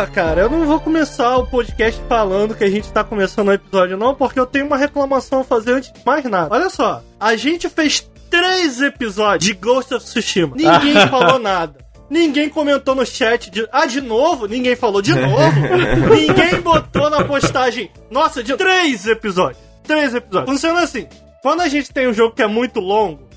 Porra, cara, eu não vou começar o podcast falando que a gente tá começando o episódio, não, porque eu tenho uma reclamação a fazer antes de mais nada. Olha só, a gente fez três episódios de Ghost of Tsushima. Ninguém falou nada. Ninguém comentou no chat de. Ah, de novo? Ninguém falou de novo. Ninguém botou na postagem. Nossa, de três episódios. Três episódios. Funciona assim. Quando a gente tem um jogo que é muito longo,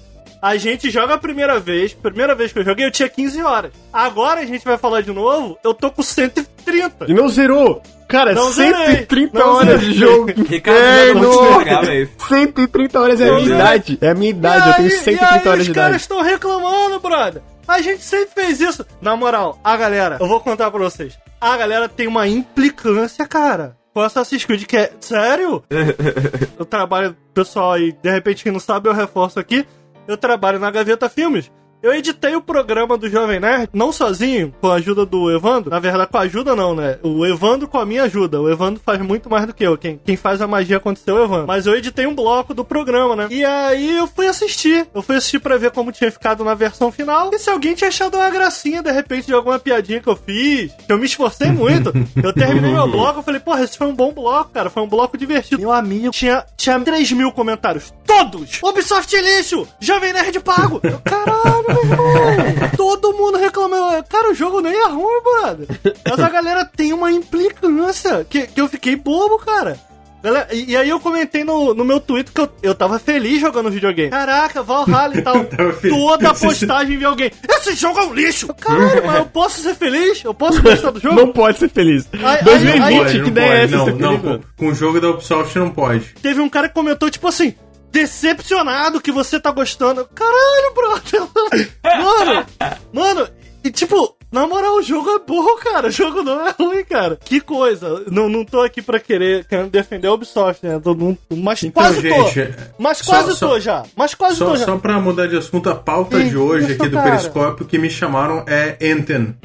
a gente joga a primeira vez. Primeira vez que eu joguei, eu tinha 15 horas. Agora a gente vai falar de novo, eu tô com 130. E não zerou! Cara, Não 130 zerei. Horas de jogo. Ricardo, É, não entregar, velho. 130 horas é a minha idade. É a minha idade, eu tenho 130 e aí horas os de caras idade. estão reclamando, brother. A gente sempre fez isso. Na moral, a galera, eu vou contar pra vocês. A galera tem uma implicância, cara. Com Assassin's Creed, que é. Sério? eu trabalho, pessoal aí, de repente quem não sabe, eu reforço aqui. Eu trabalho na Gaveta Filmes. Eu editei o programa do Jovem Nerd, não sozinho, com a ajuda do Evandro. Na verdade, com a ajuda não, né? O Evandro com a minha ajuda. O Evandro faz muito mais do que eu. Quem, quem faz a magia acontecer é o Evandro. Mas eu editei um bloco do programa, né? E aí eu fui assistir. Eu fui assistir pra ver como tinha ficado na versão final. E se alguém tinha achado uma gracinha, de repente, de alguma piadinha que eu fiz. Que eu me esforcei muito. Eu terminei meu bloco, eu falei, porra, esse foi um bom bloco, cara. Foi um bloco divertido. Meu amigo tinha, tinha 3 mil comentários. Todos! Ubisoft é lixo! Jovem Nerd pago! Eu, Caralho! Todo mundo reclamou. Cara, o jogo nem é ruim, brother. Mas a galera tem uma implicância que, que eu fiquei bobo, cara. Galera, e, e aí eu comentei no, no meu Twitter que eu, eu tava feliz jogando videogame. Caraca, Valhalla e tal. Toda postagem vi alguém. Esse jogo é um lixo! Caralho, mas eu posso ser feliz? Eu posso gostar do jogo? Não pode ser feliz. Ai, 2020, ai, Pode, que não ideia é essa? Não, não, com o jogo da Ubisoft não pode. Teve um cara que comentou, tipo assim, decepcionado que você tá gostando. Caralho, brother! Mano, mano, e tipo, na moral, o jogo é bom, cara. O jogo não é ruim, cara. Que coisa. Não, não tô aqui pra querer, querendo defender a Ubisoft, né? Tô, não, mas Então, quase gente, tô. Mas só- quase só- tô já. Mas quase Só, tô já. só pra mudar de assunto, a pauta Ih, de hoje aqui do cara. Periscópio que me chamaram é Enten.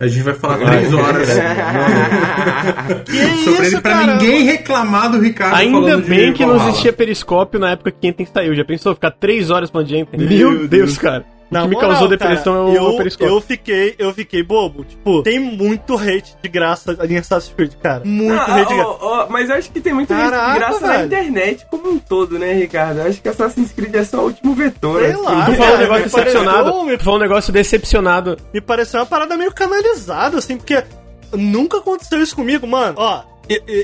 A gente vai falar três horas Que sobre isso, ele pra cara? ninguém reclamar do Ricardo Ainda bem de que não existia periscópio na época que Enten saiu. Já pensou ficar 3 horas falando de Enten? Meu Meu, Deus, Deus. cara. O Na que me moral, causou depressão cara, é o eu, periscópio. eu fiquei, eu fiquei bobo. Tipo, tem muito hate de graça em Assassin's Creed, cara. Muito Ah, hate de graça. ó, ó, mas eu acho que tem muito Caraca, de graça na velho. internet como um todo, né, Ricardo? Eu acho que Assassin's Creed é só o último vetor. Sei né? lá. Tu falou um negócio me pareceu- decepcionado. me Tu falou um negócio decepcionado. me pareceu uma parada meio canalizada, assim, porque nunca aconteceu isso comigo, mano. Ó,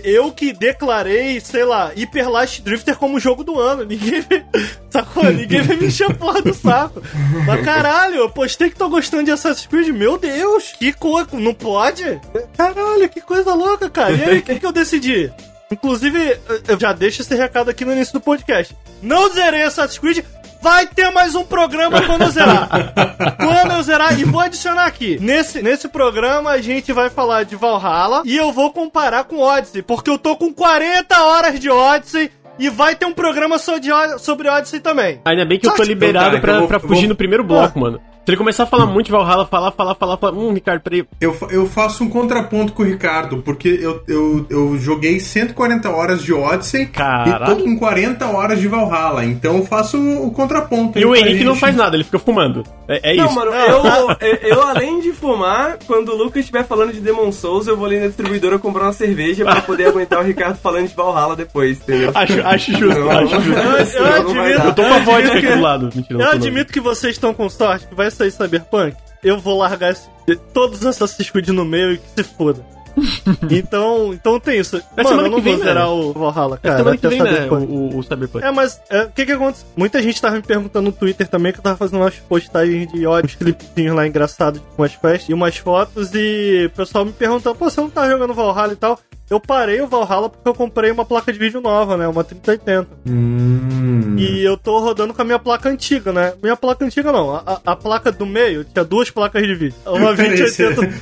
eu que declarei, sei lá, Hyper Light Drifter como jogo do ano. Ninguém sacou? Ninguém veio me encher porra do saco. Mas caralho, eu postei que tô gostando de Assassin's Creed. Meu Deus, que coisa. Não pode? Caralho, que coisa louca, cara. E aí, o que, que eu decidi? Inclusive, eu já deixo esse recado aqui no início do podcast. Não zerei Assassin's Creed. Vai ter mais um programa quando eu zerar. quando eu zerar, e vou adicionar aqui. Nesse, nesse programa a gente vai falar de Valhalla e eu vou comparar com Odyssey, porque eu tô com 40 horas de Odyssey e vai ter um programa so- de Od- sobre Odyssey também. Ainda bem que eu tô Então, liberado cara, pra, eu vou- pra fugir vou- no primeiro bloco, mano. Se ele começar a falar muito de Valhalla, falar, falar, falar, falar. Hum, Ricardo, peraí. Eu, eu faço um contraponto com o Ricardo, porque eu, eu, eu joguei 140 horas de Odyssey Caralho. e tô com 40 horas de Valhalla. Então eu faço o contraponto. E o Henrique não faz nada, ele fica fumando. É, é Não, isso. mano, eu, eu, eu, além de fumar, quando o Lucas estiver falando de Demon Souls, eu vou ali na distribuidora comprar uma cerveja pra poder aguentar o Ricardo falando de Valhalla depois, entendeu? Acho, acho justo, Não, acho justo. Eu, eu não admito. Eu tô com a vodka aqui do lado. Mentira, eu não não. admito que vocês estão com sorte que vai sair Cyberpunk. Eu vou largar esse- todos os Assassin's Creed no meio e que se foda. então, então tem isso. Mano, semana eu não vem, vou zerar né? o Valhalla, É cara. semana que vem, né? O, o, o Cyberpunk. É, mas é, o que que acontece? Muita gente tava me perguntando no Twitter também que eu tava fazendo umas postagens de ódio, uns clipezinhos lá engraçados com umas festas e umas fotos e o pessoal me perguntando, pô, você não tá jogando Valhalla e tal? Eu parei o Valhalla porque eu comprei uma placa de vídeo nova, né? Uma 3080. Hum. E eu tô rodando com a minha placa antiga, né? Minha placa antiga não, a, a- placa do meio tinha duas placas de vídeo. Uma Peraí, 2080,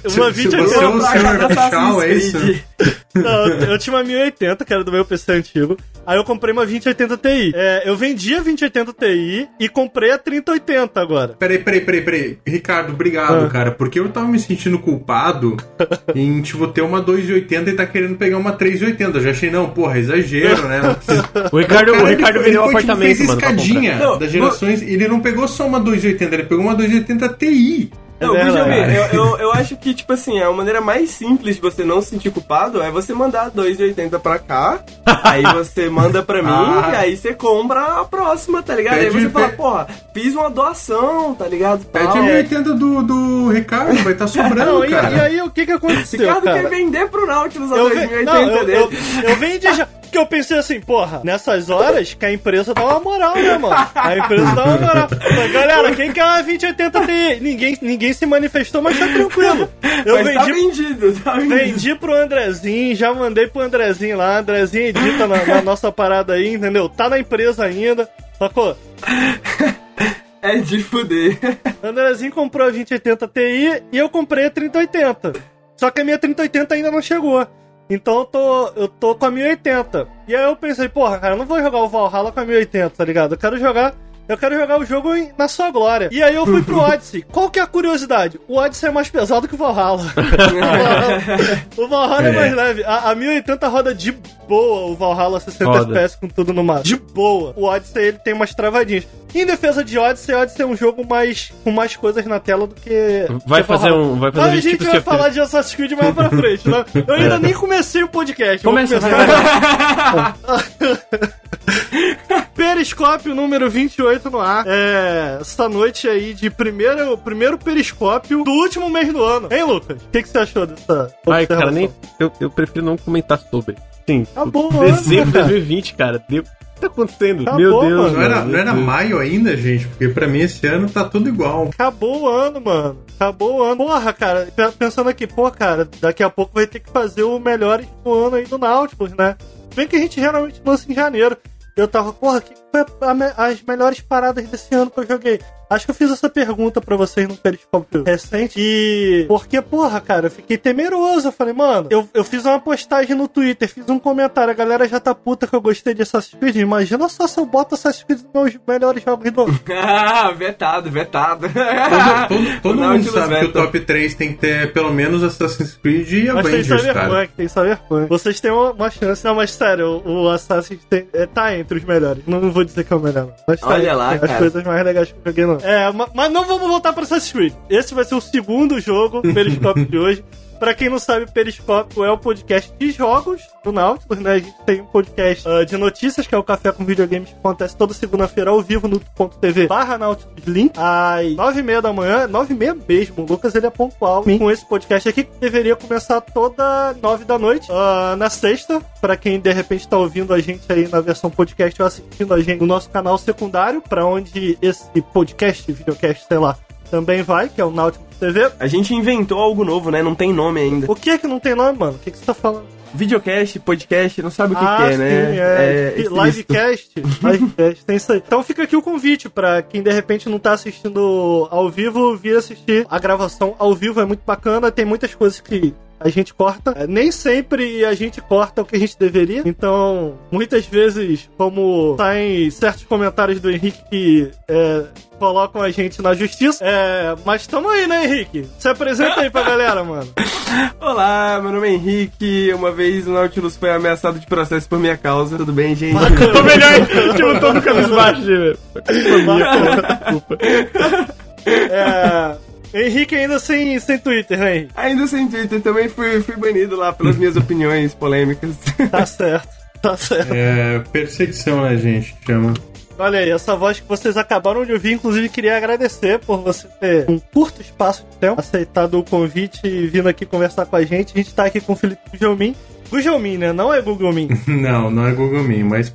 se- uma se- se você é 2080. um senhor é isso? Não, eu, eu tinha uma 1080, que era do meu PC antigo. Aí eu comprei uma 2080 Ti. É, eu vendi a 2080 Ti e comprei a 3080 agora. Peraí, peraí, peraí, peraí. Ricardo, obrigado, Ah. cara. Porque eu tava me sentindo culpado em, tipo, ter uma 280 e tá querendo querendo pegar uma 380. Eu já achei, não, porra, exagero, né? Não O Ricardo, cara, o Ricardo ele, vendeu um apartamento, fez mano. escadinha Não, das gerações. Ele não pegou só uma 280, ele pegou uma 280 Ti. Não, verdade. Guilherme, eu, eu, eu acho que, tipo assim, a maneira mais simples de você não se sentir culpado é você mandar 2,80 pra cá, aí você manda pra mim, Ah. e aí você compra a próxima, tá ligado? aí Pede- você fala, porra, fiz uma doação, tá ligado? Pede Tal. a 1080 do, do Ricardo, vai estar sobrando, Não, e, cara. e aí o que que aconteceu, Ricardo cara? quer vender pro Nautilus a Eu, ve- 2080 não, eu, dele. eu, eu vendi já. Porque eu pensei assim, porra, nessas horas que a empresa dá uma moral, né, mano? A empresa dá uma moral. Mas, galera, quem quer uma 2080 Ti? Ninguém, ninguém se manifestou, mas tá tranquilo. Eu Mas tá vendi, vendido, tá vendido. vendi pro Andrezinho, já mandei pro Andrezinho lá. Andrezinho edita na, na nossa parada aí, entendeu? Tá na empresa ainda. Sacou? É de fuder. Andrezinho comprou a 2080 Ti e eu comprei a 3080. Só que a minha 3080 ainda não chegou. Então eu tô, eu tô com a 1080. E aí eu pensei, porra, cara, eu não vou jogar o Valhalla com a 1080, tá ligado? Eu quero jogar. Eu quero jogar o jogo na sua glória. E aí eu fui pro Odyssey. Qual que é a curiosidade? O Odyssey é mais pesado que o Valhalla. o Valhalla é, É. mais leve. A, a 1080 roda de boa o Valhalla 60 Roda. FPS com tudo no máximo. De boa. O Odyssey ele tem umas travadinhas. Em defesa de Odyssey, Odyssey é um jogo mais com mais coisas na tela do que. Vai que fazer um- vai fazer Ah, um a gente tipo vai falar de Assassin's Creed mais pra frente, né? Eu ainda nem comecei o podcast. Começa, começar. Periscópio número 28 no ar. É. Essa noite aí de primeiro, primeiro periscópio do último mês do ano. Hein, Lucas? O que, que você achou dessa. Ai, cara, nem. Eu, eu prefiro não comentar sobre. Sim. Acabou o Dezembro de cara. 2020, cara. Deu... Tá acontecendo? Acabou, Meu Deus. mano. Não era, não era maio ainda, gente? Porque pra mim esse ano tá tudo igual. Acabou o ano, mano. Acabou o ano. Porra, cara, pe- pensando aqui, pô, cara, daqui a pouco vai ter que fazer o melhor do ano aí do Nautilus, né? Bem que a gente geralmente lança em janeiro. Eu tava, porra, que foi a as melhores paradas desse ano que eu joguei? Acho que eu fiz essa pergunta pra vocês no periscópio recente. E. Porque, porra, cara, eu fiquei temeroso. Eu falei, mano, eu, eu fiz uma postagem no Twitter, fiz um comentário. A galera já tá puta que eu gostei de Assassin's Creed. Imagina só se eu boto Assassin's Creed nos meus melhores jogos do ano. ah, vetado, vetado. Todo, todo, mundo Nautilus sabe que o top 3 tem que ter pelo menos Assassin's Creed e Mas tem Avengers, cara. Cyberpunk, tem Cyberpunk. Vocês têm uma, uma chance. Não, mas sério, o, o Assassin's tem- é, tá entre os melhores. Não, não vou dizer que é o melhor. Mas tá Olha lá, as cara. coisas mais legais que eu joguei, não. É, ma- mas não vamos voltar pra Assassin's Creed. Esse vai ser o segundo jogo, Periscópio de hoje. Pra quem não sabe, Periscópio é o podcast de jogos do Nautilus, né? A gente tem um podcast ah, de notícias, que é o Café com Videogames, que acontece toda segunda-feira ao vivo no .tv barra Nautilus Link, às nove e meia da manhã, nove e meia mesmo. O Lucas, ele é pontual com esse podcast aqui, que deveria começar toda nove da noite, ah, na sexta, pra quem de repente tá ouvindo a gente aí na versão podcast ou assistindo a gente no nosso canal secundário, pra onde esse podcast, videocast, sei lá, também vai, que é o Nautilus TV. A gente inventou algo novo, né? Não tem nome ainda. O que é que não tem nome, mano? O que, que você tá falando? Videocast, podcast, não sabe o que, ah, que é, sim, né? é. explícito. livecast. livecast, tem isso aí. Então fica aqui o convite pra quem de repente não tá assistindo ao vivo, vir assistir a gravação ao vivo. É muito bacana, tem muitas coisas que a gente corta. É, Nem sempre a gente corta o que a gente deveria. Então, muitas vezes, como saem certos comentários do Henrique que é, colocam a gente na justiça. É, mas tamo aí, né, Henrique? Se apresenta aí pra galera, mano. Olá, meu nome é Henrique. Uma vez o Nautilus foi ameaçado de processo por minha causa. Tudo bem, gente? Tô melhor, tipo, todo cabisbaixo, velho. Desculpa. É, Henrique ainda sem, sem Twitter, né, Henrique? Ainda sem Twitter, também fui, fui banido lá pelas minhas opiniões polêmicas. Tá certo, tá certo. É perseguição, né, gente? Chama. Olha aí, essa voz que vocês acabaram de ouvir, inclusive queria agradecer por você ter um curto espaço de tempo aceitado o convite e vindo aqui conversar com a gente. A gente tá aqui com o Felipe Gugelmin. Gugelmin, né? Não é Google Min. Não, não é Google Me, mas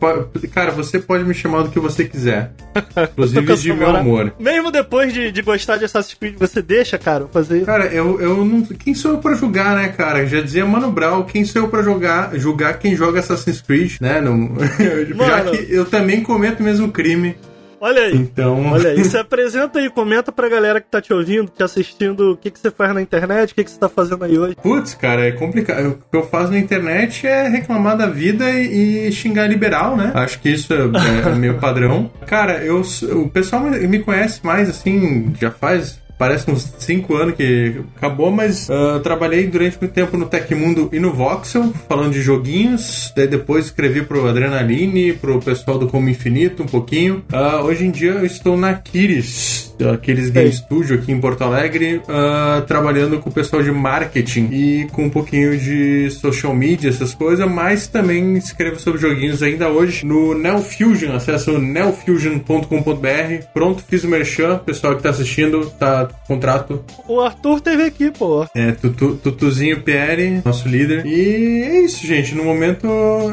cara, você pode me chamar do que você quiser. Inclusive de meu humor. Mesmo depois de, de gostar de Assassin's Creed, você deixa, cara, fazer. Cara, eu, eu não. Quem sou eu pra julgar, né, cara? Já dizia Mano Brown, quem sou eu pra jogar, julgar quem joga Assassin's Creed, né? Não, já Mano. que eu também cometo o mesmo crime. Olha aí. Então. Olha aí, se apresenta aí, comenta pra galera que tá te ouvindo, te assistindo, o que, que você faz na internet, o que, que você tá fazendo aí hoje. Putz, cara, é complicado. O que eu faço na internet é reclamar da vida e, xingar liberal, né? Acho que isso é, é meio padrão. Cara, eu, o pessoal me conhece mais, assim, já faz parece uns 5 anos que acabou, mas eu trabalhei durante muito tempo no Tecmundo e no Voxel, falando de joguinhos. Daí depois escrevi pro Adrenaline, pro pessoal do Como Infinito um pouquinho. Ah, hoje em dia eu estou na Kiris, aqueles Game Studio aqui em Porto Alegre, ah, trabalhando com o pessoal de marketing e com um pouquinho de social media, essas coisas, mas também escrevo sobre joguinhos ainda hoje no Neo Fusion, acesso neofusion.com.br. Pronto, fiz o merchan, pessoal que tá assistindo, tá contrato. O Arthur teve aqui, pô. É, Tutu, Tutuzinho Pierre, nosso líder. E é isso, gente. No momento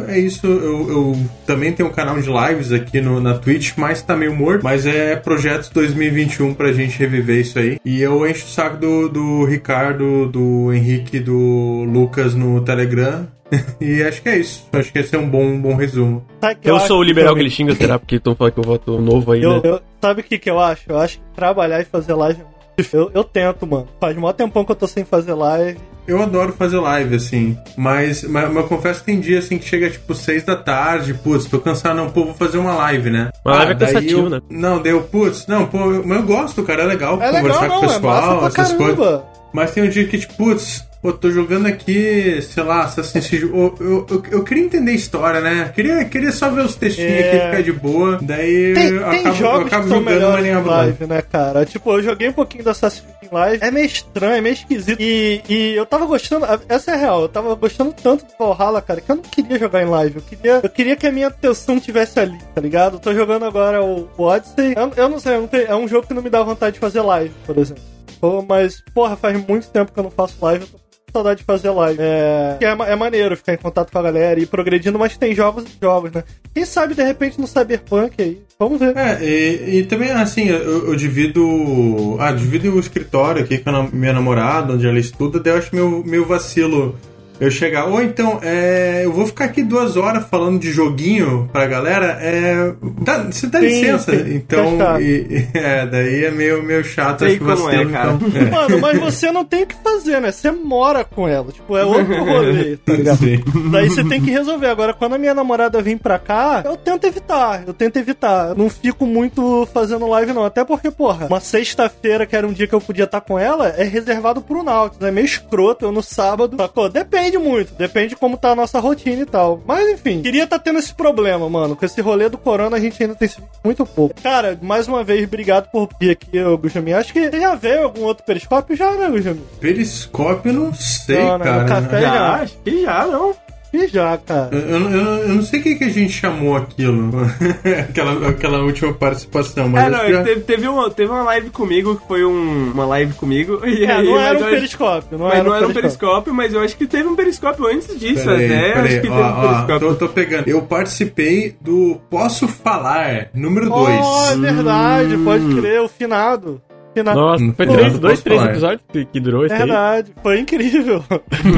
é isso. Eu, eu também tenho um canal de lives aqui no, na Twitch, mas tá meio morto. Mas é projetos 2021 pra gente reviver isso aí. E eu encho o saco do, do Ricardo, do Henrique, do Lucas no Telegram. e acho que é isso. Acho que esse é um bom, um bom resumo. Que Eu sou o liberal que também? ele xinga, será? Porque estão falando que eu voto novo aí, Eu, né? eu- sabe o que, que eu acho? Eu acho que trabalhar e fazer live é eu, eu tento, mano. Faz mó tempão que eu tô sem fazer live. Eu adoro fazer live, assim. Mas, mas, mas eu confesso que tem dia assim que chega tipo 6 da tarde, putz, tô cansado, não, pô, vou fazer uma live, né? Uma live é daí cansativo, eu- né? Não, deu, putz, não, pô, eu- mas eu gosto, cara, é legal É conversar legal, com o é pessoal, massa pra essas coisas. caramba. Mas tem um dia que, tipo, putz, pô, tô jogando aqui, sei lá, Assassin's Creed. Eu, eu, eu, eu queria entender a história, né? Queria, queria só ver os textinhos É. aqui, ficar de boa. Daí Tem, eu tem acabo, eu jogos acabo que são jogando, em live. né, cara? Tipo, eu joguei um pouquinho do Assassin's Creed em live. É meio estranho, é meio esquisito. E, e eu tava gostando, essa é a real, eu tava gostando tanto do Valhalla, cara, que eu não queria jogar em live. Eu queria, eu queria que a minha atenção tivesse ali, tá ligado? Eu tô jogando agora o, o Odyssey. Eu, eu não sei, eu não tenho- é um jogo que não me dá vontade de fazer live, por exemplo. Pô, mas, porra, faz muito tempo que eu não faço live. Eu tô saudade de fazer live. É, é, é maneiro ficar em contato com a galera e ir progredindo, mas tem jogos e jogos, né? Quem sabe, de repente, no Cyberpunk aí. Vamos ver. É, e, e também, assim, eu, eu divido. Ah, divido o escritório aqui com a minha namorada, onde ela estuda, eu acho meio, meio vacilo eu chegar. Ou então, é, eu vou ficar aqui duas horas falando de joguinho pra galera. É, dá, você dá Sim, licença? sim, então, tá e- é, daí é meio, meio chato, Sei acho que vacilo. é, cara. Então, é. Mano, mas você não tem o que fazer, né? Você mora com ela. Tipo, é outro rolê, tá ligado? Sim. Daí você tem que resolver. Agora, quando a minha namorada vem pra cá, eu tento evitar. Eu tento evitar. Eu não fico muito fazendo live, não. Até porque, porra, uma sexta-feira, que era um dia que eu podia estar com ela, é reservado pro Nautilus. É meio escroto eu no sábado. Sacou? Depende muito. Depende de como tá a nossa rotina e tal. Mas, enfim, queria estar tendo esse problema, mano. Com esse rolê do corona, a gente ainda tem muito pouco. Cara, mais uma vez, obrigado por vir aqui, Gujami. Acho que você já veio algum outro periscópio já, né, Gujami? Periscópio, não sei, Não, não, cara. no café Já, já. acho que já, não. E já, cara. Eu, eu- eu- não sei o que, que a gente chamou aquilo. aquela, aquela última participação, mas É, não, já- teve, teve, uma, teve uma live comigo, que foi um- uma live comigo. E É, aí, não mas era um acho- periscópio, não mas era não um era um periscópio. mas eu acho que teve um periscópio antes disso Peraí, até. peraí, acho que ó, teve um ó, periscópio. tô, tô pegando. Eu participei do Posso Falar, número 2. Oh, é verdade, pode crer, o finado. Finado. Nossa, Hum, foi três, dois, três episódios que, durou esse aí. Verdade, foi incrível.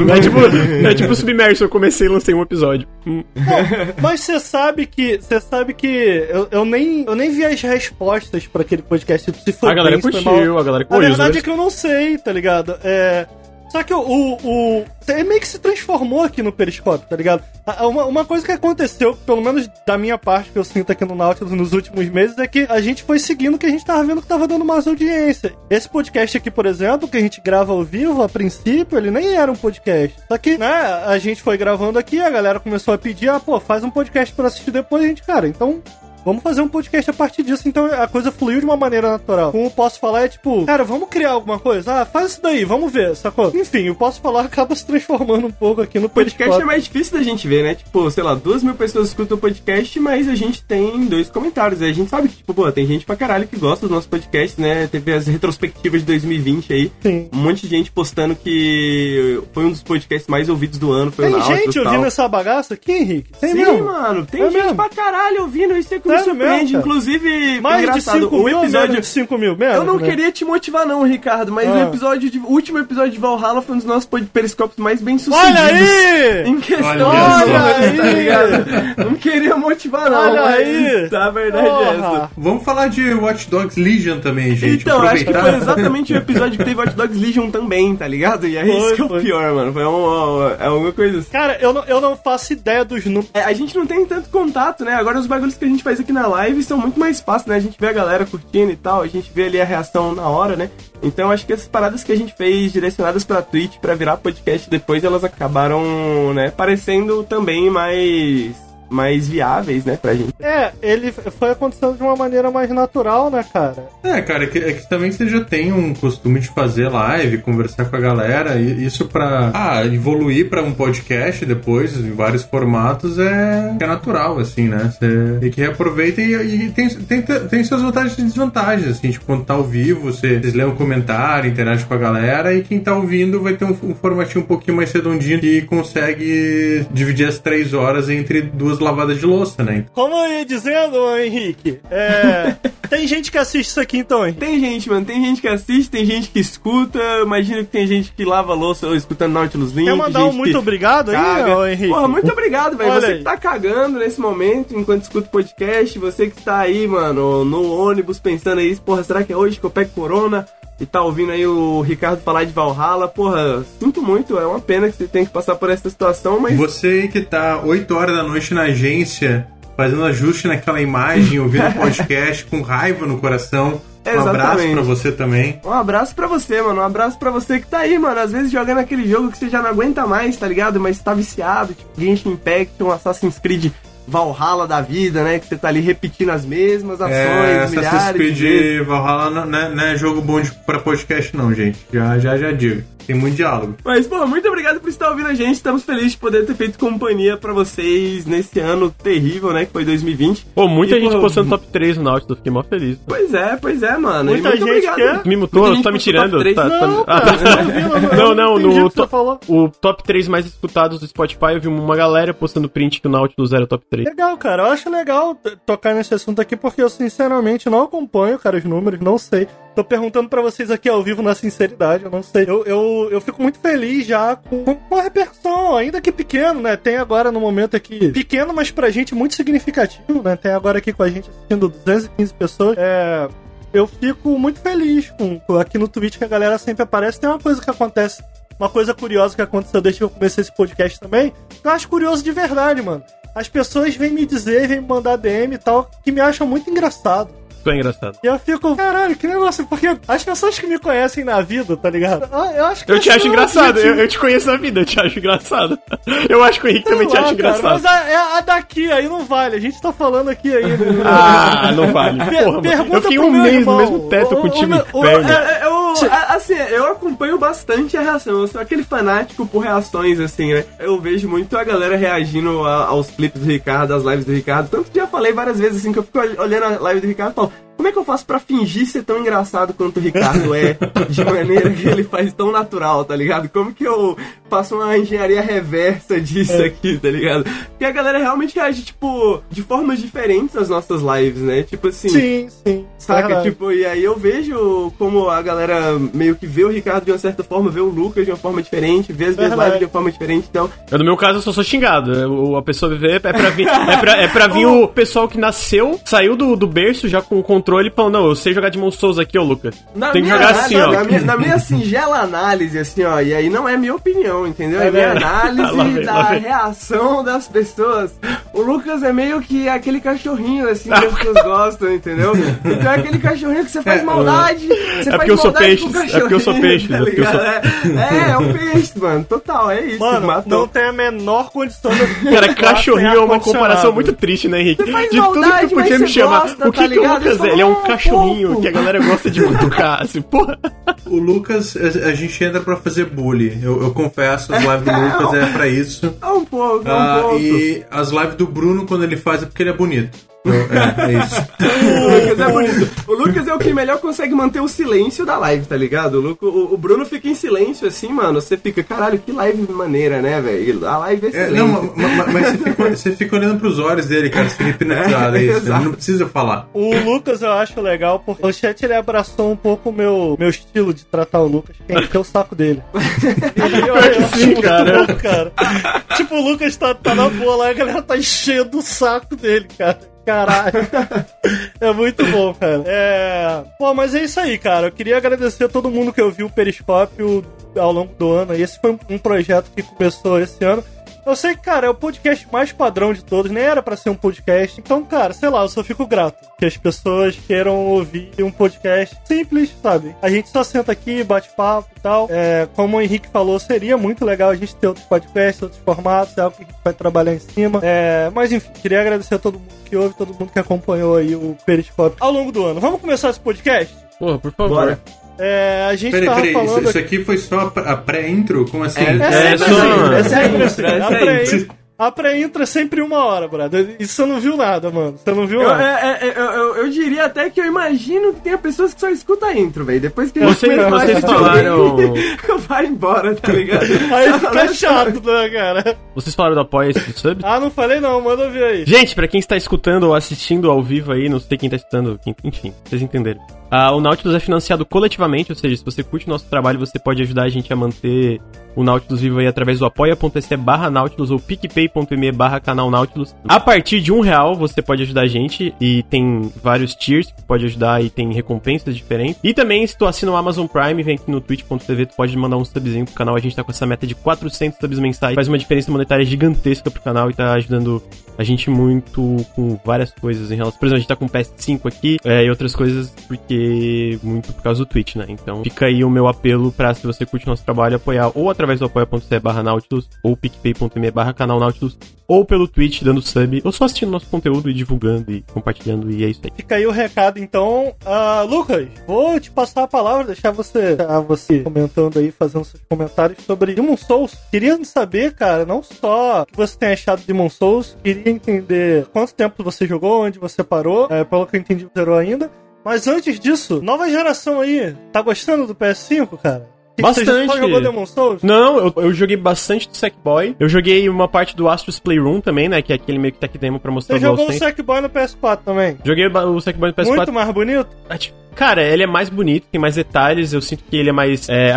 É tipo, é tipo Submerso, eu comecei e lancei um episódio. Hum. Mas você sabe que. Você sabe que. Eu, eu, nem, eu nem vi as respostas pra aquele podcast. Se foi A galera bem, curtiu, mal. a galera A curtiu. verdade é que eu não sei, tá ligado? É. Só que o, o, o- meio que se transformou aqui no Periscópio, tá ligado? Uma, uma coisa que aconteceu, pelo menos da minha parte, que eu sinto aqui no Nautilus nos últimos meses, é que a gente foi seguindo o que a gente tava vendo que tava dando mais audiência. Esse podcast aqui, por exemplo, que a gente grava ao vivo, a princípio, ele nem era um podcast. Só que, né, a gente foi gravando aqui, a galera começou a pedir, ah, pô, faz um podcast pra assistir depois, a gente, cara, então Vamos fazer um podcast a partir disso, então a coisa fluiu de uma maneira natural. Como eu posso falar é tipo, cara, vamos criar alguma coisa? Ah, faz isso daí, vamos ver, sacou? Enfim, eu posso falar acaba se transformando um pouco aqui no O podcast é podcast. mais difícil da gente ver, né? Tipo, sei lá, duas mil pessoas escutam o podcast, mas a gente tem dois comentários. Aí a gente sabe que, tipo, pô, tem gente pra caralho que gosta do nosso podcast, né? Teve as retrospectivas de 2020 aí. Sim. Um monte de gente postando que foi um dos podcasts mais ouvidos do ano, foi Tem gente tal. ouvindo essa bagaça aqui, Henrique? Tem Sim, mesmo? mano, tem É gente mesmo? pra caralho ouvindo, isso é que me Sério surpreende. mesmo? Inclusive, Mais de engraçado, 5 o mil episódio... menos de 5 mil? Menos, Eu não né? queria te motivar não, Ricardo, mas Ah. o episódio de, o último episódio de Valhalla foi um dos nossos periscópios mais bem sucedidos. Olha aí! Em questão Olha tá aí! ligado? Não queria motivar não, Olha mas aí! tá, a verdade é essa. Vamos falar de Watch Dogs Legion também, gente. Então, acho que foi exatamente o episódio que teve Watch Dogs Legion também, tá ligado? E aí Foi, isso que é o pior, mano. Foi uma, é alguma coisa assim. Cara, eu não, eu não faço ideia dos números. É, a gente não tem tanto contato, né? Agora os bagulhos que a gente faz que na live são muito mais fáceis, né? A gente vê a galera curtindo e tal, a gente vê ali a reação na hora, né? Então acho que essas paradas que a gente fez direcionadas pra Twitch pra virar podcast depois, elas acabaram, né, parecendo também mais mais viáveis, né, pra gente. É, ele foi acontecendo de uma maneira mais natural, né, cara? É, cara, é que, é que também você já tem um costume de fazer live, conversar com a galera, e isso pra ah, evoluir pra um podcast depois, em vários formatos, é, é natural, assim, né? Você tem que reaproveita e, e tem, tem, tem suas vantagens e desvantagens, assim, tipo, quando tá ao vivo, você, vocês lê um comentário, interage com a galera, e quem tá ouvindo vai ter um, um formatinho um pouquinho mais redondinho que consegue dividir as três horas entre duas lavada de louça, né? Como eu ia dizendo, Henrique, é... tem gente que assiste isso aqui então, hein? Tem gente, mano. Tem gente que assiste, tem gente que escuta. Imagino que tem gente que lava louça ou escutando Nautilus Link. Quer mandar um muito obrigado aí, ô, Henrique? Porra, muito obrigado, velho. Você aí. que tá cagando nesse momento enquanto escuta o podcast. Você que tá aí, mano, no ônibus pensando aí, porra, será que é hoje que eu pego corona? E tá ouvindo aí o Ricardo falar de Valhalla, porra, sinto muito, é uma pena que você tem que passar por essa situação, mas. Você que tá 8 horas da noite na agência, fazendo ajuste naquela imagem, ouvindo o podcast com raiva no coração. Um Exatamente. abraço pra você também. Um abraço pra você, mano. Um abraço pra você que tá aí, mano. Às vezes jogando aquele jogo que você já não aguenta mais, tá ligado? Mas tá viciado, tipo Genshin Impact, um Assassin's Creed Valhalla da vida, né? Que você tá ali repetindo as mesmas ações, é, milhares Assassin's Creed de vezes. Valhalla não, não, é, não é jogo bom de, pra podcast não, gente. Já, já, já digo. Tem muito diálogo. Mas, pô, muito obrigado por estar ouvindo a gente. Estamos felizes de poder ter feito companhia pra vocês nesse ano terrível, né? Que foi 2020. Pô, muita e, gente pô, postando top 3 no Nautilus. Fiquei mó feliz. Pois é, pois é, mano. Muita gente obrigado. quer. Me mutou, tá me tirando. Tá, não, tá... Cara, não, não, não, no to... o top 3 mais escutados do Spotify, eu vi uma galera postando print que o Nautilus era top 3. Legal, cara. Eu acho legal tocar nesse assunto aqui, porque eu sinceramente não acompanho, cara, os números, não sei. Tô perguntando para vocês aqui ao vivo na sinceridade, eu não sei. Eu, eu, eu fico muito feliz já com, com a repercussão, ainda que pequeno, né? Tem agora no momento aqui, pequeno, mas pra gente muito significativo, né? Tem agora aqui com a gente assistindo 215 pessoas. É, eu fico muito feliz com, aqui no Twitch que a galera sempre aparece. Tem uma coisa que acontece uma coisa curiosa que aconteceu desde que eu comecei esse podcast também. Eu acho curioso de verdade, mano. As pessoas vêm me dizer, vêm me mandar DM e tal, que me acham muito engraçado. Ficou engraçado. E eu fico, caralho, que negócio, porque as pessoas que me conhecem na vida, tá ligado? Ah, eu acho que Eu te acho engraçado, eu, eu, te conheço na vida, eu te acho engraçado. Eu acho que o Henrique Sei também lá, te acha engraçado. Mas a, é a, daqui aí não vale, a gente tá falando aqui aí. Né? ah, não vale. Porra. Eu fiquei um mês no mesmo teto o, contigo, o, o, é, é, eu, assim, eu acompanho bastante a reação, eu sou aquele fanático por reações, assim, né? Eu vejo muito a galera reagindo aos clipes do Ricardo, às lives do Ricardo, tanto que já falei várias vezes, assim, que eu fico olhando a live do Ricardo e falo, como é que eu faço para fingir ser tão engraçado quanto o Ricardo é, de maneira que ele faz tão natural, tá ligado? Como que eu faço uma engenharia reversa disso é. aqui, tá ligado? Porque a galera realmente reage, tipo, de formas diferentes às nossas lives, né? Tipo assim. Sim, sim. Saca? Tipo, e aí eu vejo como a galera meio que vê o Ricardo de uma certa forma, vê o Lucas de uma forma diferente, vê as minhas lives de uma forma diferente, então. Eu, no meu caso, eu só sou xingado. A pessoa vê, é pra vir, é pra, é pra vir o pessoal que nasceu, saiu do, do berço já com o controle controle e falou: Não, eu sei jogar de Souls aqui, ô Lucas. Na Tem que jogar assim, ó. Na minha, na minha, singela análise, assim, ó, e aí não é minha opinião, entendeu? É, é minha análise vem, da reação das pessoas. O Lucas é meio que aquele cachorrinho, assim, que as pessoas gostam, entendeu? Então é aquele cachorrinho que você faz é, maldade. Você é porque eu sou peixe. É porque eu sou peixe. Tá é, sou... é, é, um peixe, mano. Total, é isso. Mano, não tem a menor condição de. Cara, cachorrinho é uma comparação muito triste, né, Henrique? De tudo que tu podia me chamar. o que, tá que o Lucas é? Ele é um cachorrinho que a galera gosta de cutucar, assim, porra. O Lucas, a, a, gente entra pra fazer bullying. Eu, eu confesso, as lives do Lucas é pra isso. É um pouco, é um ah, pouco. E as lives do Bruno, quando ele faz, é porque ele é bonito. É, é isso. o Lucas é bonito. O Lucas é o que melhor consegue manter o silêncio da live, tá ligado? O, o, o Bruno fica em silêncio assim, mano. Você fica, caralho, que live maneira, né, velho? A live é excelente. É, não, mas, mas você, fica, você, fica, olhando pros olhos dele, cara. Você fica hipnotizado, é, é isso. Não precisa falar. O Lucas eu acho legal, porque o chat ele abraçou um pouco o meu, meu estilo de tratar o Lucas, que é encher o saco dele. eu, eu, sim, cara. Bom, cara. Tipo, o Lucas tá, tá na boa lá e a galera tá enchendo o saco dele, cara. Caralho. é muito bom, cara. É. Pô, mas é isso aí, cara. Eu queria agradecer a todo mundo que ouviu o Periscópio ao longo do ano. Esse foi um projeto que começou esse ano. Eu sei que, cara, é o podcast mais padrão de todos, nem era pra ser um podcast. Então, cara, sei lá, eu só fico grato que as pessoas queiram ouvir um podcast simples, sabe? A gente só senta aqui, bate papo e tal. É, como o Henrique falou, seria muito legal a gente ter outros podcasts, outros formatos, é algo que a gente vai trabalhar em cima. É, mas enfim, queria agradecer a todo mundo que ouve, todo mundo que acompanhou aí o Periscope ao longo do ano. Vamos começar esse podcast? Porra, por favor. Bora. É, a gente Peraí, tava peraí, falando... isso, isso aqui foi só a pr- a pré-intro? Como assim? É, É É, é assim. É A sempre pré- A pré-intro é sempre uma hora, brother. E você não viu nada, mano. Você não viu Eu, nada. é, é, eu, eu, eu diria até que eu imagino que tenha pessoas que só escutam a intro, velho. Depois que a falar vocês falaram- Vai embora, tá ligado? Aí fica chato, né, cara? Vocês falaram do apoia esse sub? Ah, não falei não, manda ver aí. Gente, pra quem está escutando ou assistindo ao vivo aí, não sei quem tá escutando, quem- enfim, vocês entenderam. Ah, o Nautilus é financiado coletivamente, ou seja, se você curte o nosso trabalho, você pode ajudar a gente a manter o Nautilus vivo aí através do apoia.se barra Nautilus ou picpay.me barra canal Nautilus. A partir de um real você pode ajudar a gente e tem vários tiers que pode ajudar e tem recompensas diferentes. E também se tu assina o Amazon Prime, vem aqui no twitch.tv, tu pode mandar um subzinho pro canal, a gente tá com essa meta de 400 subs mensais, faz uma diferença monetária gigantesca pro canal e tá ajudando a gente muito com várias coisas em relação. Por exemplo, a gente tá com o PS5 aqui é, e outras coisas porque. muito por causa do Twitch, né? Então fica aí o meu apelo pra, se você curte o nosso trabalho, apoiar ou através do apoia.se barra Nautilus, ou picpay.me barra canal Nautilus, ou pelo Twitch dando sub, ou só assistindo nosso conteúdo e divulgando e compartilhando, e é isso aí. Fica aí o recado, então. Ah, Lucas, vou te passar a palavra, deixar você, deixar você comentando aí, fazendo seus comentários sobre Demon Souls. Queria saber, cara, não só o que você tem achado de Demon Souls, queria entender quanto tempo você jogou, onde você parou, é, pelo que eu entendi, zerou ainda. Mas antes disso, nova geração aí, tá gostando do PS5, cara? Você Bastante. só jogou Demon Souls? Não, eu, eu joguei bastante do Sackboy. Eu joguei uma parte do Astros Playroom também, né? Que é aquele meio que tech demo pra mostrar Você jogou o. Sackboy no PS4 também? Joguei o Sackboy no PS4. Muito mais bonito? Ah, tipo, Cara, ele é mais bonito, tem mais detalhes, eu sinto que ele é mais. é,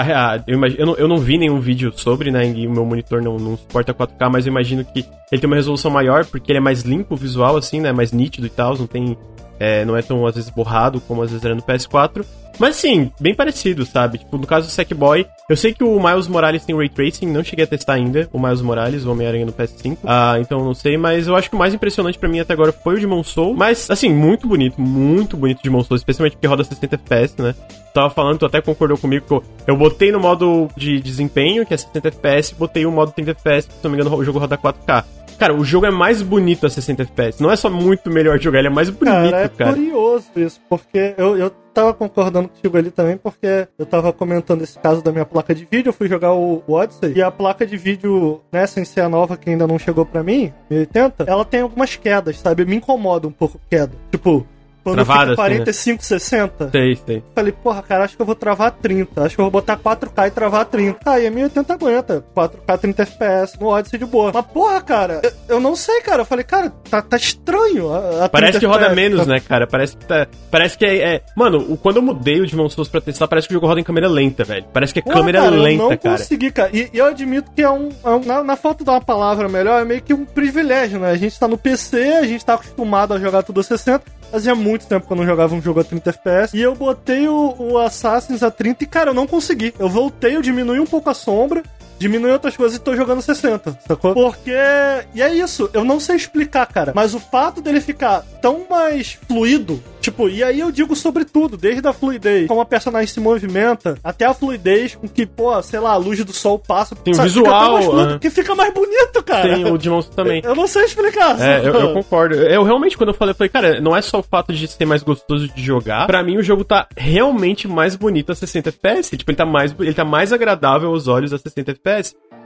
eu, imag- eu não, eu não vi nenhum vídeo sobre, né? E o meu monitor não, não suporta 4K, mas eu imagino que ele tem uma resolução maior, porque ele é mais limpo o visual, assim, né? Mais nítido e tal, não tem. É, não é tão, às vezes, borrado como às vezes era no PS4. Mas sim, bem parecido, sabe? Tipo, no caso do Sackboy, eu sei que o Miles Morales tem Ray Tracing, não cheguei a testar ainda, o Miles Morales, o Homem-Aranha no PS5. Ah, então não sei, mas eu acho que o mais impressionante pra mim até agora foi o Demon Soul. Mas, assim, muito bonito, muito bonito o Demon Soul, especialmente porque roda 60 FPS, né? Tava falando, tu até concordou comigo que eu, eu botei no modo de desempenho, que é 60 FPS, botei o modo 30 FPS, se não me engano o jogo roda 4K. Cara, o jogo é mais bonito a 60 FPS. Não é só muito melhor de jogar, ele é mais bonito, Cara, cara. é curioso isso, porque eu, eu tava concordando contigo ali também, porque eu tava comentando esse caso da minha placa de vídeo, eu fui jogar o, o Odyssey, e a placa de vídeo, né, sem ser a nova que ainda não chegou pra mim, 1080, ela tem algumas quedas, sabe? Me incomoda um pouco queda. Tipo, quando Travada, fica assim, né? 45, 60, Sei, sei. falei, porra, cara, acho que eu vou travar 30. Acho que eu vou botar 4K e travar 30. Ah, e a 1080 aguenta. 4K 30 FPS no Odyssey de boa. Mas, porra, cara, eu, eu não sei, cara. Eu falei, cara, tá, tá estranho. A, a Parece 30 que roda FPS. menos, né, cara? Parece que tá. Parece que é. é- Mano, o- quando eu mudei o Demon Souls pra testar, parece que o jogo roda em câmera lenta, velho. Parece que é Pô, câmera cara, lenta, eu não cara. consegui, cara. E, e eu admito que é um. é um- na, na falta de uma palavra melhor, é meio que um privilégio, né? A gente tá no PC, a gente tá acostumado a jogar tudo a 60. Fazia muito tempo que eu não jogava um jogo a 30 FPS. E eu botei o, o Assassin's a 30 e, cara, eu não consegui. Eu voltei, eu diminui um pouco a sombra. Diminui outras coisas e tô jogando 60, sacou? Porque. E é isso, eu não sei explicar, cara. Mas o fato dele ficar tão mais fluido, tipo, e aí eu digo sobre tudo, desde a fluidez, como a personagem se movimenta, até a fluidez com que, pô, sei lá, a luz do sol passa. Tem o sabe? Fica tão visual, mais fluido, aham. que fica mais bonito, cara. Tem o Demon Souls também. Eu não sei explicar. É, eu, eu concordo. Eu realmente, quando eu falei, eu falei, cara, não é só o fato de ser mais gostoso de jogar. Pra mim, o jogo tá realmente mais bonito a 60 FPS. Tipo, ele tá mais, ele tá mais agradável aos olhos a 60 FPS.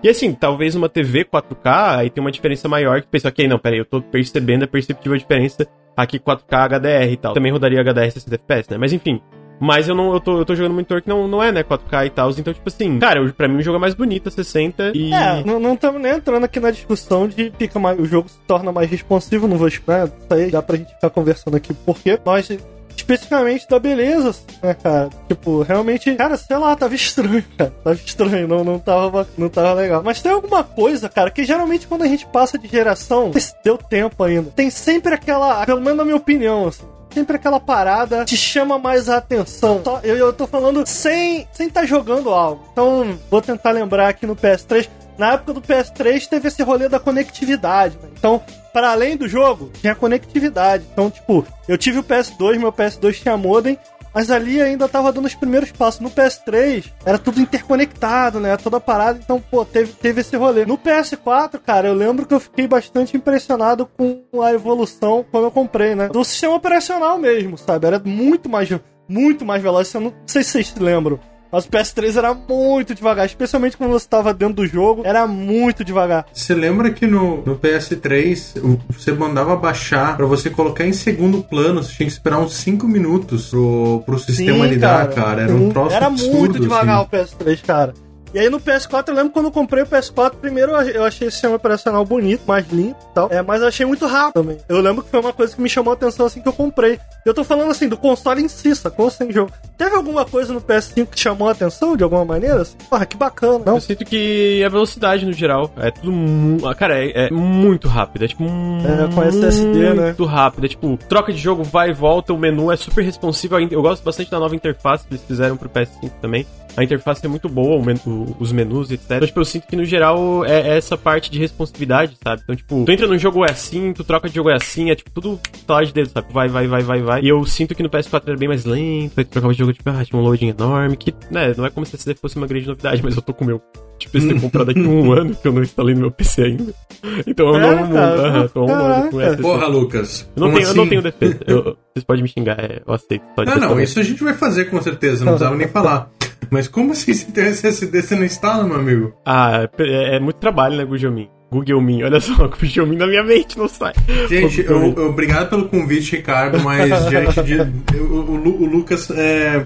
E assim, talvez uma TV 4K, aí tem uma diferença maior que pensa, ok, não, peraí, eu tô percebendo a perceptível diferença aqui 4K HDR e tal. Também rodaria HDR 60 FPS, né? Mas enfim. Mas eu não, eu tô, eu tô jogando monitor que não, não é, né, 4K e tal. Então, tipo assim, cara, pra mim o jogo é mais bonito a 60 e. É, não- não estamos nem entrando aqui na discussão de fica mais, o jogo se torna mais responsivo, não vou esperar, isso aí dá pra gente ficar conversando aqui, porque nós, especificamente da beleza, né, cara, tipo, realmente, cara, sei lá, tava estranho, cara, tava estranho, não, não, tava, não tava legal. Mas tem alguma coisa, cara, que geralmente quando a gente passa de geração, se deu tempo ainda, tem sempre aquela, pelo menos na minha opinião, assim, sempre aquela parada te chama mais a atenção. Só- eu, eu tô falando sem sem tá jogando algo. Então, vou tentar lembrar aqui no PS3. na época do PS3 teve esse rolê da conectividade, né? Então, para além do jogo, tinha conectividade. Então, tipo, eu tive o PS2, meu PS2 tinha modem, mas ali ainda tava dando os primeiros passos. No PS3, era tudo interconectado, né? Toda parada, então, pô, teve, teve esse rolê. No PS4, cara, eu lembro que eu fiquei bastante impressionado com a evolução quando eu comprei, né? Do sistema operacional mesmo, sabe? Era muito mais, muito mais veloz. Eu não sei se vocês se lembram. Mas o PS3 era muito devagar, especialmente quando você estava dentro do jogo, era muito devagar. Você lembra que no, no PS3 você mandava baixar para você colocar em segundo plano, você tinha que esperar uns 5 minutos pro, pro sistema Sim, lidar, cara. cara. Era um troço Era absurdo, muito devagar assim. o PS3, cara. E aí no PS4, eu lembro quando eu comprei o PS4, primeiro eu achei esse sistema operacional bonito, mais limpo e tal. É, mas eu achei muito rápido também. Eu lembro que foi uma coisa que me chamou a atenção assim que eu comprei. Eu tô falando assim, do console em si, sacou? Sem jogo. Teve alguma coisa no PS5 que chamou a atenção de alguma maneira? Assim, Porra, que bacana. Não? Eu sinto que a velocidade no geral é tudo. mu- ah, Cara, é, é muito rápido. É tipo. É, com SSD, né? Muito rápido. É tipo, troca de jogo, vai e volta. O menu é super responsivo. Eu gosto bastante da nova interface que eles fizeram pro PS5 também. A interface é muito boa, o men- o- os menus, etc. Então, tipo, eu sinto que no geral é, é essa parte de responsividade, sabe? Então, tipo, tu entra no jogo é assim, tu troca de jogo é assim, é tipo tudo lá de dedo, sabe? Vai, vai, vai, vai, vai. E eu sinto que no PS4 era bem mais lento, aí tu trocava de jogo, tipo, ah, tinha um loading enorme, que, né, não é como se fosse uma grande novidade, mas eu tô com o meu tipo, PC comprado aqui um ano que eu não instalei no meu PC ainda. Então eu É, não. com caraca. essa. Porra, Lucas. Eu não, tenho, eu não assim? tenho defesa. Eu- vocês podem me xingar, é, eu aceito. Pode Não, não, isso a gente vai fazer com certeza, não precisava nem falar. Mas como assim você tem SSD você não instala, meu amigo? Ah, é, é muito trabalho, né, Gugelmin? Google Me, olha só, o Gugelmin na minha mente não sai. Gente, eu, eu- obrigado pelo convite, Ricardo, mas diante de. O, o o Lucas é,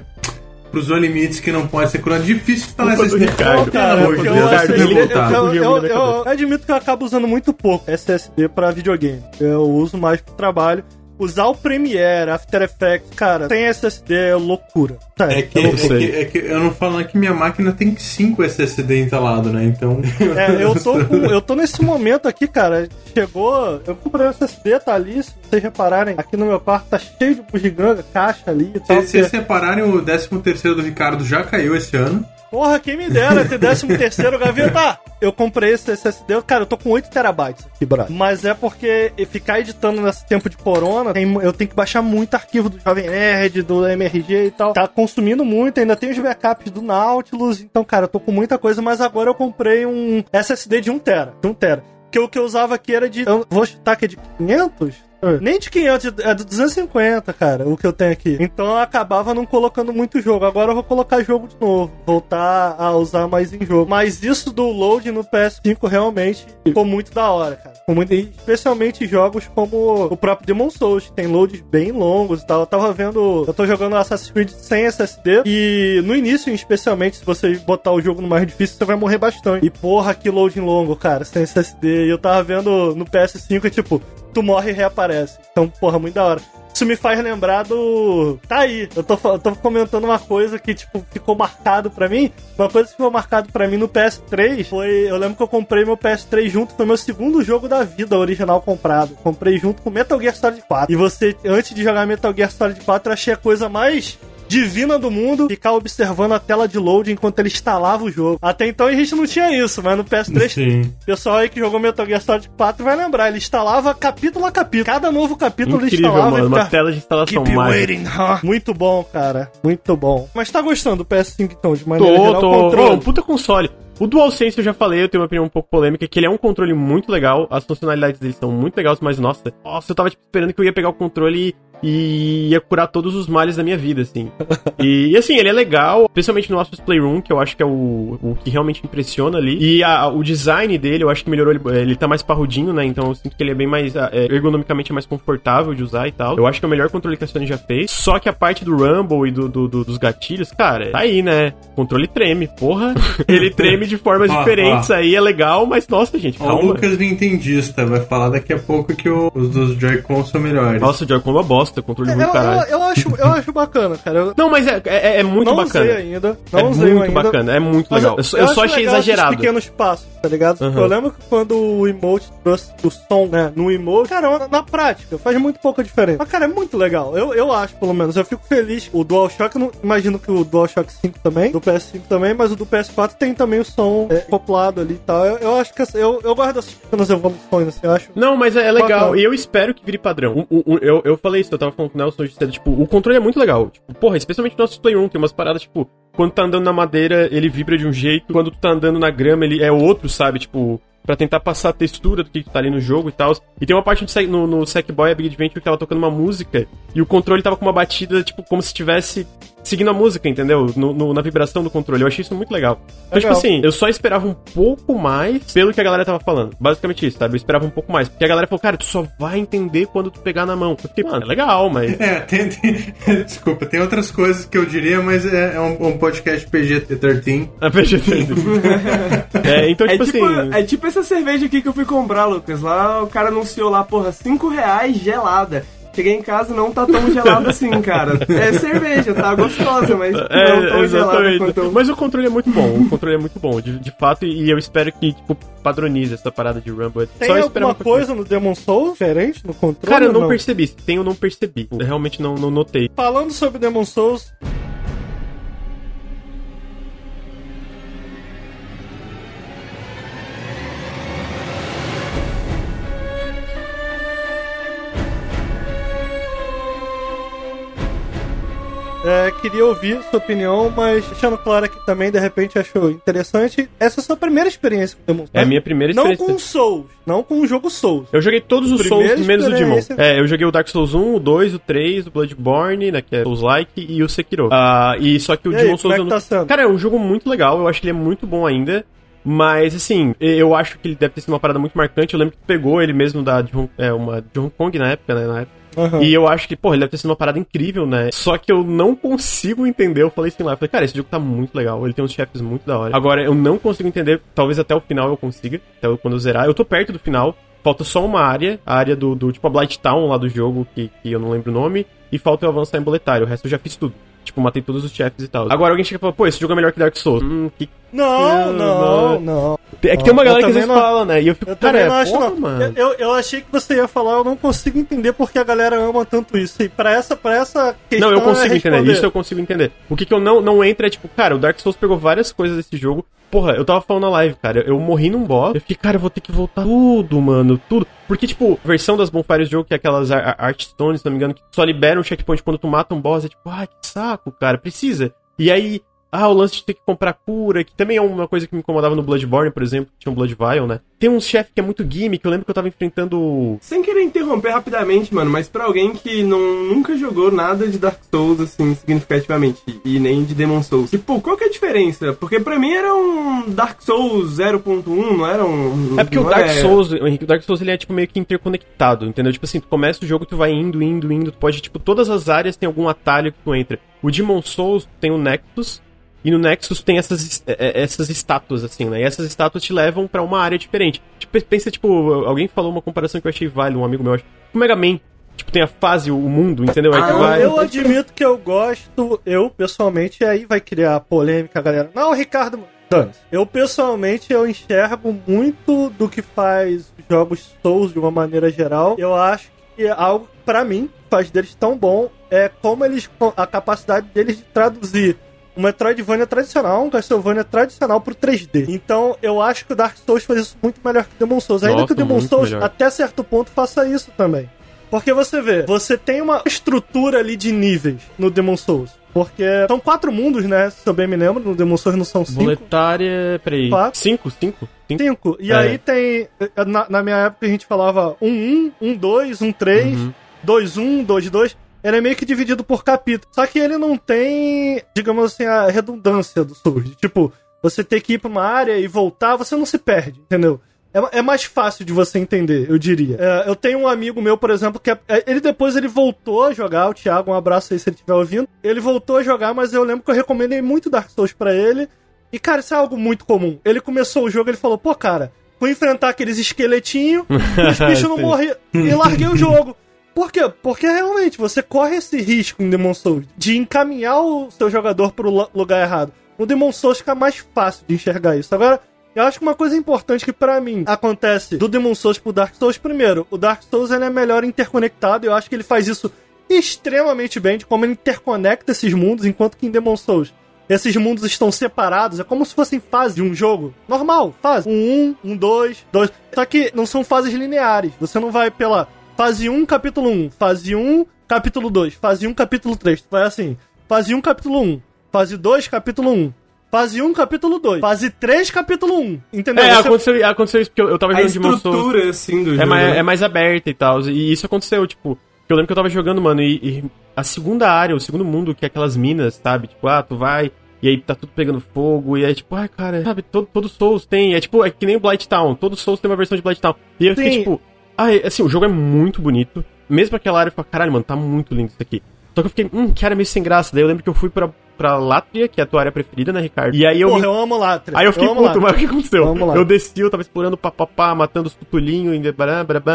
cruzou limites que não pode ser curado. Difícil instalar SSD. Ricardo. Pelo amor de Deus, eu, eu, eu- eu admito que eu acabo usando muito pouco SSD pra videogame. Eu uso mais pro trabalho. Usar o Premiere, After Effects, cara, sem SSD é loucura. Sério, É que, Eu não é, que, é que eu não falando que minha máquina tem 5 SSD instalado, né? Então. É, eu tô, com, eu tô nesse momento aqui, cara. Chegou. Eu comprei o SSD, tá ali. Se vocês repararem, aqui no meu quarto tá cheio de bugiganga, caixa ali e tal. Se vocês separarem, o 13 do Ricardo já caiu esse ano. Porra, quem me dera ter 13 terceiro gaveta. Eu comprei esse SSD, cara, eu tô com 8 terabytes aqui, brother. Mas é porque ficar editando nesse tempo de corona, eu tenho que baixar muito arquivo do Jovem Nerd, do MRG e tal. Tá consumindo muito, ainda tem os backups do Nautilus. Então, cara, eu tô com muita coisa, mas agora eu comprei um SSD de 1 tera, de 1 tera. Que o que eu usava aqui era de. Eu vou chutar que é de 500? Nem de 500, é de 250, cara, o que eu tenho aqui. Então eu acabava não colocando muito jogo. Agora eu vou colocar jogo de novo. Voltar a usar mais em jogo. Mas isso do load no PS5 realmente ficou muito da hora, cara. Muito, especialmente jogos como o próprio Demon Souls, que tem loads bem longos e tal. Eu tava vendo. Eu tô jogando Assassin's Creed sem SSD. E no início, especialmente, se você botar o jogo no mais difícil, você vai morrer bastante. E porra, que loading longo, cara, sem SSD. E eu tava vendo no PS5 e tipo, tu morre e reaparece. Então, porra, muito da hora. Isso me faz lembrar do. Tá aí. Eu tô, eu tô comentando uma coisa que, tipo, ficou marcado pra mim. Uma coisa que ficou marcado pra mim no PS3 foi. Eu lembro que eu comprei meu PS3 junto. Foi meu segundo jogo da vida original comprado. Comprei junto com Metal Gear Solid 4. E você, antes de jogar Metal Gear Solid 4, eu achei a coisa mais divina do mundo ficar observando a tela de load enquanto ele instalava o jogo. Até então a gente não tinha isso, mas no PS3 Sim. o pessoal aí que jogou Metal Gear Solid 4 vai lembrar, ele instalava capítulo a capítulo. Cada novo capítulo ele Incrível, instalava mano. e Uma tela de instalação Keep mágica. waiting, huh? Muito bom, cara. Muito bom. Mas tá gostando do PS5 então, de maneira Tô, geral, tô. controle. Ô, um puta console. O DualSense eu já falei, eu tenho uma opinião um pouco polêmica, que ele é um controle muito legal, as funcionalidades dele são muito legais, mas nossa, nossa, eu tava tipo, esperando que eu ia pegar o controle e ia curar todos os males da minha vida, assim. E, e, assim, ele é legal, especialmente no Asus Playroom, que eu acho que é o, o que realmente impressiona ali. E a- o design dele, eu acho que melhorou, ele, ele tá mais parrudinho, né? Então eu sinto que ele é bem mais, ah, é, ergonomicamente é mais confortável de usar e tal. Eu acho que é o melhor controle que a Sony já fez. Só que a parte do Rumble e do, do- do- dos gatilhos, cara, tá aí, né? O controle treme, porra. ele treme de formas Ó, diferentes ó. aí, é legal, mas nossa, gente, Ó, o calma. Lucas Nintendista vai falar daqui a pouco que o- os dos Joy-Con são melhores. Nossa, o Joy-Con é uma bosta. Bosta, controle ruim eu, caralho. eu, eu acho, eu acho bacana, cara. Eu Não, mas é, é, é muito não bacana. usei ainda. Não é usei muito ainda. bacana, é muito Mas legal. Eu, só- eu só achei exagerado. pequenos passos, tá ligado? Aham. Eu lembro que quando o emote trouxe o som, né, no emote, cara, na, na prática, faz muito pouca diferença. Mas, cara, é muito legal. Eu, eu acho, pelo menos. Eu fico feliz. O DualShock, eu não, imagino que o DualShock 5 também, do PS5 também, mas o do PS4 tem também o som é, acoplado ali e tal. Eu, eu acho que, eu, eu gosto dessas pequenas evoluções, assim, eu acho. Não, mas é, é legal. E eu espero que vire padrão. O- o- o- eu, eu falei isso, eu tava falando com o Nelson hoje cedo. Tipo, o controle é muito legal. Tipo, porra, especialmente no nosso Play 1, tem umas paradas, tipo, quando tá andando na madeira, ele vibra de um jeito. Quando tu tá andando na grama, ele é outro, sabe? Tipo, pra tentar passar a textura do que tá ali no jogo e tal. E tem uma parte no, no Sackboy, a Big Adventure, que tava tocando uma música e o controle tava com uma batida, tipo, como se estivesse seguindo a música, entendeu? No, no- na vibração do controle. Eu achei isso muito legal. Então, Legal. tipo assim, eu só esperava um pouco mais pelo que a galera tava falando. Basicamente isso, sabe? Eu esperava um pouco mais. Porque a galera falou, cara, tu só vai entender quando tu pegar na mão. Eu fiquei, mano, é legal, mas. É, tem, tem- desculpa, tem outras coisas que eu diria, mas é, é um, um podcast PG-13. A PG-13. é, então, É tipo, tipo, assim. é tipo essa cerveja aqui que eu fui comprar, Lucas. Lá o cara anunciou lá, porra, 5 reais gelada. Cheguei em casa não tá tão gelada assim, cara. É cerveja, tá gostosa, mas não É, tão gelada exatamente. quanto. eu- Mas o controle é muito bom. O controle é muito bom, de, de fato, e eu espero que, tipo, padronize essa parada de Rumble. Tem Só alguma um coisa no Demon Souls diferente no controle? Cara, eu ou não, percebi. Se tem, eu não percebi. Eu realmente não, não notei. Falando sobre Demon Souls, É, queria ouvir sua opinião, mas deixando claro aqui também, de repente achou interessante. Essa é a sua primeira experiência com Demon Souls. É a minha primeira Não experiência. com Souls, não com o jogo Souls. Eu joguei todos os Primeira Souls, menos o Demon. É, eu joguei o Dark Souls 1, o 2, o 3, o Bloodborne, né, que é Souls-like, e o Sekiro. Ah, e só que o E aí, Demon como Souls... é que eu não- tá sendo? Cara, é um jogo muito legal, eu acho que ele é muito bom ainda. Mas, assim, eu acho que ele deve ter sido uma parada muito marcante. Eu lembro que tu pegou ele mesmo da, de, Hong- é, uma, de Hong Kong na época, né? Na época. Aham. E eu acho que, pô, ele deve ter sido uma parada incrível, né? Só que eu não consigo entender. Eu falei assim lá, eu falei, cara, esse jogo tá muito legal. Ele tem uns chefes muito da hora. Agora, eu não consigo entender, talvez até o final eu consiga, até quando eu zerar. Eu tô perto do final. Falta só uma área, a área do, do tipo a Blight Town lá do jogo, que, que eu não lembro o nome, e falta eu avançar em boletário. O resto eu já fiz tudo. Tipo, matei todos os chefes e tal. Agora alguém chega e fala, pô, esse jogo é melhor que Dark Souls. Hum, que... Não, não, não- não. É que tem uma galera que às vezes não- fala, né? E eu fico, Eu cara, é, não acho, porra, não. mano. Eu, eu achei que você ia falar, eu não consigo entender porque a galera ama tanto isso. E pra essa, pra essa questão. Não, eu consigo é entender. Isso eu consigo entender. O que, que eu não, não entra é, tipo, cara, o Dark Souls pegou várias coisas desse jogo. Porra, eu tava falando na live, cara. Eu morri num boss. Eu fiquei, cara, eu vou ter que voltar tudo, mano. Tudo. Porque, tipo, a versão das bonfires do jogo, que é aquelas Ar- Ar- Artstones, se não me engano, que só liberam um checkpoint quando tu mata um boss. É tipo, ah, que saco, cara. Precisa. E aí. Ah, o lance de ter que comprar cura, que também é uma coisa que me incomodava no Bloodborne, por exemplo, que tinha um Blood Vial, né? Tem um chefe que é muito gimmick, eu lembro que eu tava enfrentando Sem querer interromper rapidamente, mano, mas pra alguém que não, nunca jogou nada de Dark Souls, assim, significativamente, e nem de Demon Souls, tipo, qual que é a diferença? Porque pra mim era um Dark Souls 0.1, não era um... É porque o Dark Souls, Henrique, o Dark Souls ele é tipo meio que interconectado, entendeu? Tipo assim, tu começa o jogo, tu vai indo, indo, indo, tu pode, tipo, todas as áreas tem algum atalho que tu entra. O Demon Souls tem o Nexus, e no Nexus tem essas, es- é, é, essas estátuas, assim, né? E essas estátuas te levam pra uma área diferente. Tipo, pensa, tipo, alguém falou uma comparação que eu achei válida, um amigo meu, acho. O Mega Man, tipo, tem a fase, o mundo, entendeu? Aí Ah, vai... Eu admito que eu gosto, eu pessoalmente, aí vai criar polêmica, galera. Não, Ricardo. dane-se. Eu pessoalmente eu enxergo muito do que faz os jogos Souls de uma maneira geral. Eu acho que algo pra mim faz deles tão bom é como eles a capacidade deles de traduzir um Metroidvania tradicional, um Castlevania tradicional pro 3D. Então, eu acho que o Dark Souls faz isso muito melhor que o Demon Souls. Ainda Nossa, que o Demon Souls, melhor. até certo ponto, faça isso também. Porque você vê, você tem uma estrutura ali de níveis no Demon Souls. Porque são quatro mundos, né? Se eu bem me lembro, no Demon Souls não são cinco. Boletária, peraí. Quatro. Cinco, cinco? Cinco? Cinco. E É. aí tem. Na, na minha época a gente falava um 1, um 2, um 3, Uhum. 2 1, 2 2. Ele é meio que dividido por capítulo. Só que ele não tem, digamos assim, a redundância do Souls. Tipo, você ter que ir pra uma área e voltar, você não se perde, entendeu? É, é mais fácil de você entender, eu diria. É, eu tenho um amigo meu, por exemplo, que é- é- ele depois ele voltou a jogar, o Thiago, um abraço aí se ele estiver ouvindo. Ele voltou a jogar, mas eu lembro que eu recomendei muito Dark Souls pra ele. E, cara, isso é algo muito comum. Ele começou o jogo, ele falou, pô, cara, fui enfrentar aqueles esqueletinhos, os bichos não Sim. morriam. E larguei o jogo. Por quê? Porque realmente você corre esse risco em Demon Souls de encaminhar o seu jogador pro lugar errado. No Demon Souls fica mais fácil de enxergar isso. Agora, eu acho que uma coisa importante que para mim acontece do Demon Souls pro Dark Souls, primeiro, o Dark Souls ele é melhor interconectado, eu acho que ele faz isso extremamente bem, de como ele interconecta esses mundos, enquanto que em Demon Souls esses mundos estão separados, é como se fossem fases de um jogo normal, fase. Um 1, um 2, 2. Só que não são fases lineares. Você não vai pela fase 1, capítulo 1, fase 1, capítulo 2, fase 1, capítulo 3. Tu vai assim, fase 1, capítulo 1, fase 2, capítulo 1, Fase 1, capítulo 2. Fase 3, capítulo 1. Entendeu? É, Você... aconteceu, aconteceu isso porque eu, eu tava jogando de A estrutura, assim, do é jogo. Mais, né? é mais aberta e tal. E isso aconteceu, tipo... Eu lembro que eu tava jogando, mano, e, e, a segunda área, o segundo mundo, que é aquelas minas, sabe? Tipo, ah, tu vai... E aí tá tudo pegando fogo, e é tipo, ai, cara, sabe, todo, todo Souls tem. É tipo, é que nem o Blight Town. Todo Souls tem uma versão de Blight Town. E eu fiquei, tipo, ai, assim, o jogo é muito bonito. Mesmo aquela área, eu falei, caralho, mano, tá muito lindo isso aqui. Só que eu fiquei, hum, que área meio sem graça. Daí eu lembro que eu fui pra, pra Látria, que é a tua área preferida, né, Ricardo? E aí eu. Porra, eu amo Látria. Aí eu fiquei eu puto, mas o que aconteceu? Eu, eu desci, eu tava explorando papapá, matando os tutulinhos,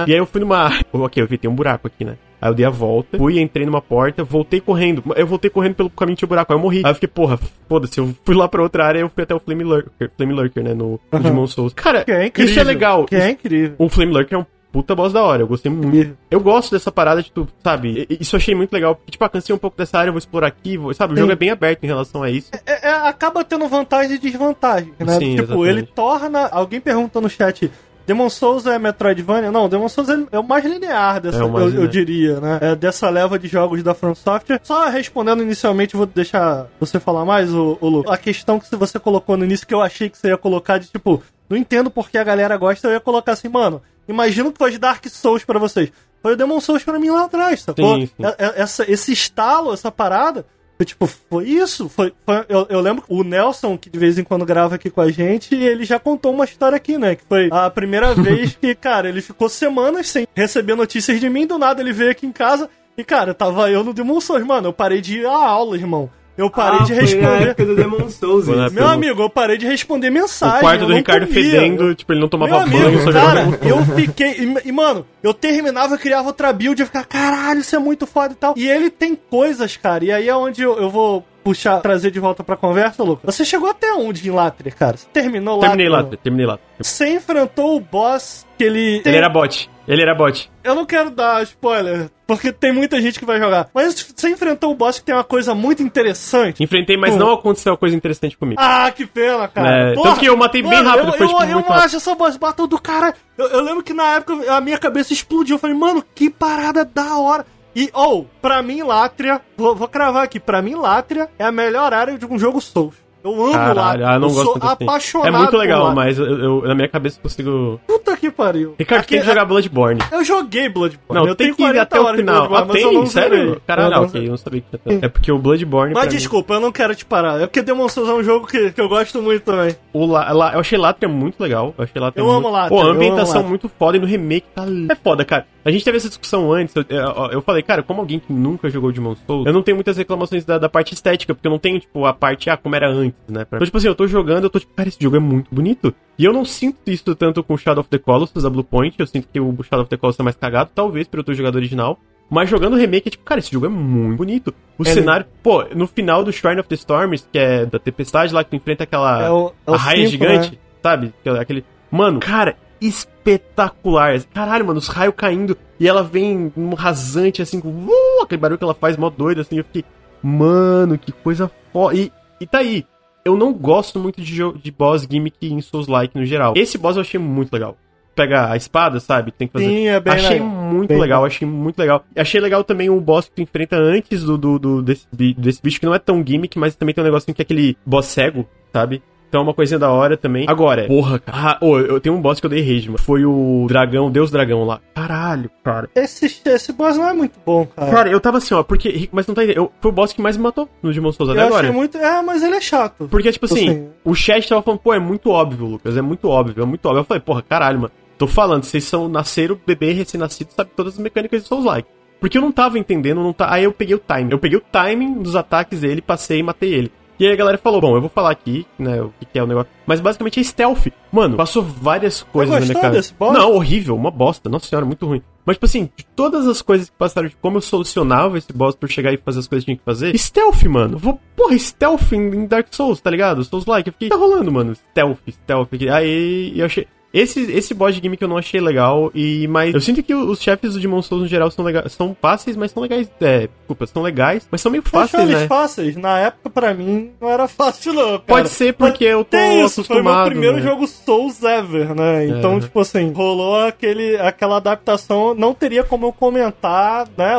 e aí eu fui numa. ok, eu vi, tem um buraco aqui, né? Aí eu dei a volta, fui, entrei numa porta, voltei correndo. Eu voltei correndo pelo caminho de buraco, aí eu morri. Aí eu fiquei, porra, foda-se, eu fui lá pra outra área eu fui até o Flame Lurker, Flame Lurker né, no, no Demon Souls. Cara, é isso é legal. Que é incrível. O Flame Lurker é um puta boss da hora, eu gostei muito. Eu gosto dessa parada de tu, sabe? Isso eu achei muito legal. Porque, tipo, ah, cansei um pouco dessa área, eu vou explorar aqui, vou, sabe? O Sim. jogo é bem aberto em relação a isso. É, é, acaba tendo vantagem e desvantagem, né? Sim, tipo, exatamente. ele torna. Alguém perguntou no chat. Demon Souls é Metroidvania? Não, Demon Souls é, o mais linear dessa, é mais eu, eu, diria, né? É dessa leva de jogos da From Software. Só respondendo inicialmente, vou deixar você falar mais, o, o Lu. A questão que você colocou no início, que eu achei que você ia colocar de tipo, não entendo porque a galera gosta, eu ia colocar assim, mano, imagino que foi Dark Souls para vocês. Foi o Demon Souls pra mim lá atrás, sacou? Sim, sim. Essa, esse estalo, essa parada, foi tipo, foi isso? Foi, foi eu, eu, lembro o Nelson, que de vez em quando grava aqui com a gente, ele já contou uma história aqui, né? Que foi a primeira vez que, cara, ele ficou semanas sem receber notícias de mim, do nada ele veio aqui em casa e, cara, tava eu no Demon Souls, mano, eu parei de ir à aula, irmão. Eu parei ah, de responder. Foi na época do Demon Souls, Meu amigo, eu parei de responder mensagem. O quarto do Ricardo comia. fedendo, tipo, ele não tomava Meu banho, amigo, cara, eu fiquei. E, e, mano, eu terminava, eu criava outra build, eu ficava, caralho, isso é muito foda e tal. E ele tem coisas, cara, e aí é onde eu, eu vou puxar, trazer de volta pra conversa, Lucas. Você chegou até onde em cara? Você terminou lá? Terminei Latria, terminei Latria. Você enfrentou o boss que ele... Ele era bot. Ele era bot. Eu não quero dar spoiler, porque tem muita gente que vai jogar. Mas você enfrentou o boss que tem uma coisa muito interessante. Enfrentei, mas Pô. não aconteceu uma coisa interessante comigo. Ah, que pena, cara. É, Porra, tanto que eu matei mano, bem rápido. Eu, foi, eu, tipo, eu, eu acho essa boss battle do cara... Eu, eu, lembro que na época a minha cabeça explodiu. Eu falei, mano, que parada da hora. E, ou, oh, pra mim, Látria, vou, vou cravar aqui, pra mim, Látria é a melhor área de um jogo Souls. Eu amo Caralho, Látria. Ah, não eu gosto sou apaixonado É muito legal, mas eu, eu, na minha cabeça consigo. Puta que pariu. Ricardo, Aqui, tem que jogar Bloodborne. Eu joguei Bloodborne. Não, eu tem que ir até o final. Ah, tem? Sério? Caralho, eu não ok, eu não sabia que tinha É porque o Bloodborne. Mas desculpa, mim... eu não quero te parar. É porque Demon Souls é um jogo que, que eu gosto muito também. O La, La, eu achei Latria muito legal. Eu achei Latria Eu muito... amo Latria. Pô, a ambientação muito foda e no remake tá. É foda, cara. A gente teve essa discussão antes. Eu, eu, eu, falei, cara, como alguém que nunca jogou Demon Souls, eu não tenho muitas reclamações da, da parte estética, porque eu não tenho, tipo, a parte, ah, como era antes, né? Então, tipo assim, eu tô jogando, eu tô tipo, cara, esse jogo é muito bonito. E eu não sinto isso tanto com Shadow of the Colossus, da Bluepoint. Eu sinto que o Shadow of the Colossus é mais cagado, talvez, pelo eu ter jogado original. Mas jogando o remake é tipo, cara, esse jogo é muito bonito. O é cenário, pô, no final do Shrine of the Storms, que é da tempestade lá que tu enfrenta aquela é o, é o a raia cinco, gigante, né? sabe? Aquele. Mano, cara, espetacular. Caralho, mano, os raios caindo e ela vem um rasante assim, com uh, aquele barulho que ela faz mó doido assim. Eu fiquei, mano, que coisa foda. E, e tá aí. Eu não gosto muito de, de boss gimmick em Souls-like no geral. Esse boss eu achei muito legal. Pega a espada, sabe? Tem que fazer. Sim, é bem achei legal. muito Bem legal, achei muito legal. Achei legal também o boss que tu enfrenta antes do, do, do- desse, desse bicho, que não é tão gimmick, mas também tem um negocinho que é aquele boss cego, sabe? Então é uma coisinha da hora também. Agora, porra, cara. Ah, ô, eu tenho um boss que eu dei rage, mano. Foi o dragão, Deus Dragão lá. Caralho, cara. Esse, esse boss não é muito bom, cara. Cara, eu tava assim, ó, porque. Mas não tá entendendo. eu- Foi o boss que mais me matou no Demon Souls até eu agora. achei muito. É, mas ele é chato. Porque, tipo assim, Assim. o chat tava falando, pô, é muito óbvio, Lucas, é muito óbvio, é muito óbvio. Eu falei, porra, caralho, mano. Tô falando, vocês são nasceram, bebê, recém-nascido, sabe todas as mecânicas de Souls like. Porque eu não tava entendendo, não tá. Aí eu peguei o timing. Eu peguei o timing dos ataques dele, passei e matei ele. E aí a galera falou, bom, eu vou falar aqui, né, o que, que é o negócio. Mas basicamente é stealth. Mano, passou várias coisas na minha boss? Não, horrível, uma bosta. Nossa senhora, muito ruim. Mas, tipo assim, de todas as coisas que passaram, de como eu solucionava esse boss por chegar e fazer as coisas que tinha que fazer, stealth, mano. Vou, porra, stealth em Dark Souls, tá ligado? Souls like. Eu fiquei, tá rolando, mano. Stealth, stealth. Aí eu achei. Esse, esse boss de gimmick eu não achei legal, e mas eu sinto que os chefes do Demon Souls no geral são legais, são fáceis, mas são legais, é, desculpa, são legais, mas são meio fáceis, eles né? fáceis? Na época, pra mim, não era fácil não, cara. Pode ser porque Mas eu tô isso, foi acostumado, meu primeiro né? jogo Souls ever, né? Então, É. tipo assim, rolou aquele, aquela adaptação, não teria como eu comentar, né?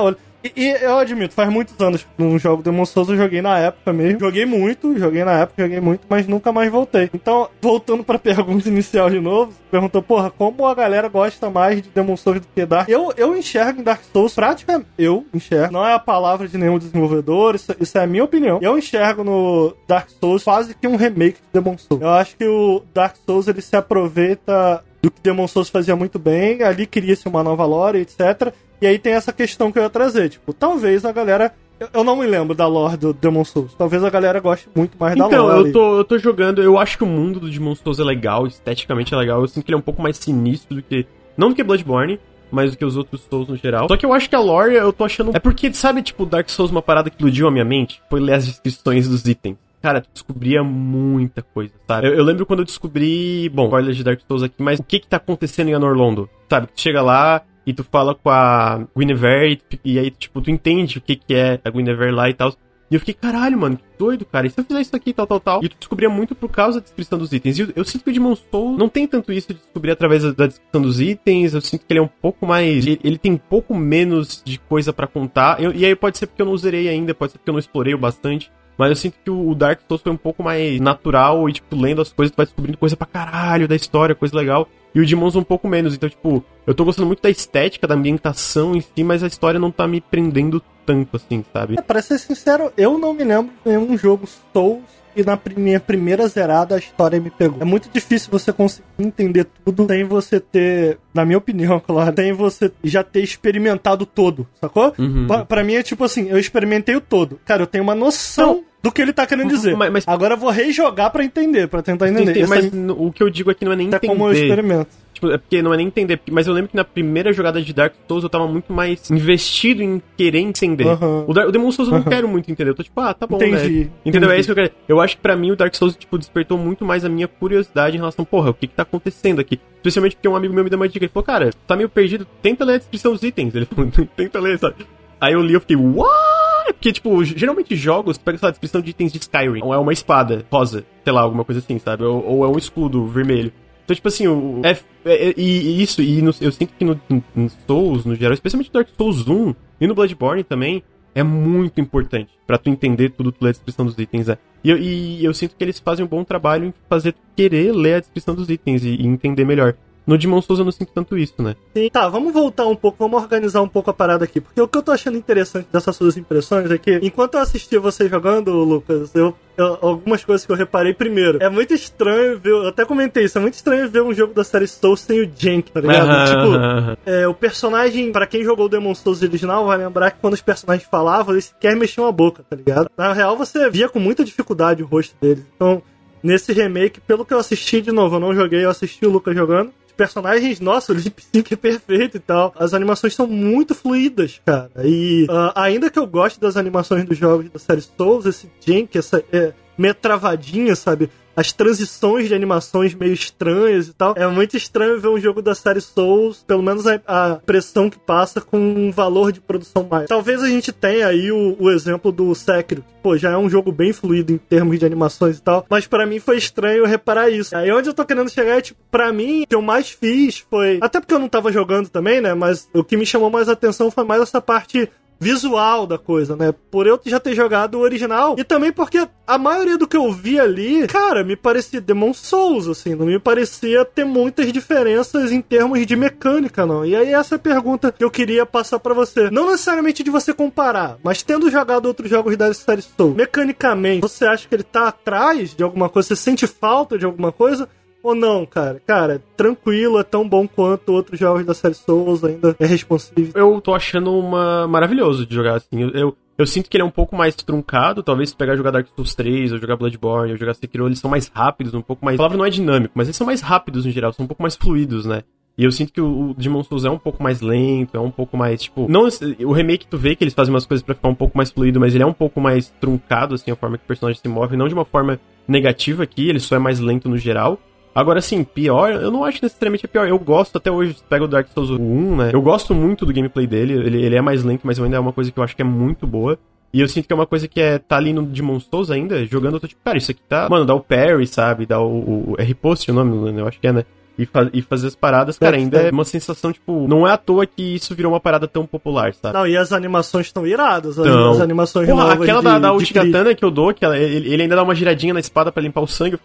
E, eu admito, faz muitos anos não jogo Demon Souls, eu joguei na época mesmo. Joguei muito, joguei na época, joguei muito, mas nunca mais voltei. Então, voltando pra pergunta inicial de novo, perguntou, porra, como a galera gosta mais de Demon Souls do que Dark? Eu, eu enxergo em Dark Souls, praticamente, eu enxergo, não é a palavra de nenhum desenvolvedor, isso, isso é a minha opinião. Eu enxergo no Dark Souls quase que um remake de Demon Souls. Eu acho que o Dark Souls, ele se aproveita do que Demon Souls fazia muito bem, ali cria-se uma nova lore, etc. E aí tem essa questão que eu ia trazer, tipo, talvez a galera... Eu, não me lembro da lore do Demon Souls. Talvez a galera goste muito mais da Então, lore. eu tô, eu tô jogando, eu acho que o mundo do Demon Souls é legal, esteticamente é legal, eu sinto que ele é um pouco mais sinistro do que. Não do que Bloodborne, mas do que os outros Souls no geral. Só que eu acho que a lore eu tô achando. É porque, sabe, tipo, Dark Souls, uma parada que iludiu a minha mente? Foi ler as descrições dos itens. Cara, descobria muita coisa, sabe? Eu, eu lembro quando eu descobri. Bom, spoiler de Dark Souls aqui, mas o que que tá acontecendo em Anorlondo? Sabe? Tu chega lá e tu fala com a Guinevere e, aí, tipo, tu entende o que que é a Guinevere lá e tal. E eu fiquei, caralho, mano, que doido, cara. E se eu fizer isso aqui, tal, tal, tal? E tu descobria muito por causa da descrição dos itens. E eu, eu sinto que o Demon Souls não tem tanto isso de descobrir através da, da descrição dos itens. Eu sinto que ele é um pouco mais. Ele, ele tem um pouco menos de coisa pra contar. Eu- e aí pode ser porque eu não zerei ainda, pode ser porque eu não explorei o bastante. Mas eu sinto que o Dark Souls foi um pouco mais natural e, tipo, lendo as coisas, tu vai descobrindo coisa pra caralho da história, coisa legal. E o Demons um pouco menos. Então, tipo, eu tô gostando muito da estética, da ambientação em si, mas a história não tá me prendendo tanto, assim, sabe? É, pra ser sincero, eu não me lembro de nenhum jogo Souls e na minha primeira zerada a história me pegou. É muito difícil você conseguir entender tudo sem você ter, na minha opinião, claro, sem você já ter experimentado todo, sacou? Uhum. Pra, pra mim é tipo assim, eu experimentei o todo. Cara, eu tenho uma noção do que ele tá querendo dizer. Mas- mas- Agora eu vou rejogar pra entender, pra tentar entender. Essa mas o que eu digo aqui não é nem é entender. como eu experimento. Tipo, é porque não é nem entender. Mas eu lembro que na primeira jogada de Dark Souls eu tava muito mais investido em querer entender. Aham. O, Dar- o Demon Souls eu não Aham. quero muito entender. Eu tô tipo, ah, tá bom, Entendi, né? Entendeu? É entendi. isso que eu quero. Eu acho que pra mim o Dark Souls, tipo, despertou muito mais a minha curiosidade em relação, porra, o que que tá acontecendo aqui? Especialmente porque um amigo meu me deu uma dica. Ele falou, cara, tá meio perdido, tenta ler a descrição dos itens. Ele falou, tenta ler, sabe? Aí eu li eu fiquei, what? Porque, tipo, geralmente jogos, tu pega, sei lá, a descrição de itens de Skyrim, ou é uma espada rosa, sei lá, alguma coisa assim, sabe? Ou, ou é um escudo vermelho. Então, tipo assim, o, é, é- é- e, isso, e no- eu sinto que no, no Souls, no geral, especialmente no Dark Souls 1 e no Bloodborne também, é muito importante pra tu entender tudo, tu ler a descrição dos itens, né? E eu, e eu sinto que eles fazem um bom trabalho em fazer tu querer ler a descrição dos itens e, e entender melhor. No Demon Souls eu não sinto tanto isso, né? Sim, tá, vamos voltar um pouco, vamos organizar um pouco a parada aqui. Porque o que eu tô achando interessante dessas suas impressões é que, enquanto eu assistia você jogando, Lucas, eu, eu- algumas coisas que eu reparei primeiro. É muito estranho ver, eu até comentei isso, é muito estranho ver um jogo da série Souls sem o Jank, tá ligado? tipo, é, o personagem, pra quem jogou o Demon Souls original, vai lembrar que quando os personagens falavam, eles sequer mexiam a boca, tá ligado? Na real, você via com muita dificuldade o rosto deles. Então, nesse remake, pelo que eu assisti de novo, eu não joguei, eu assisti o Lucas jogando. Personagens, nossa, o lip sync é perfeito e tal. As animações são muito fluídas, cara. E ah, ainda que eu goste das animações dos jogos da série Souls, esse Jank, essa é, meio travadinha, sabe? As transições de animações meio estranhas e tal. É muito estranho ver um jogo da série Souls, pelo menos a, a pressão que passa com um valor de produção mais. Talvez a gente tenha aí o, o exemplo do Sekiro, pô, já é um jogo bem fluido em termos de animações e tal, mas pra mim foi estranho reparar isso. Aí onde eu tô querendo chegar é, tipo, pra mim, o que eu mais fiz foi. Até porque eu não tava jogando também, né? Mas o que me chamou mais atenção foi mais essa parte visual da coisa, né? Por eu já ter jogado o original e também porque a maioria do que eu vi ali, cara, me parecia Demon Souls, assim, não me parecia ter muitas diferenças em termos de mecânica, não. E aí essa é pergunta que eu queria passar pra você. Não necessariamente de você comparar, mas tendo jogado outros jogos da série Souls, mecanicamente, você acha que ele tá atrás de alguma coisa? Você sente falta de alguma coisa? Ou não, cara? Cara, é tranquilo, é tão bom quanto outros jogos da série Souls, ainda é responsivo. Eu tô achando uma maravilhoso de jogar assim. Eu, eu, eu sinto que ele é um pouco mais truncado. Talvez se pegar jogar Dark Souls 3, ou jogar Bloodborne, ou jogar Sekiro, eles são mais rápidos, um pouco mais. A palavra não é dinâmico, mas eles são mais rápidos no geral, são um pouco mais fluidos, né? E eu sinto que o, o Demon Souls é um pouco mais lento, é um pouco mais, tipo. Não, o remake tu vê que eles fazem umas coisas para ficar um pouco mais fluido, mas ele é um pouco mais truncado, assim, a forma que o personagem se move, não de uma forma negativa aqui, ele só é mais lento no geral. Agora, assim, pior, eu não acho necessariamente pior. Eu gosto até hoje, pega o Dark Souls 1, né? Eu gosto muito do gameplay dele. Ele, ele é mais lento, mas ainda é uma coisa que eu acho que é muito boa. E eu sinto que é uma coisa que é, tá ali no Demon Souls ainda, jogando, eu tô tipo, cara, isso aqui tá. Mano, dá o parry, sabe? Dá o, o R-Post, o nome, né? eu acho que é, né? E, fa e fazer as paradas, cara, ainda é uma sensação, tipo, não é à toa que isso virou uma parada tão popular, sabe? Não, e as animações estão iradas, as, Então. as animações Porra, novas aquela de, da, da Uchigatana que eu dou, que ela- ele, ele ainda dá uma giradinha na espada pra limpar o sangue. Eu,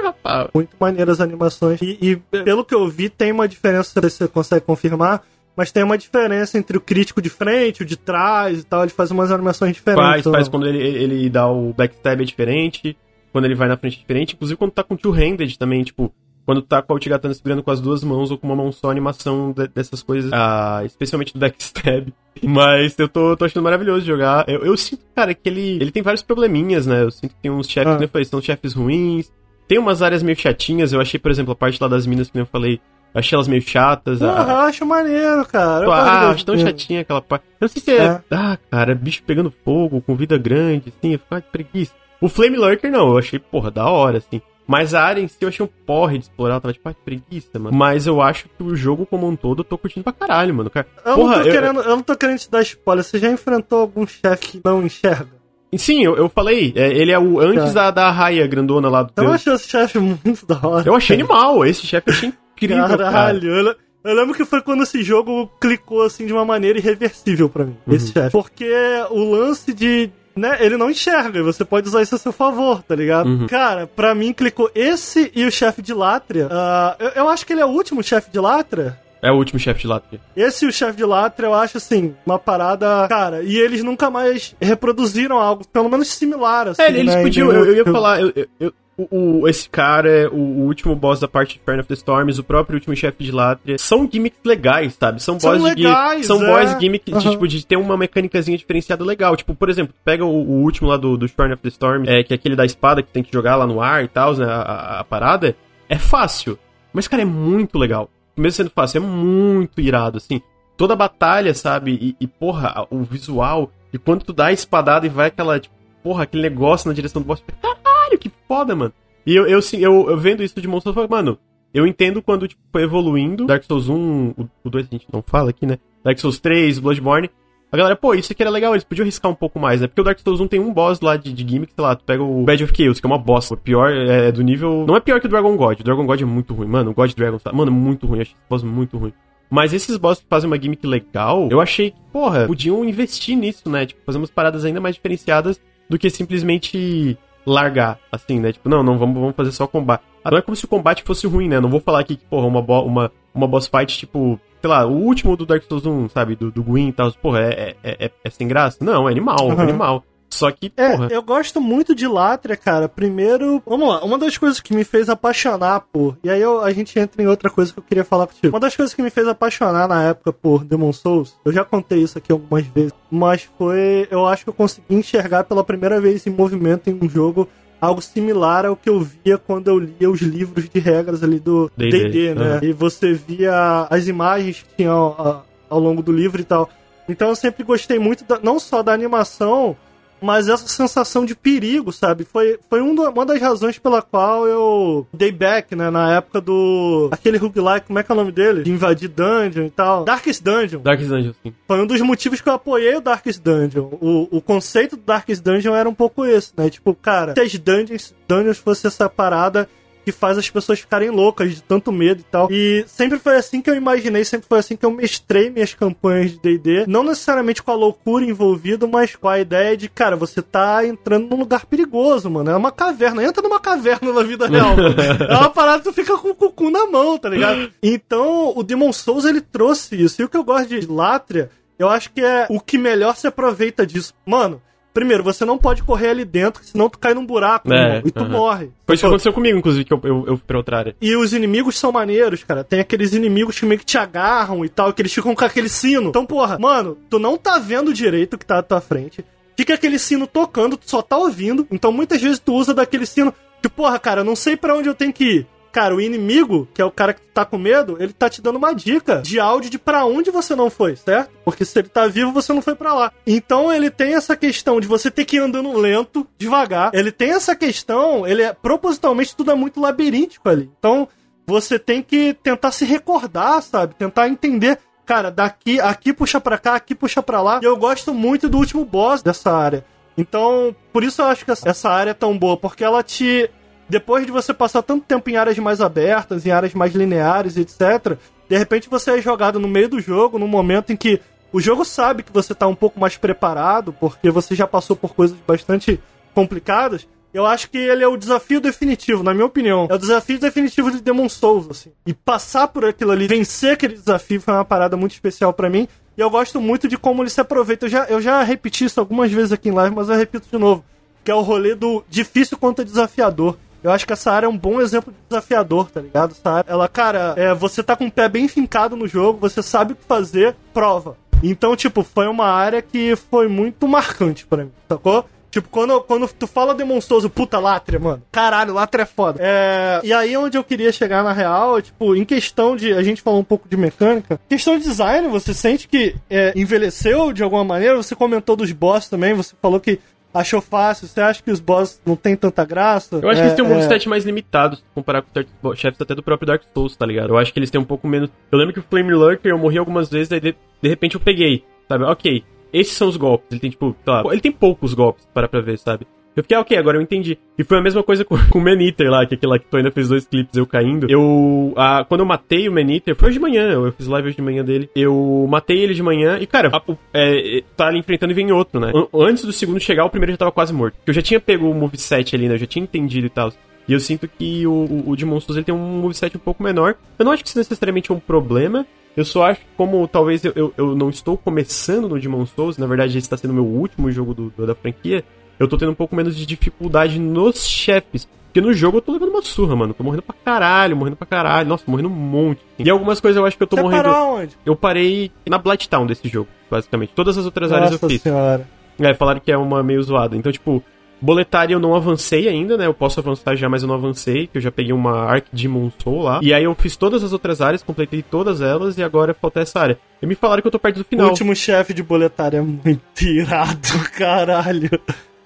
rapaz. muito maneiras as animações. E, e, pelo que eu vi, tem uma diferença, não sei se você consegue confirmar, mas tem uma diferença entre o crítico de frente, o de trás e tal. Ele faz umas animações diferentes. Faz, faz ó. quando ele, ele dá o backstab é diferente, quando ele vai na frente é diferente, inclusive quando tá com two-handed também, tipo, quando tá com a Uchigatana segurando com as duas mãos ou com uma mão só, a animação de- dessas coisas, ah, especialmente do backstab. Mas eu tô, tô achando maravilhoso de jogar. Eu, eu sinto, cara, que ele, ele tem vários probleminhas, né? Eu sinto que tem uns chefes, Ah. falei, são chefes ruins. Tem umas áreas meio chatinhas, eu achei, por exemplo, a parte lá das minas que eu falei, eu achei elas meio chatas. a- Porra, eu acho maneiro, cara. Eu ah, acho tão chatinha aquela parte. Eu não sei se é, É. Ah, cara, bicho pegando fogo, com vida grande, assim. Eu fico, que preguiça. O Flame Lurker, não. Eu achei, porra, da hora, assim. Mas a área em si eu achei um porre de explorar. Eu tava tipo, que preguiça, mano. Mas eu acho que o jogo como um todo eu tô curtindo pra caralho, mano. Cara, Eu, porra, não tô eu- querendo, eu não tô querendo te dar spoiler. Você já enfrentou algum chefe que não enxerga? Sim, eu, eu falei. é, ele é o antes da, da raia grandona lá do Eu teu. achei esse chefe muito da hora. Eu achei animal. Esse chefe eu achei incrível, cara. Caralho, eu, le- eu lembro que foi quando esse jogo clicou assim de uma maneira irreversível pra mim, Uhum. esse chefe. Porque o lance de. Né, ele não enxerga, e você pode usar isso a seu favor, tá ligado? Uhum. Cara, pra mim clicou esse e o chefe de Látria. ah, eu, eu acho que ele é o último chefe de Látria. É o último chefe de lá. Esse o chefe de Látria, eu acho assim, uma parada. Cara, e eles nunca mais reproduziram algo, pelo menos similar, assim. É, eles né? podiam. Eu, eu ia falar. eu- eu- o, o- esse cara, o, o último boss da parte de Fern of the Storms, o próprio último chefe de Latria, são gimmicks legais, sabe? São São boss de legais, São é. boss gimmicks de, Aham. tipo, de ter uma mecânicazinha diferenciada legal. Tipo, por exemplo, pega o, o último lá do, do Fern of the Storms, é, que é aquele da espada que tem que jogar lá no ar e tal, né? A, a- a parada. É fácil. Mas, cara, é muito legal. Mesmo sendo fácil, é muito irado, assim. Toda batalha, sabe? E, e, porra, o visual. E quando tu dá a espadada e vai aquela, tipo, porra, aquele negócio na direção do boss. Caralho, que foda, mano. E eu, eu, eu, eu vendo isso de Hunter, eu falo, mano, eu entendo quando, tipo, foi evoluindo. Dark Souls 1, o, o 2 a gente não fala aqui, né? Dark Souls 3, Bloodborne. A galera, pô, isso aqui era legal, eles podiam arriscar um pouco mais, né? Porque o Dark Souls 1 tem um boss lá de, de gimmick, sei lá, tu pega o Badge of Chaos, que é uma bosta. O pior é do nível. Não é pior que o Dragon God. O Dragon God é muito ruim, mano. O God Dragon, tá? mano, muito ruim. Eu achei esse boss muito ruim. Mas esses boss que fazem uma gimmick legal, eu achei que, porra, podiam investir nisso, né? Tipo, fazer umas paradas ainda mais diferenciadas do que simplesmente largar, assim, né? Tipo, não, não, vamos, vamos fazer só combate. Ah, Não é como se o combate fosse ruim, né? Não vou falar aqui que, porra, uma, uma, uma boss fight, tipo, sei lá, o último do Dark Souls 1, sabe? Do, do Gwyn e tal, porra, é, é, é, é sem graça? Não, é animal, é Uhum. animal. Só que, É, porra. eu gosto muito de Látria, cara. Primeiro, vamos lá, uma das coisas que me fez apaixonar por. E aí eu- a gente entra em outra coisa que eu queria falar contigo. Uma das coisas que me fez apaixonar na época por Demon Souls, eu já contei isso aqui algumas vezes, mas foi. Eu acho que eu consegui enxergar pela primeira vez em movimento em um jogo algo similar ao que eu via quando eu lia os livros de regras ali do D&D, né? aham. E você via as imagens que tinham a- ao longo do livro e tal. Então eu sempre gostei muito, da- não só da animação, mas essa sensação de perigo, sabe? Foi, foi um do- uma das razões pela qual eu dei back, né? Na época do. Aquele roguelike, como é que é o nome dele? De invadir dungeon e tal. Darkest Dungeon. Dark Dungeon, sim. Foi um dos motivos que eu apoiei o Darkest Dungeon. O, o conceito do Darkest Dungeon era um pouco esse, né? Tipo, cara, se as dungeons, dungeons fosse essa parada que faz as pessoas ficarem loucas de tanto medo e tal. E sempre foi assim que eu imaginei, sempre foi assim que eu mestrei minhas campanhas de D&D. Não necessariamente com a loucura envolvida, mas com a ideia de, cara, você tá entrando num lugar perigoso, mano. É uma caverna. Entra numa caverna na vida real. é uma parada que tu fica com o cucu na mão, tá ligado? Então, o Demon Souls, ele trouxe isso. E o que eu gosto de Latria, eu acho que é o que melhor se aproveita disso. Mano, primeiro, você não pode correr ali dentro, senão tu cai num buraco, É, irmão, e tu aham. morre. Foi isso que aconteceu comigo, inclusive, que eu, eu, eu fui pra outra área. e os inimigos são maneiros, cara. Tem aqueles inimigos que meio que te agarram e tal, que eles ficam com aquele sino. Então, porra, mano, tu não tá vendo direito o que tá à tua frente. Fica aquele sino tocando, tu só tá ouvindo. Então, muitas vezes tu usa daquele sino que, porra, cara, eu não sei pra onde eu tenho que ir. Cara, o inimigo, que é o cara que tá com medo, ele tá te dando uma dica de áudio de para onde você não foi, certo? Porque se ele tá vivo, você não foi para lá. Então ele tem essa questão de você ter que ir andando lento, devagar. Ele tem essa questão, ele é propositalmente tudo é muito labiríntico ali. Então você tem que tentar se recordar, sabe? Tentar entender cara, daqui, aqui puxa pra cá, aqui puxa pra lá. E eu gosto muito do último boss dessa área. Então, por isso eu acho que essa área é tão boa, porque ela te. Depois de você passar tanto tempo em áreas mais abertas, em áreas mais lineares, etc., de repente você é jogado no meio do jogo, num momento em que o jogo sabe que você tá um pouco mais preparado, porque você já passou por coisas bastante complicadas. Eu acho que ele é o desafio definitivo, na minha opinião. É o desafio definitivo de Demon Souls, assim. E passar por aquilo ali, vencer aquele desafio foi uma parada muito especial para mim. E eu gosto muito de como ele se aproveita. Eu já, eu já repeti isso algumas vezes aqui em live, mas eu repito de novo. Que é o rolê do difícil contra desafiador. Eu acho que essa área é um bom exemplo de desafiador, tá ligado? Essa área, ela, cara, é, você tá com o pé bem fincado no jogo, você sabe o que fazer, prova. Então, tipo, foi uma área que foi muito marcante para mim, sacou? Tipo, quando, quando tu fala demonstoso, puta Látria, mano. Caralho, Látria é foda. É, e aí onde eu queria chegar na real, tipo, em questão de. A gente falou um pouco de mecânica. Questão de design, você sente que é, envelheceu de alguma maneira? Você comentou dos boss também, você falou que achou fácil? Você acha que os boss não tem tanta graça? Eu acho é, que eles têm um é... moveset mais limitado se comparar com os chefes até do próprio Dark Souls, tá ligado? Eu acho que eles têm um pouco menos. Eu lembro que o Flame Lurker eu morri algumas vezes, aí de, de repente eu peguei, sabe? Ok, esses são os golpes. Ele tem, tipo, tá, ele tem poucos golpes, para pra ver, sabe? Eu fiquei, ah, ok, agora eu entendi. E foi a mesma coisa com, o Maniter lá, que aquele lá que tu ainda fez dois clipes eu caindo. Eu. Ah, quando eu matei o Maniter, foi hoje de manhã, eu fiz live hoje de manhã dele. Eu matei ele de manhã e, cara, a, é, tá ali enfrentando e vem outro, né? Antes do segundo chegar, o primeiro já tava quase morto. Eu já tinha pego o moveset ali, né? Eu já tinha entendido e tal. E eu sinto que o, o, o Demon Souls ele tem um moveset um pouco menor. Eu não acho que isso necessariamente é um problema. Eu só acho que como talvez eu, eu, eu, não estou começando no Demon Souls, na verdade esse está sendo meu último jogo do, do, da franquia, eu tô tendo um pouco menos de dificuldade nos chefes. Porque no jogo eu tô levando uma surra, mano. Tô morrendo pra caralho, morrendo pra caralho. Nossa, tô morrendo um monte. E algumas coisas eu acho que eu tô Você morrendo. Parou onde? Eu parei na Blighttown desse jogo, basicamente. Todas as outras Nossa áreas eu fiz. Senhora. É, falaram que é uma meio zoada. Então, tipo, Boletária eu não avancei ainda, né? Eu posso avançar já, mas eu não avancei, que eu já peguei uma Arc Demon Soul lá. E aí eu fiz todas as outras áreas, completei todas elas e agora falta essa área. E me falaram que eu tô perto do final. O último chefe de boletária é muito irado, caralho.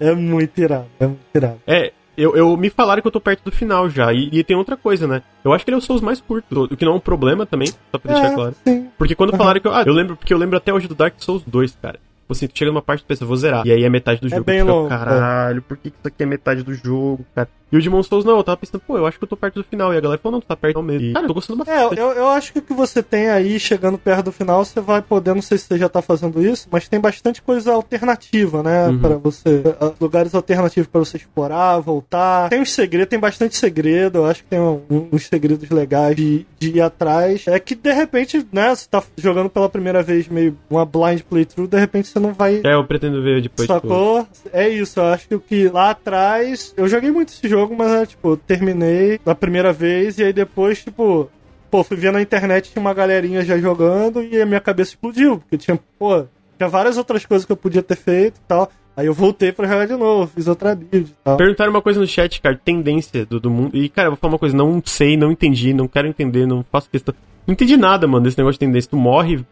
É muito irado, é muito irado. É, eu, eu, me falaram que eu tô perto do final já. E, e, tem outra coisa, né? Eu acho que ele é o Souls mais curto, o que não é um problema também, só pra deixar É, claro. sim. Porque quando falaram que eu. Ah, eu lembro, porque eu lembro até hoje do Dark Souls 2, cara. Tipo assim, tu chega numa parte e pensa, vou zerar. E aí é metade do É jogo. bem tu fica, longo, Caralho, por que que isso aqui é metade do jogo, cara? E o Demon Souls não, eu tava pensando, pô, eu acho que eu tô perto do final. E a galera falou, não, tu tá perto mesmo. E, cara, eu tô gostando É, bastante. eu, eu acho que o que você tem aí, chegando perto do final, você vai poder, não sei se você já tá fazendo isso, mas tem bastante coisa alternativa, né? Uhum. Pra você. eh, Lugares alternativos pra você explorar, voltar. Tem uns segredos, tem bastante segredo, eu acho que tem um- um- uns segredos legais de, de ir atrás. É que de repente, né, você tá jogando pela primeira vez meio uma blind playthrough, de repente você não vai É, eu pretendo ver depois. tipo, Sacou? É isso, eu acho que o que lá atrás. Eu joguei muito esse jogo, mas é tipo, terminei da primeira vez e aí depois, tipo. Pô, fui ver na internet, tinha uma galerinha já jogando e a minha cabeça explodiu. Porque tinha, pô, tinha várias outras coisas que eu podia ter feito e tal. Aí eu voltei pra jogar de novo, fiz outra build e tal. Perguntaram uma coisa no chat, cara, tendência do, do mundo. E, cara, eu vou falar uma coisa, não sei, não entendi, não quero entender, não faço questão. Não entendi nada, mano, desse negócio de tendência. Tu morre.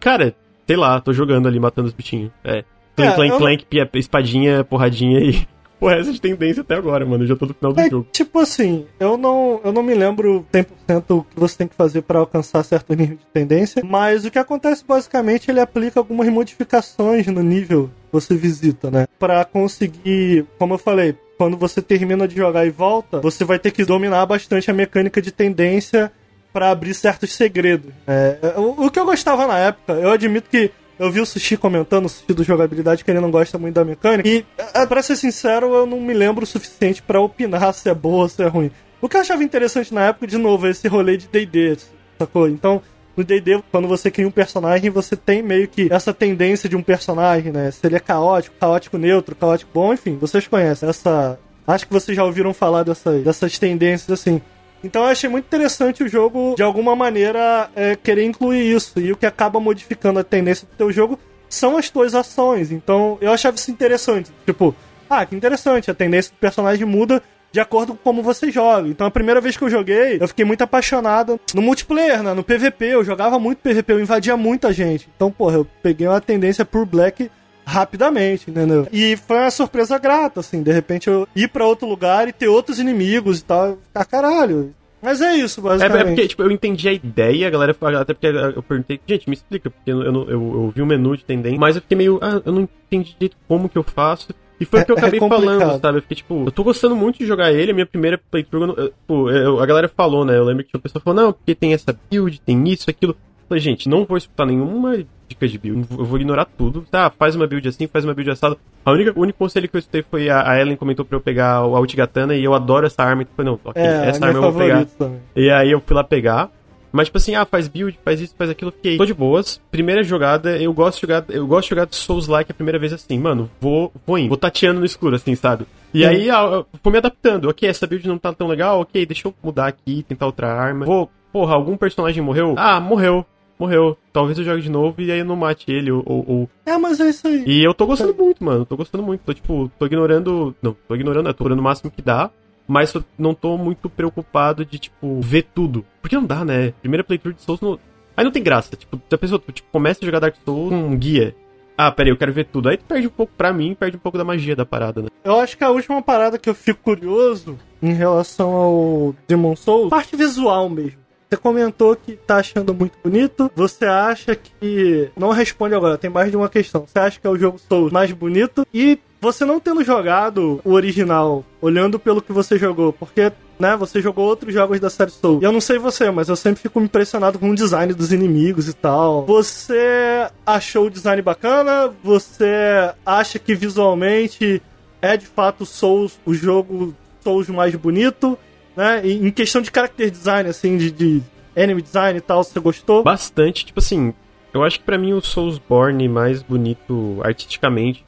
Cara, sei lá, tô jogando ali, matando os bichinhos. É. Clank, É, clank, eu- clank, espadinha, porradinha e. Porra, essa de tendência até agora, mano. Eu já tô no final do É, jogo. tipo assim, eu não, eu não me lembro 100% o que você tem que fazer pra alcançar certo nível de tendência, mas o que acontece basicamente, ele aplica algumas modificações no nível que você visita, né? Pra conseguir, como eu falei, quando você termina de jogar e volta, você vai ter que dominar bastante a mecânica de tendência pra abrir certos segredos. É, o, o que eu gostava na época, eu admito que eu vi o Sushi comentando, o Sushi do jogabilidade, que ele não gosta muito da mecânica. E, é, pra ser sincero, eu não me lembro o suficiente pra opinar se é boa ou se é ruim. O que eu achava interessante na época, de novo, é esse rolê de DD, sacou? Então, no D&D, quando você cria um personagem, você tem meio que essa tendência de um personagem, né? Se ele é caótico, caótico neutro, caótico bom, enfim, vocês conhecem essa... Acho que vocês já ouviram falar dessas, dessas tendências, assim. Então eu achei muito interessante o jogo, de alguma maneira, é, querer incluir isso. E o que acaba modificando a tendência do teu jogo são as tuas ações. Então eu achava isso interessante. Tipo, ah, que interessante, a tendência do personagem muda de acordo com como você joga. Então a primeira vez que eu joguei, eu fiquei muito apaixonado no multiplayer, né? No PVP, eu jogava muito PVP, eu invadia muita gente. Então, porra, eu peguei uma tendência por Black rapidamente, entendeu? E foi uma surpresa grata, assim, de repente eu ir para outro lugar e ter outros inimigos e tal. Ah, caralho, mas é isso, basicamente. É, é, porque, tipo, eu entendi a ideia, a galera, até porque eu perguntei, gente, me explica, porque eu, eu, eu, vi o menu de tendência, mas eu fiquei meio, ah, eu não entendi direito como que eu faço. E foi o que eu é, é acabei é falando, sabe? Eu fiquei tipo, eu tô gostando muito de jogar ele, a minha primeira playthrough, eu, tipo, eu, a galera falou, né? Eu lembro que o pessoal falou, não, porque tem essa build, tem isso, aquilo. Eu falei, gente, não vou escutar nenhuma dica de build, eu vou ignorar tudo. Tá, faz uma build assim, faz uma build assado. A única, o único conselho que eu escutei foi a, a Ellen comentou pra eu pegar o Ultigatana e eu adoro essa arma. Então, não, ok, é, essa é arma eu vou pegar. Também. E aí eu fui lá pegar. Mas, tipo assim, ah, faz build, faz isso, faz aquilo, fiquei. Tô de boas. Primeira jogada, eu gosto de jogar, eu gosto de jogar Souls-like a primeira vez assim, mano, vou, vou indo, vou tateando no escuro, assim, sabe? E hum. aí, eu vou me adaptando. Ok, essa build não tá tão legal, ok, deixa eu mudar aqui, tentar outra arma. Vou, porra, algum personagem morreu? Ah, morreu morreu. Talvez eu jogue de novo e aí eu não mate ele ou, ou... É, mas é isso aí. E eu tô gostando muito, mano. Tô gostando muito. Tô, tipo, tô ignorando... Não, tô ignorando, eu tô ignorando o máximo que dá. Mas não tô muito preocupado de, tipo, ver tudo. Porque não dá, né? Primeira playthrough de Souls não... Aí não tem graça. Tipo, a pessoa tipo, começa a jogar Dark Souls com um guia. Ah, peraí, eu quero ver tudo. Aí tu perde um pouco, pra mim, perde um pouco da magia da parada, né? Eu acho que a última parada que eu fico curioso em relação ao Demon Souls, parte visual mesmo. Você comentou que tá achando muito bonito. Você acha que. Não responde agora, tem mais de uma questão. Você acha que é o jogo Souls mais bonito? E você não tendo jogado o original, olhando pelo que você jogou, porque né? Você jogou outros jogos da série Soul. E eu não sei você, mas eu sempre fico impressionado com o design dos inimigos e tal. Você achou o design bacana? Você acha que visualmente é de fato Souls o jogo Souls mais bonito? Né? em questão de character design, assim, de, de enemy design e tal, você gostou? Bastante, tipo assim, eu acho que para mim o Soulsborne mais bonito artisticamente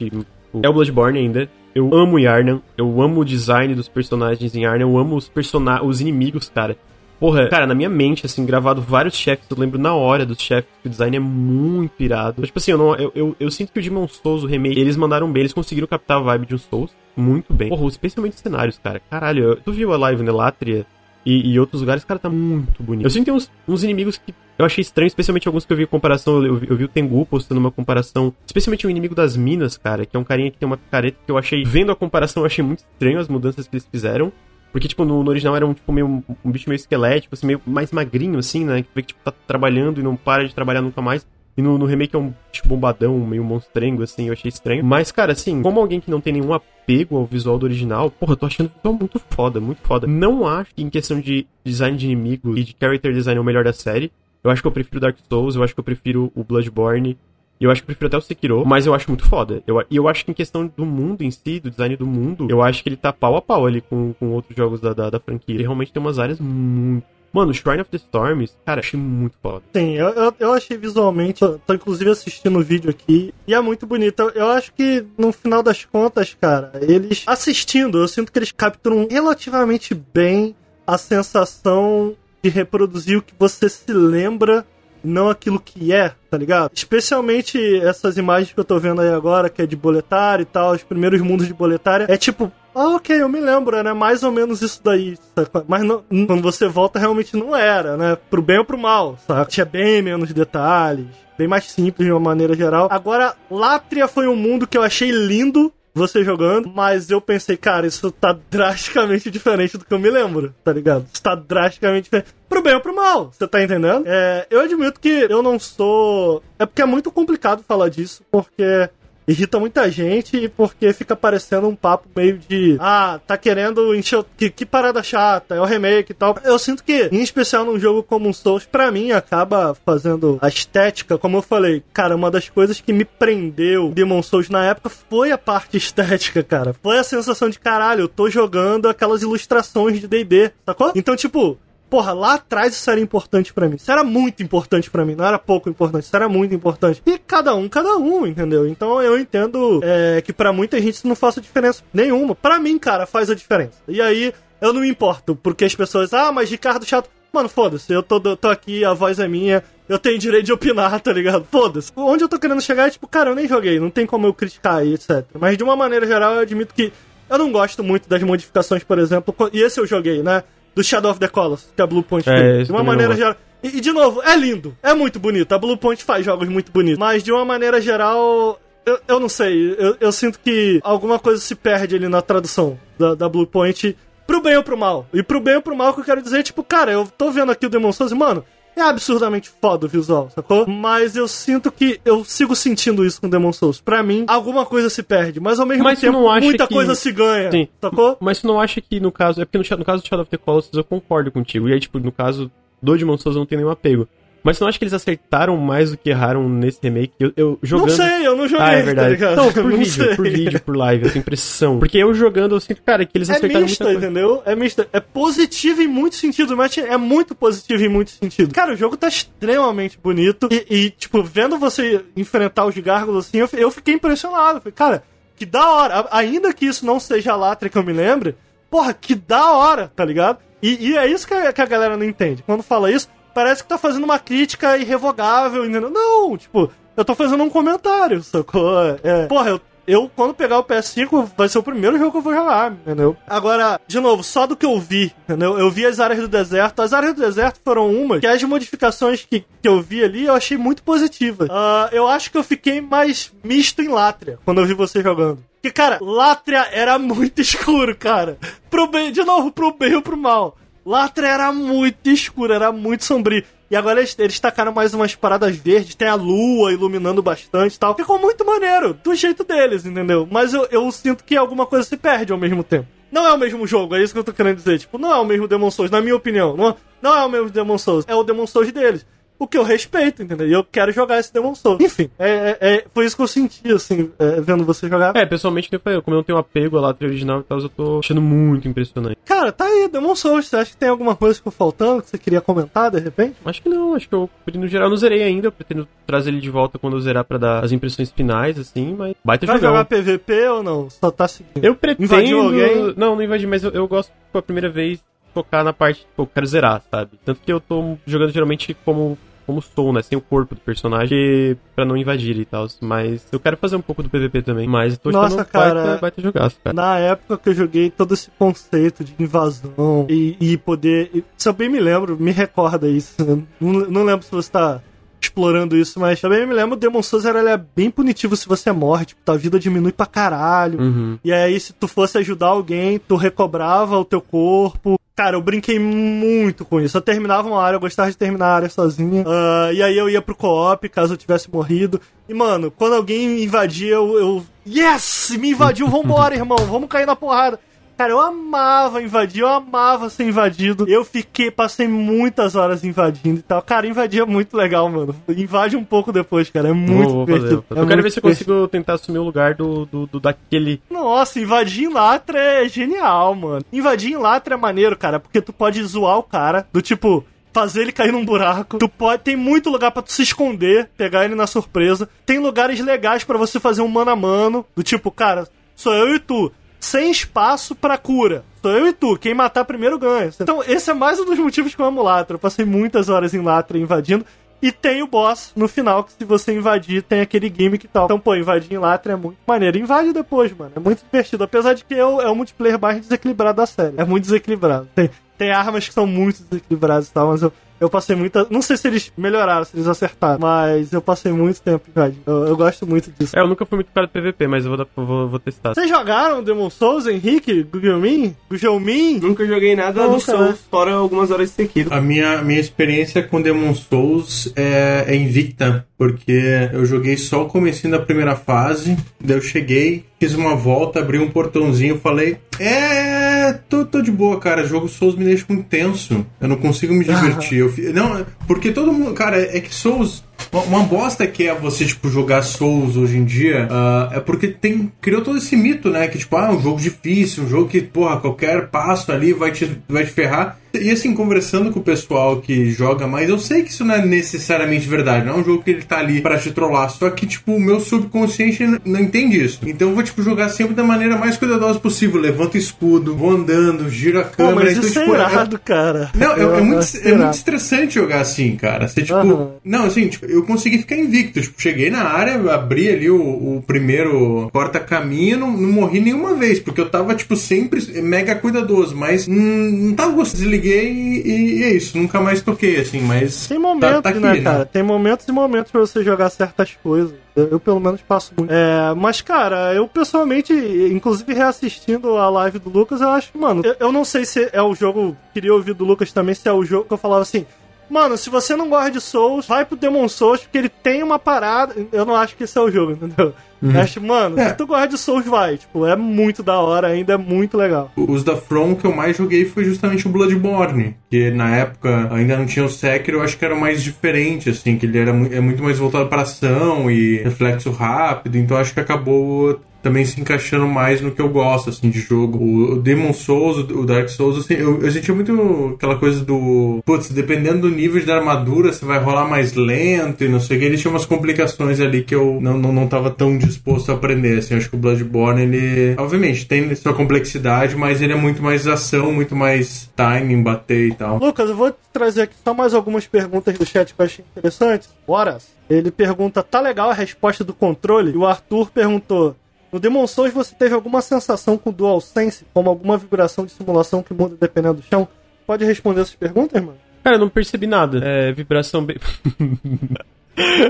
é o Bloodborne ainda. Eu amo Yarnan, eu amo o design dos personagens em Yarnan, eu amo os personagens, os inimigos, cara. Porra, cara, na minha mente, assim, gravado vários chefes, eu lembro na hora dos chefes, que o design é muito irado. tipo assim, eu, não, eu, eu, eu, sinto que o Demon Souls, o remake, eles mandaram bem, eles conseguiram captar a vibe de um Souls muito bem. Porra, especialmente os cenários, cara. Caralho, tu viu a live na Latria e, e, outros lugares, cara, tá muito bonito. Eu sinto que tem uns, uns, inimigos que eu achei estranho, especialmente alguns que eu vi comparação. Eu, eu vi o Tengu postando uma comparação, especialmente o inimigo das minas, cara, que é um carinha que tem uma picareta que eu achei, vendo a comparação, eu achei muito estranho as mudanças que eles fizeram. Porque, tipo, no, no, original era um, tipo, meio, um bicho meio esquelético, assim, meio mais magrinho, assim, né? Que vê que, tipo, tá trabalhando e não para de trabalhar nunca mais. E no, no remake é um tipo bombadão, meio monstrengo, assim, eu achei estranho. Mas, cara, assim, como alguém que não tem nenhum apego ao visual do original, porra, eu tô achando visual muito foda, muito foda. Não acho que em questão de design de inimigo e de character design é o melhor da série. Eu acho que eu prefiro Dark Souls, eu acho que eu prefiro o Bloodborne. E eu acho que eu prefiro até o Sekiro, mas eu acho muito foda. Eu, e eu acho que em questão do mundo em si, do design do mundo, eu acho que ele tá pau a pau ali com, com outros jogos da, da, da franquia. Ele realmente tem umas áreas muito Mano, Shrine of the Storms, cara, achei muito foda. Sim, eu, eu, eu achei visualmente, tô, tô, inclusive assistindo o vídeo aqui, e é muito bonito. Eu, eu, acho que, no final das contas, cara, eles assistindo, eu sinto que eles capturam relativamente bem a sensação de reproduzir o que você se lembra não aquilo que é, tá ligado? Especialmente essas imagens que eu tô vendo aí agora, que é de boletário e tal, os primeiros mundos de boletária, é tipo, ah, ok, eu me lembro, né? Mais ou menos isso daí. Sabe? Mas não, quando você volta, realmente não era, né? Pro bem ou pro mal, sabe? Tinha bem menos detalhes, bem mais simples de uma maneira geral. Agora, Látria foi um mundo que eu achei lindo, você jogando, mas eu pensei, cara, isso tá drasticamente diferente do que eu me lembro, tá ligado? Isso tá drasticamente diferente. Pro bem ou pro mal, você tá entendendo? É, eu admito que eu não sou. É porque é muito complicado falar disso, porque irrita muita gente porque fica parecendo um papo meio de ah, tá querendo encher que, que parada chata, é o remake e tal. Eu sinto que, em especial num jogo como um Souls, pra mim acaba fazendo a estética, como eu falei, cara, uma das coisas que me prendeu Demon Souls na época foi a parte estética, cara. Foi a sensação de caralho, eu tô jogando aquelas ilustrações de D&D, sacou? Então, tipo, porra, lá atrás isso era importante para mim. Isso era muito importante para mim, não era pouco importante, isso era muito importante. E cada um, cada um, entendeu? Então eu entendo é, que para muita gente isso não faça diferença nenhuma. Para mim, cara, faz a diferença. E aí eu não me importo, porque as pessoas, ah, mas Ricardo chato. Mano, foda-se, eu tô, tô aqui, a voz é minha, eu tenho direito de opinar, tá ligado? Foda-se. Onde eu tô querendo chegar é tipo, cara, eu nem joguei, não tem como eu criticar e etc. Mas de uma maneira geral, eu admito que Eu não gosto muito das modificações, por exemplo, e esse eu joguei, né? Do Shadow of the Colossus, que a Blue Point É, De uma maneira geral. E, e, de novo, é lindo, é muito bonito. A Blue Point faz jogos muito bonitos. Mas de uma maneira geral, eu, eu não sei. Eu, eu sinto que alguma coisa se perde ali na tradução da, da Blue Point. Pro bem ou pro mal. E pro bem ou pro mal, que eu quero dizer, tipo, cara, eu tô vendo aqui o Demon Souls e, mano, é absurdamente foda o visual, sacou? Mas eu sinto que eu sigo sentindo isso com Demon Souls. Pra mim, alguma coisa se perde, mas ao mesmo Mas tempo, muita que- coisa se ganha, Sim. sacou? Mas tu não acha que no caso. É porque no, no caso do Shadow of the Colossus eu concordo contigo. E aí, tipo, no caso do Demon Souls eu não tenho nenhum apego. Mas não acha que eles acertaram mais do que erraram nesse remake? Eu, eu jogando. Não sei, eu não joguei, Ah, é tá verdade. ligado? Não, por Não vídeo, sei. por vídeo, por live, eu tenho impressão. Porque eu jogando, eu sinto, cara, que eles É acertaram mista, muita coisa. entendeu? É mista. É positivo em muitos sentidos, mas é muito positivo em muitos sentidos. Cara, o jogo tá extremamente bonito. E, e, tipo, vendo você enfrentar os gárgulas assim, eu, eu fiquei impressionado. Falei, cara, que da hora. Ainda que isso não seja a Latra que eu me lembre, porra, que da hora, tá ligado? E, e é isso que a, que a galera não entende. Quando fala isso, parece que tá fazendo uma crítica irrevogável, entendeu? Não, tipo, eu tô fazendo um comentário, sacou? É, porra, eu eu, quando pegar o PS5, vai ser o primeiro jogo que eu vou jogar, entendeu? Agora, de novo, só do que eu vi, entendeu? Eu vi as áreas do deserto. As áreas do deserto foram uma que as modificações que, que eu vi ali eu achei muito positivas. Ah, eu acho que eu fiquei mais misto em Látria quando eu vi você jogando. Porque, cara, Látria era muito escuro, cara. Pro bem, de novo, pro bem ou pro mal. Látria era muito escuro, era muito sombrio. E agora eles, eles tacaram mais umas paradas verdes, tem a lua iluminando bastante e tal. Ficou muito maneiro, do jeito deles, entendeu? Mas eu, eu sinto que alguma coisa se perde ao mesmo tempo. Não é o mesmo jogo, é isso que eu tô querendo dizer. Tipo, não é o mesmo Demon Souls, na minha opinião. Não, não é o mesmo Demon Souls, é o Demon Souls deles. O que eu respeito, entendeu? E eu quero jogar esse Demon Souls. Enfim, é, é, é- foi isso que eu senti, assim, é, vendo você jogar. É, pessoalmente, como eu não tenho apego à Latria original e tal, eu tô achando muito impressionante. Cara, tá aí, Demon Souls. Você acha que tem alguma coisa que ficou faltando que você queria comentar, de repente? Acho que não, acho que eu, no geral, não zerei ainda. Eu pretendo trazer ele de volta quando eu zerar pra dar as impressões finais, assim, mas baita Vai jogão. jogar PVP ou não? Só tá seguindo. Eu pretendo. Invadiu alguém? Não, não invadi, mas eu, eu gosto, tipo, a primeira vez, focar na parte, tipo, eu quero zerar, sabe? Tanto que eu tô jogando geralmente como. Como sou, né? Sem o corpo do personagem pra não invadir e tal. Mas eu quero fazer um pouco do PVP também. Mas tô Nossa, cara, baita, baita jogaço, cara. Na época que eu joguei todo esse conceito de invasão e, e poder. e- Se eu bem me lembro, me recorda isso. né? Não, não lembro se você tá explorando isso, mas também me lembro o Demon Souls era é bem punitivo se você morre, tipo, tua vida diminui pra caralho. Uhum. E aí, se tu fosse ajudar alguém, tu recobrava o teu corpo. Cara, eu brinquei muito com isso. Eu terminava uma área, eu gostava de terminar a área sozinha. Ah, e aí eu ia pro co-op, caso eu tivesse morrido. E, mano, quando alguém invadia, eu. eu yes! Me invadiu, vambora, irmão, vamos cair na porrada. Cara, eu amava invadir, eu amava ser invadido. Eu fiquei, passei muitas horas invadindo e tal. Cara, invadir é muito legal, mano. Invade um pouco depois, cara. É muito Vou- fazer, vou fazer. É eu quero ver se eu consigo tentar assumir o lugar do, do, do- daquele. Nossa, invadir em Latra é genial, mano. Invadir em Latra é maneiro, cara, porque tu pode zoar o cara, do tipo, fazer ele cair num buraco. Tu pode, tem muito lugar pra tu se esconder, pegar ele na surpresa. Tem lugares legais pra você fazer um mano a mano, do tipo, cara, sou eu e tu. Sem espaço pra cura. Sou eu e tu. Quem matar primeiro ganha. Então, esse é mais um dos motivos que eu amo Latra. Eu passei muitas horas em Latra invadindo. E tem o boss no final, que se você invadir, tem aquele gimmick e tal. Então, pô, invadir em Latra é muito maneiro. Invade depois, mano. É muito divertido. Apesar de que é o, é o multiplayer mais desequilibrado da série. É muito desequilibrado. Tem, tem armas que são muito desequilibradas e tal, mas eu, eu passei muita. Não sei se eles melhoraram, se eles acertaram, mas eu passei muito tempo invadindo. Eu, eu gosto muito disso. É, eu nunca fui muito cara do PVP, mas eu vou, vou, vou testar. Vocês jogaram Demon Souls, Henrique? Gugelmin? Gugelmin? Nunca joguei nada Não, do cara. Souls, fora algumas horas de Sekiro. A minha, minha experiência com Demon Souls é, é invicta, porque eu joguei só o comecinho da primeira fase, daí eu cheguei, fiz uma volta, abri um portãozinho, falei, é, tô, tô de boa, cara, jogo Souls me deixa muito tenso, eu não consigo me divertir. Eu, não, porque todo mundo, cara, é que Souls... Uma- bosta que é você, tipo, jogar Souls hoje em dia ah, é porque tem, criou todo esse mito, né? Que, tipo, ah, um jogo difícil, um jogo que, porra, qualquer passo ali vai te, vai te ferrar. E assim, conversando com o pessoal que joga mais, eu sei que isso não é necessariamente verdade. Não é um jogo que ele tá ali pra te trollar. Só que, tipo, o meu subconsciente não entende isso. Então eu vou, tipo, jogar sempre da maneira mais cuidadosa possível. Levanto o escudo, vou andando, giro a Pô, câmera. mas então, isso tipo, é irado, cara. Não, é, Eu é muito, é muito estressante jogar assim, cara. Você, tipo. Aham. Não, assim, tipo, eu consegui ficar invicto. Tipo, cheguei na área, abri ali o, o primeiro corta-caminho, não, não morri nenhuma vez, porque eu tava, tipo, sempre mega cuidadoso, mas hum, não tava gostando. Desliguei e, e é isso. Nunca mais toquei, assim, mas. Tem momentos, tá, tá aqui, né, cara? Tem momentos e momentos pra você jogar certas coisas. Eu, eu, pelo menos passo muito. É, mas, cara, eu pessoalmente, inclusive reassistindo a live do Lucas, eu acho, mano, eu, eu não sei se é o jogo. Queria ouvir do Lucas também se é o jogo que eu falava assim. Mano, se você não gosta de Souls, vai pro Demon Souls, porque ele tem uma parada. Eu não acho que esse é o jogo, entendeu? Eu acho, mano, É. se tu gosta de Souls, vai. Tipo, é muito da hora, ainda é muito legal. Os da From que eu mais joguei foi justamente o Bloodborne, que na época ainda não tinha o Sekiro, eu acho que era o mais diferente, assim, que ele era mu- é muito mais voltado para ação e reflexo rápido, então acho que acabou também se encaixando mais no que eu gosto, assim, de jogo. O, Demon Souls, o Dark Souls, assim, eu, eu sentia muito aquela coisa do... Putz, dependendo do nível de armadura, você vai rolar mais lento e não sei o que. Ele tinha umas complicações ali que eu não, não, não tava tão disposto a aprender, assim. Eu acho que o Bloodborne, ele... Obviamente, tem sua complexidade, mas ele é muito mais ação, muito mais timing, bater e tal. Lucas, eu vou trazer aqui só mais algumas perguntas do chat que eu achei interessantes. Bora! Ele pergunta: tá legal a resposta do controle? E o Arthur perguntou: no Demon Souls você teve alguma sensação com o DualSense, como alguma vibração de simulação que muda dependendo do chão? Pode responder essas perguntas, mano? Cara, eu não percebi nada. É, vibração bem.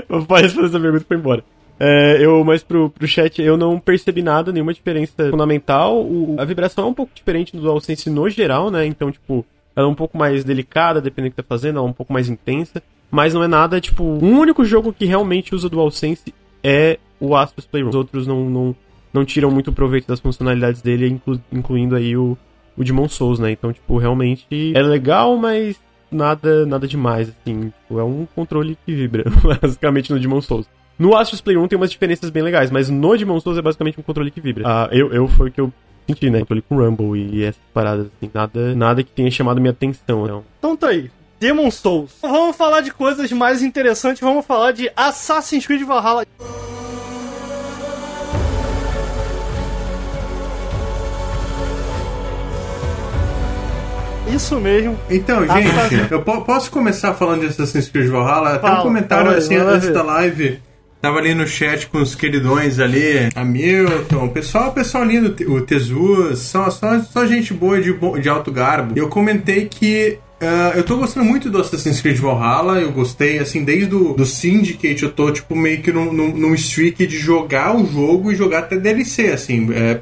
o pai respondeu essa pergunta e foi embora. É, eu, mas pro, pro chat, eu não percebi nada, nenhuma diferença fundamental. O- a vibração é um pouco diferente do DualSense no geral, né? Então, tipo, ela é um pouco mais delicada, dependendo do que tá fazendo, ela é um pouco mais intensa. Mas não é nada, tipo, o único jogo que realmente usa DualSense é o Astros Playroom. Os outros não, não, não tiram muito proveito das funcionalidades dele, inclu- incluindo aí o, o Demon Souls, né? Então, tipo, realmente é legal, mas nada nada demais, assim. Tipo, é um controle que vibra, basicamente, no Demon Souls. No Astros Playroom tem umas diferenças bem legais, mas no Demon Souls é basicamente um controle que vibra. Ah, eu, eu foi o que eu senti, né? Controle com Rumble e essas paradas, assim. Nada, nada que tenha chamado minha atenção, não. Então tá aí. Demon Souls. Vamos falar de coisas mais interessantes. Vamos falar de Assassin's Creed Valhalla. Isso mesmo. Então, Ah, gente, tá. eu po- posso começar falando de Assassin's Creed Valhalla? Até Fala, um comentário aí, assim antes da live. Tava ali no chat com os queridões ali, Hamilton, pessoal, pessoal lindo, o Tezus, só, só, só gente boa de, de alto garbo. Eu comentei que ah, eu tô gostando muito do Assassin's Creed Valhalla, eu gostei, assim, desde o do Syndicate, eu tô, tipo, meio que num, num, num streak de jogar o jogo e jogar até DLC, assim, é,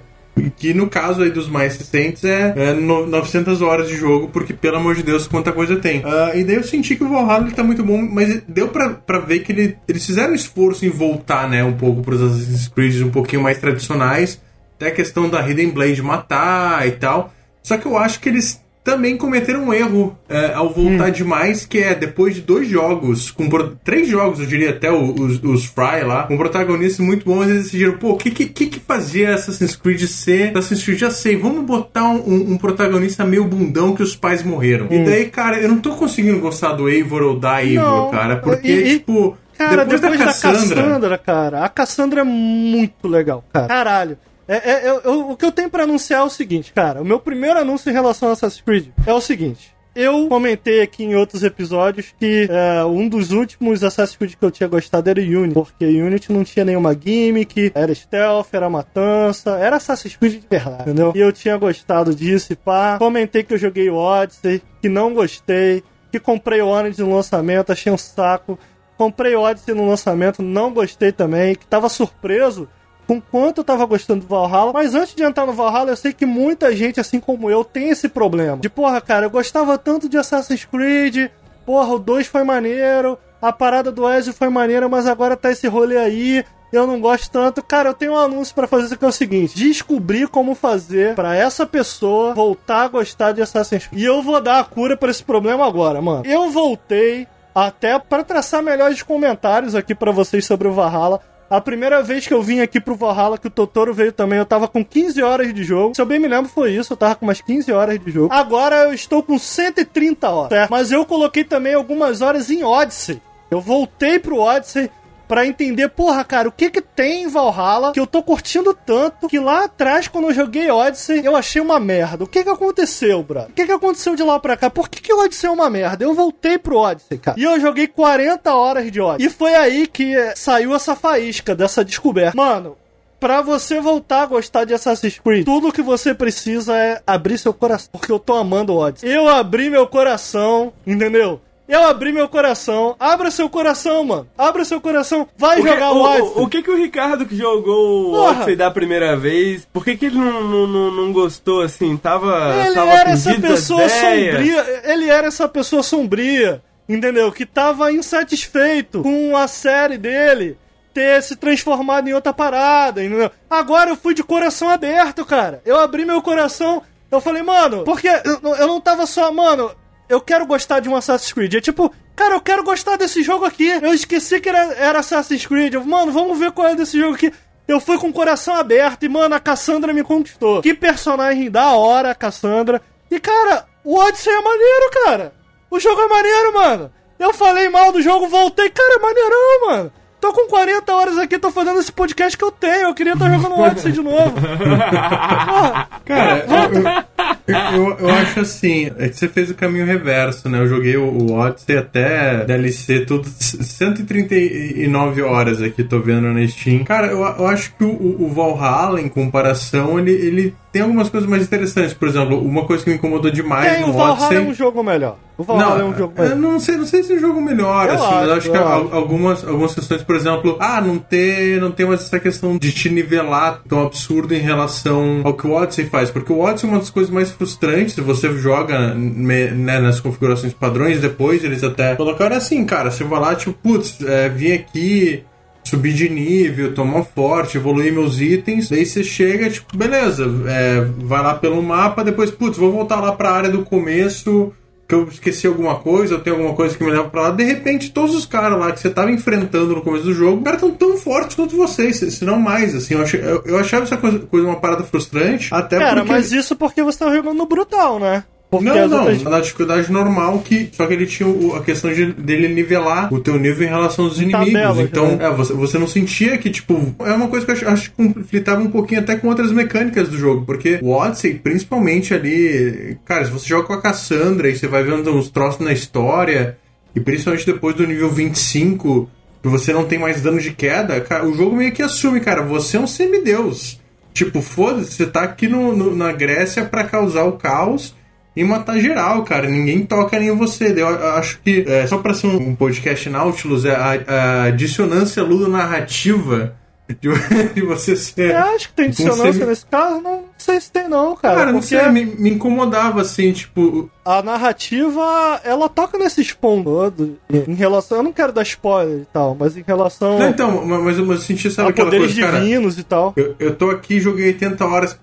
que no caso aí dos mais recentes é, é no- 900 horas de jogo, porque pelo amor de Deus, quanta coisa tem. Ah, e daí eu senti que o Valhalla ele tá muito bom, mas deu pra ver que ele, eles fizeram um esforço em voltar, né, um pouco pros Assassin's Creed um pouquinho mais tradicionais, até a questão da Hidden Blade matar e tal. Só que eu acho que eles também cometeram um erro é, ao voltar demais, que é depois de dois jogos, com pro- três jogos, eu diria até os, os Fry lá, com protagonistas muito bons, eles decidiram, pô, o que, que, que fazia Assassin's Creed ser? Assassin's Creed, já sei, vamos botar um, um- protagonista meio bundão que os pais morreram. E daí, cara, eu não tô conseguindo gostar do Eivor ou da Eivor, cara, porque, e- e- tipo, Cara, depois, depois, da da, Cassandra... Cassandra... cara. A Cassandra é muito legal, cara. Caralho. É, é- eu- eu- o que eu tenho pra anunciar é o seguinte, cara. O meu primeiro anúncio em relação a Assassin's Creed é o seguinte. Eu comentei aqui em outros episódios que é, um dos últimos Assassin's Creed que eu tinha gostado era o Unity, porque Unity não tinha nenhuma gimmick, era stealth, era matança, era Assassin's Creed de verdade, entendeu? E eu tinha gostado disso e pá. Comentei que eu joguei o Odyssey, que não gostei, que comprei o Odyssey no lançamento, achei um saco. Comprei o Odyssey no lançamento, não gostei também, que tava surpreso com quanto eu tava gostando do Valhalla. Mas antes de entrar no Valhalla, eu sei que muita gente, assim como eu, tem esse problema. De porra, cara, eu gostava tanto de Assassin's Creed, porra, o 2 foi maneiro, a parada do Ezio foi maneira, mas agora tá esse rolê aí. Eu não gosto tanto. Cara, eu tenho um anúncio pra fazer que é o seguinte: descobrir como fazer pra essa pessoa voltar a gostar de Assassin's Creed. E eu vou dar a cura pra esse problema agora, mano. Eu voltei até pra traçar melhores comentários aqui pra vocês sobre o Valhalla. A primeira vez que eu vim aqui pro Valhalla, que o Totoro veio também, eu tava com 15 horas de jogo. Se eu bem me lembro, foi isso. Eu tava com umas 15 horas de jogo. Agora eu estou com 130 horas, certo? Mas eu coloquei também algumas horas em Odyssey. Eu voltei pro Odyssey pra entender, porra, cara, o que que tem em Valhalla que eu tô curtindo tanto que lá atrás, quando eu joguei Odyssey, eu achei uma merda. O que que aconteceu, bro? O que que aconteceu de lá pra cá? Por que que o Odyssey é uma merda? Eu voltei pro Odyssey, cara. E eu joguei 40 horas de Odyssey. E foi aí que saiu essa faísca dessa descoberta. Mano, Pra você voltar a gostar de Assassin's Creed, tudo que você precisa é abrir seu coração. Porque eu tô amando o Odyssey. Eu abri meu coração, entendeu? Eu abri meu coração. Abra seu coração, mano. Abra seu coração. Vai O que, jogar o, o, Odyssey. o, o que que o Ricardo que jogou o. Odyssey da primeira vez, por que que ele não, não, não, gostou, assim, tava, Ele tava era essa pessoa sombria. Ele era essa pessoa sombria, entendeu? Que tava insatisfeito com a série dele ter se transformado em outra parada, entendeu? Agora eu fui de coração aberto, cara. Eu abri meu coração. Eu falei, mano, porque eu, eu não tava só, mano, eu quero gostar de um Assassin's Creed. É tipo, cara, eu quero gostar desse jogo aqui. Eu esqueci que era, era Assassin's Creed. Eu, mano, vamos ver qual é desse jogo aqui. Eu fui com o coração aberto e, mano, a Cassandra me conquistou. Que personagem da hora, a Cassandra. E, cara, o Odyssey é maneiro, cara. O jogo é maneiro, mano. Eu falei mal do jogo, voltei. Cara, é maneirão, mano. Tô com 40 horas aqui, tô fazendo esse podcast que eu tenho. Eu queria estar jogando o Odyssey de novo. Porra, Cara, eu, eu, eu- eu acho assim, é que você fez o caminho reverso, né? Eu joguei o, o Odyssey até DLC, tudo 139 horas aqui, tô vendo na Steam. Cara, eu, eu acho que o, o- o Valhalla, em comparação, ele, ele tem algumas coisas mais interessantes. Por exemplo, uma coisa que me incomodou demais tem, no o Valhalla Odyssey... é um jogo melhor. O Valhalla é um jogo eu melhor. não sei, não sei se é um jogo melhor, Eu assim, acho, mas eu acho que acho. algumas, algumas questões, por exemplo, ah, não ter, não tem mais essa questão de te nivelar tão absurdo em relação ao que o Odyssey faz, porque o Odyssey é uma das coisas mais frustrantes, você joga né, nas configurações padrões, depois eles até colocaram assim, cara, você vai lá, tipo, putz, é, vim aqui subir de nível, tomar forte, evoluir meus itens. Daí você chega, tipo, beleza, é, vai lá pelo mapa, depois, putz, vou voltar lá pra área do começo, que eu esqueci alguma coisa, eu tenho alguma coisa que me leva pra lá. De repente, todos os caras lá que você tava enfrentando no começo do jogo, os caras tão tão fortes quanto vocês, se não mais, assim. Eu, achei- eu- eu achava essa coisa, coisa uma parada frustrante, até Cara, porque... mas isso porque você tá jogando no brutal, né? Porque Não, não, outras- na dificuldade normal, que só que ele tinha o- a questão de, dele nivelar o teu nível em relação aos inimigos. Então, né? é, você, você não sentia que, tipo, é uma coisa que eu acho, acho que conflitava um pouquinho até com outras mecânicas do jogo, porque o Odyssey, principalmente ali, cara, se você joga com a Cassandra e você vai vendo uns troços na história, e principalmente depois do nível 25, que você não tem mais dano de queda, cara, o jogo meio que assume, cara, você é um semideus. Tipo, foda-se, você tá aqui no, no- na Grécia pra causar o caos e matar geral, cara. Ninguém toca nem você. Eu acho que, é, só pra ser um, podcast Nautilus, é a, a dissonância ludo-narrativa de, de você ser. Eu acho que tem dissonância nesse caso, não sei se tem não, cara. Cara, não porque sei, me, me incomodava assim, tipo. a narrativa, ela toca nesses pontos em relação, eu não quero dar spoiler e tal, mas em relação Não, então, mas, mas eu senti, sabe a aquela poderes coisa, cara? divinos e tal. Eu, eu tô aqui, joguei 80 horas,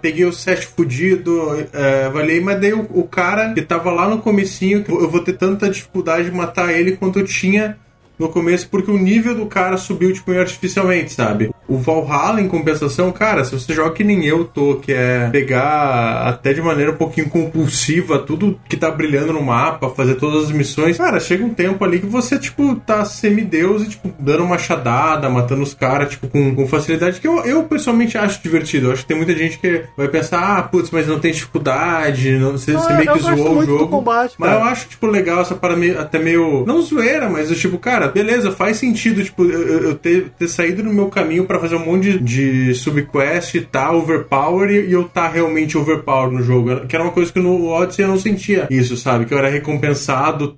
peguei o set fudido, é, valei, mas daí o, o cara que tava lá no comecinho, eu vou ter tanta dificuldade de matar ele quanto eu tinha no começo, porque o nível do cara subiu, tipo, artificialmente, sabe? O Valhalla, em compensação, cara, se você joga que nem eu tô, que é pegar até de maneira um pouquinho compulsiva tudo que tá brilhando no mapa, fazer todas as missões, cara, chega um tempo ali que você, tipo, tá semideus e, tipo, dando machadada, matando os caras, tipo, com, com facilidade, que eu, eu pessoalmente acho divertido. Eu acho que tem muita gente que vai pensar, ah, putz, mas não tem dificuldade, não, você, você Ah, meio eu que zoou o jogo. combate, mas eu acho, tipo, legal essa para meio, até meio. Não zoeira, mas eu, tipo, cara, beleza, faz sentido, tipo, eu, eu ter, ter saído no meu caminho pra fazer um monte de, de subquest e tá overpower e, eu tá realmente overpower no jogo. Que era uma coisa que no Odyssey eu não sentia isso, sabe? Que eu era recompensado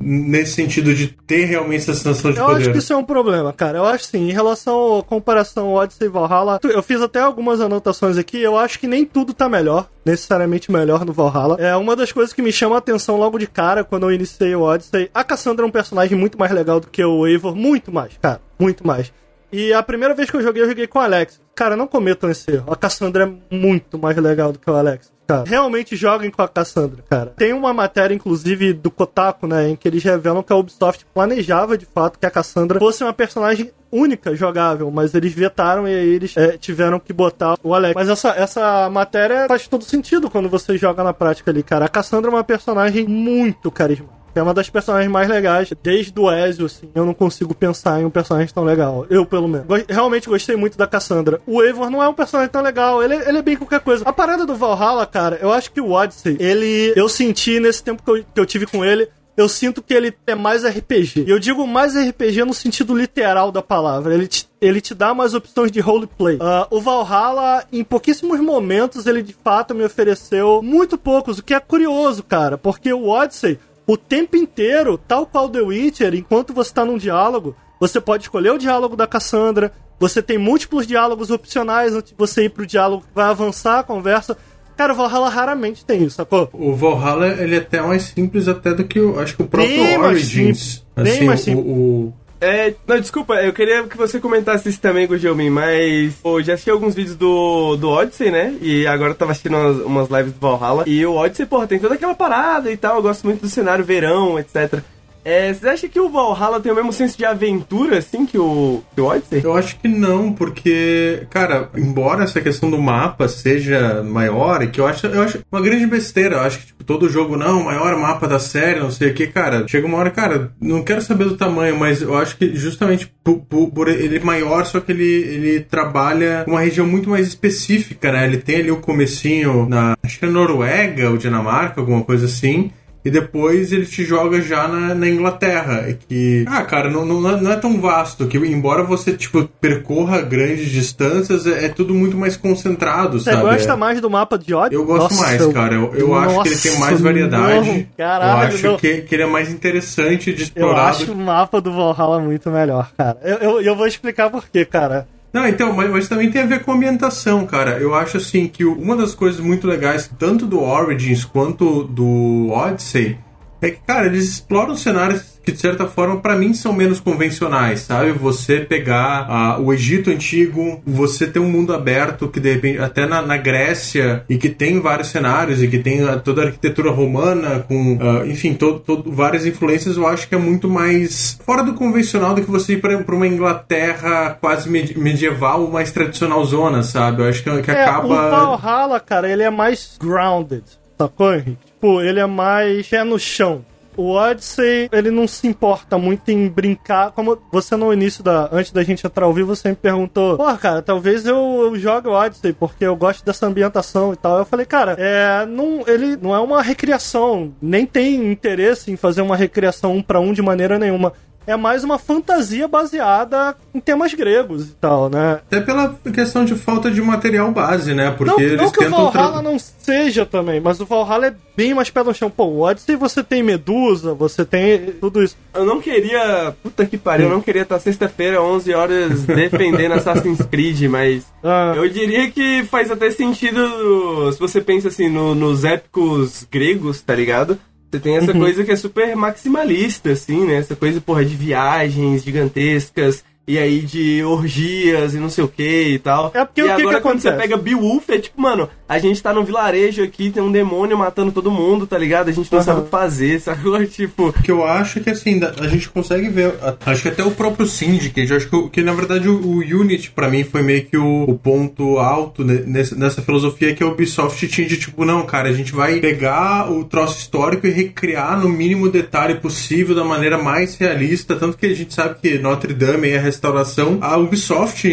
nesse sentido de ter realmente essa sensação de Eu poder. acho que isso é um problema, cara. Eu acho sim, em relação à comparação Odyssey e Valhalla, eu fiz até algumas anotações aqui, eu acho que nem tudo tá melhor, necessariamente melhor no Valhalla. É uma das coisas que me chama a atenção logo de cara quando eu iniciei o Odyssey. A Cassandra é um personagem muito mais legal do que o Eivor, muito mais, cara, muito mais. E a primeira vez que eu joguei, eu joguei com o Alex. Cara, não cometam esse erro. A Cassandra é muito mais legal do que o Alex. cara. Realmente joguem com a Cassandra, cara. Tem uma matéria, inclusive, do Kotaku, né, em que eles revelam que a Ubisoft planejava, de fato, que a Cassandra fosse uma personagem única jogável, mas eles vetaram e aí eles é, tiveram que botar o Alex. Mas essa, essa matéria faz todo sentido quando você joga na prática ali, cara. A Cassandra é uma personagem muito carismática. É uma das personagens mais legais. Desde o Ezio, assim, eu não consigo pensar em um personagem tão legal. Eu, pelo menos. Go realmente gostei muito da Cassandra. O Eivor não é um personagem tão legal. Ele, ele é bem qualquer coisa. A parada do Valhalla, cara, eu acho que o Odyssey, ele... Eu senti nesse tempo que eu, que eu tive com ele eu sinto que ele é mais RPG. E eu digo mais RPG no sentido literal da palavra. Ele te, ele te dá mais opções de roleplay. Uh, o Valhalla, em pouquíssimos momentos, ele de fato me ofereceu muito poucos, o que é curioso, cara, porque o Odyssey, o tempo inteiro, tal qual The Witcher, enquanto você está num diálogo, você pode escolher o diálogo da Cassandra, você tem múltiplos diálogos opcionais antes de você ir pro diálogo que vai avançar a conversa. Cara, o Valhalla raramente tem isso, sacou? O Valhalla, ele é até mais simples até do que o, acho que o próprio Origins. simples. Assim, Bem mais o- simples. o, É, não, desculpa, eu queria que você comentasse isso também, Gujelmin, mas pô, já assisti alguns vídeos do, do Odyssey, né? E agora eu tava assistindo umas, umas lives do Valhalla. E o Odyssey, porra, tem toda aquela parada e tal. Eu gosto muito do cenário verão, etc. É, você acha que o Valhalla tem o mesmo senso de aventura, assim, que o, que o Odyssey? Eu acho que não, porque, cara, embora essa questão do mapa seja maior, que eu acho, eu acho uma grande besteira, eu acho que tipo, todo jogo, não, o maior mapa da série, não sei o que, cara, chega uma hora, cara, não quero saber do tamanho, mas eu acho que justamente por, por- por ele é maior, só que ele, ele trabalha uma região muito mais específica, né? Ele tem ali o comecinho na, acho que é Noruega ou Dinamarca, alguma coisa assim. E depois ele te joga já na, na Inglaterra. Que, ah, cara, não, não, não é tão vasto. Que embora você, tipo, percorra grandes distâncias, é, é tudo muito mais concentrado, Você sabe? gosta É- mais do mapa de Odyssey? eu gosto Nossa, mais, eu- cara. Eu, eu acho que ele tem mais Nossa, variedade. não, eu caralho, acho não. que, que ele é mais interessante de Eu explorar. acho do- o mapa do Valhalla muito melhor, cara. Eu, eu, eu vou explicar por quê, cara. Não, então, mas, mas também tem a ver com a ambientação, cara. Eu acho assim que uma das coisas muito legais, tanto do Origins quanto do Odyssey, é que, cara, eles exploram cenários que, de certa forma, pra mim são menos convencionais, sabe? Você pegar ah, o Egito Antigo, você ter um mundo aberto que, de repente, até na, na Grécia, e que tem vários cenários, e que tem ah, toda a arquitetura romana, com, ah, enfim, todo, todo- várias influências, eu acho que é muito mais fora do convencional do que você ir pra, pra uma Inglaterra quase medi- medieval, mais tradicional zona, sabe? Eu acho que, que É, acaba. o Valhalla, cara, ele é mais grounded, sacou, Henrique? Tipo, ele é mais pé no chão. O Odyssey, ele não se importa muito em brincar. Como você no início da. Antes da gente entrar ao vivo, você me perguntou: Pô, cara, talvez eu, eu jogue o Odyssey, porque eu gosto dessa ambientação e tal. Eu falei, cara, é. Não, ele não é uma recriação. Nem tem interesse em fazer uma recriação um pra um de maneira nenhuma. É mais uma fantasia baseada em temas gregos e tal, né? Até pela questão de falta de material base, né? Porque Não, eles não que o tentam. tra- Valhalla não seja também, mas o Valhalla é bem mais pé no chão. Pô, o Odyssey você tem Medusa, você tem tudo isso. Eu não queria. Puta que pariu, eu não queria estar sexta-feira, 11 horas, defendendo Assassin's Creed, mas. Ah, Eu diria que faz até sentido se você pensa assim no- nos épicos gregos, tá ligado? Você tem essa coisa que é super maximalista, assim, né? Essa coisa, porra, de viagens gigantescas. E aí de orgias e não sei o que e tal. É porque e o que agora que quando você acontece? pega Beowulf, é tipo, mano, a gente tá num vilarejo aqui, tem um demônio matando todo mundo, tá ligado? A gente não Aham. sabe o que fazer, sacou? Tipo, que eu acho que assim, a gente consegue ver. Acho que até o próprio Syndicate, acho que, o- que na verdade o, o Unity pra mim foi meio que o, o ponto alto ne- nesse- nessa filosofia que a Ubisoft tinha de tipo, não, cara, a gente vai pegar o troço histórico e recriar no mínimo detalhe possível da maneira mais realista. Tanto que a gente sabe que Notre Dame e a restauração, a Ubisoft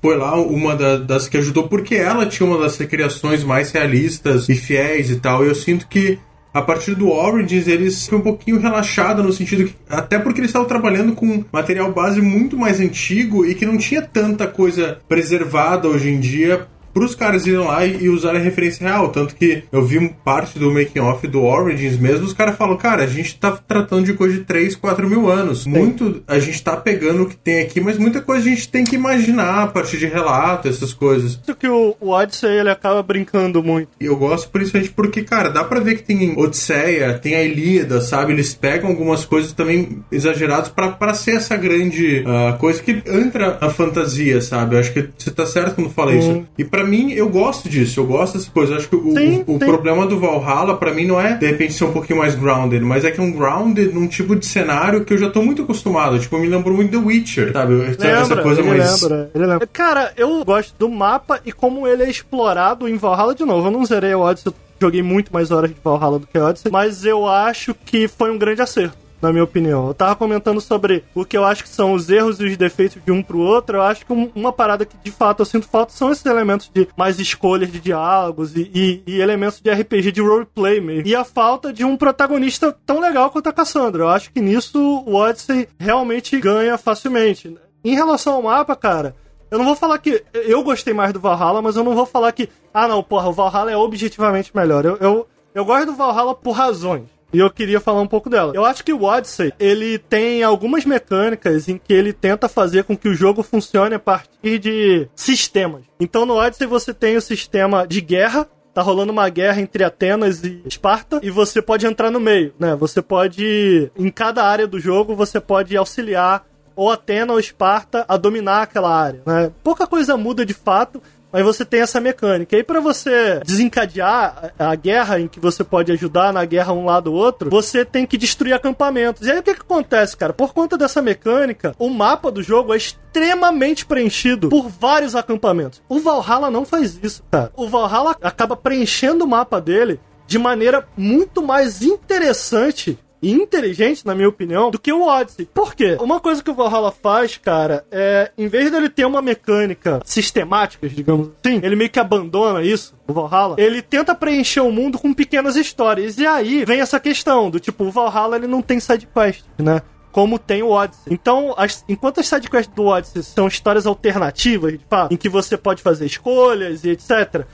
foi lá uma da- das que ajudou porque ela tinha uma das recriações mais realistas e fiéis e tal. E eu sinto que a partir do Origins, eles foi um pouquinho relaxado no sentido que, até porque eles estavam trabalhando com material base muito mais antigo e que não tinha tanta coisa preservada hoje em dia para os caras irem lá e, e usarem a referência real. Tanto que eu vi parte do making off do Origins mesmo, os caras falam, cara, a gente tá tratando de coisa de 3, 4 mil anos. Muito a gente tá pegando o que tem aqui, mas muita coisa a gente tem que imaginar a partir de relato, essas coisas. isso que o, o Odyssey ele acaba brincando muito. E eu gosto principalmente porque, cara, dá pra ver que tem Odisseia, tem a Ilíada, sabe? Eles pegam algumas coisas também exageradas pra pra ser essa grande ah, coisa que entra na fantasia, sabe? Eu acho que você tá certo quando fala isso. E pra pra mim, eu gosto disso, eu gosto dessa coisa. Eu acho que o, Sim, o, o sim. problema do Valhalla, pra mim, não é de repente ser um pouquinho mais grounded, mas é que é um grounded num tipo de cenário que eu já tô muito acostumado. Tipo, me lembrou muito The Witcher, sabe? Essa, essa Lembra, coisa ele mais. lembra, ele lembra. Cara, eu gosto do mapa e como ele é explorado em Valhalla de novo. Eu não zerei o Odyssey, eu joguei muito mais horas de Valhalla do que Odyssey, mas eu acho que foi um grande acerto. Na minha opinião. Eu tava comentando sobre o que eu acho que são os erros e os defeitos de um pro outro. Eu acho que um- uma parada que de fato eu sinto falta são esses elementos de mais escolhas de diálogos e, e- e elementos de RPG de roleplay mesmo. E a falta de um protagonista tão legal quanto a Cassandra. Eu acho que nisso o Odyssey realmente ganha facilmente. Em relação ao mapa, cara, eu não vou falar que eu gostei mais do Valhalla, mas eu não vou falar que, ah não, porra, o Valhalla é objetivamente melhor. Eu, eu, eu gosto do Valhalla por razões. E eu queria falar um pouco dela. Eu acho que o Odyssey, ele tem algumas mecânicas em que ele tenta fazer com que o jogo funcione a partir de sistemas. Então no Odyssey você tem o sistema de guerra, Tá rolando uma guerra entre Atenas e Esparta e você pode entrar no meio, né? Você pode, em cada área do jogo, você pode auxiliar ou Atena ou Esparta a dominar aquela área, né? Pouca coisa muda de fato, mas você tem essa mecânica. E pra você desencadear a a guerra em que você pode ajudar na guerra um lado ou outro, você tem que destruir acampamentos. E aí, o que, que acontece, cara? Por conta dessa mecânica, o mapa do jogo é extremamente preenchido por vários acampamentos. O Valhalla não faz isso, cara. O Valhalla acaba preenchendo o mapa dele de maneira muito mais interessante inteligente, na minha opinião, do que o Odyssey. Por quê? Uma coisa que o Valhalla faz, cara, é, em vez dele ter uma mecânica sistemática, digamos assim, ele meio que abandona isso, o Valhalla, ele tenta preencher o mundo com pequenas histórias. E aí vem essa questão do tipo, o Valhalla ele não tem sidequest, né? Como tem o Odyssey. Então, as- enquanto as sidequests do Odyssey são histórias alternativas, em que você pode fazer escolhas e etc.,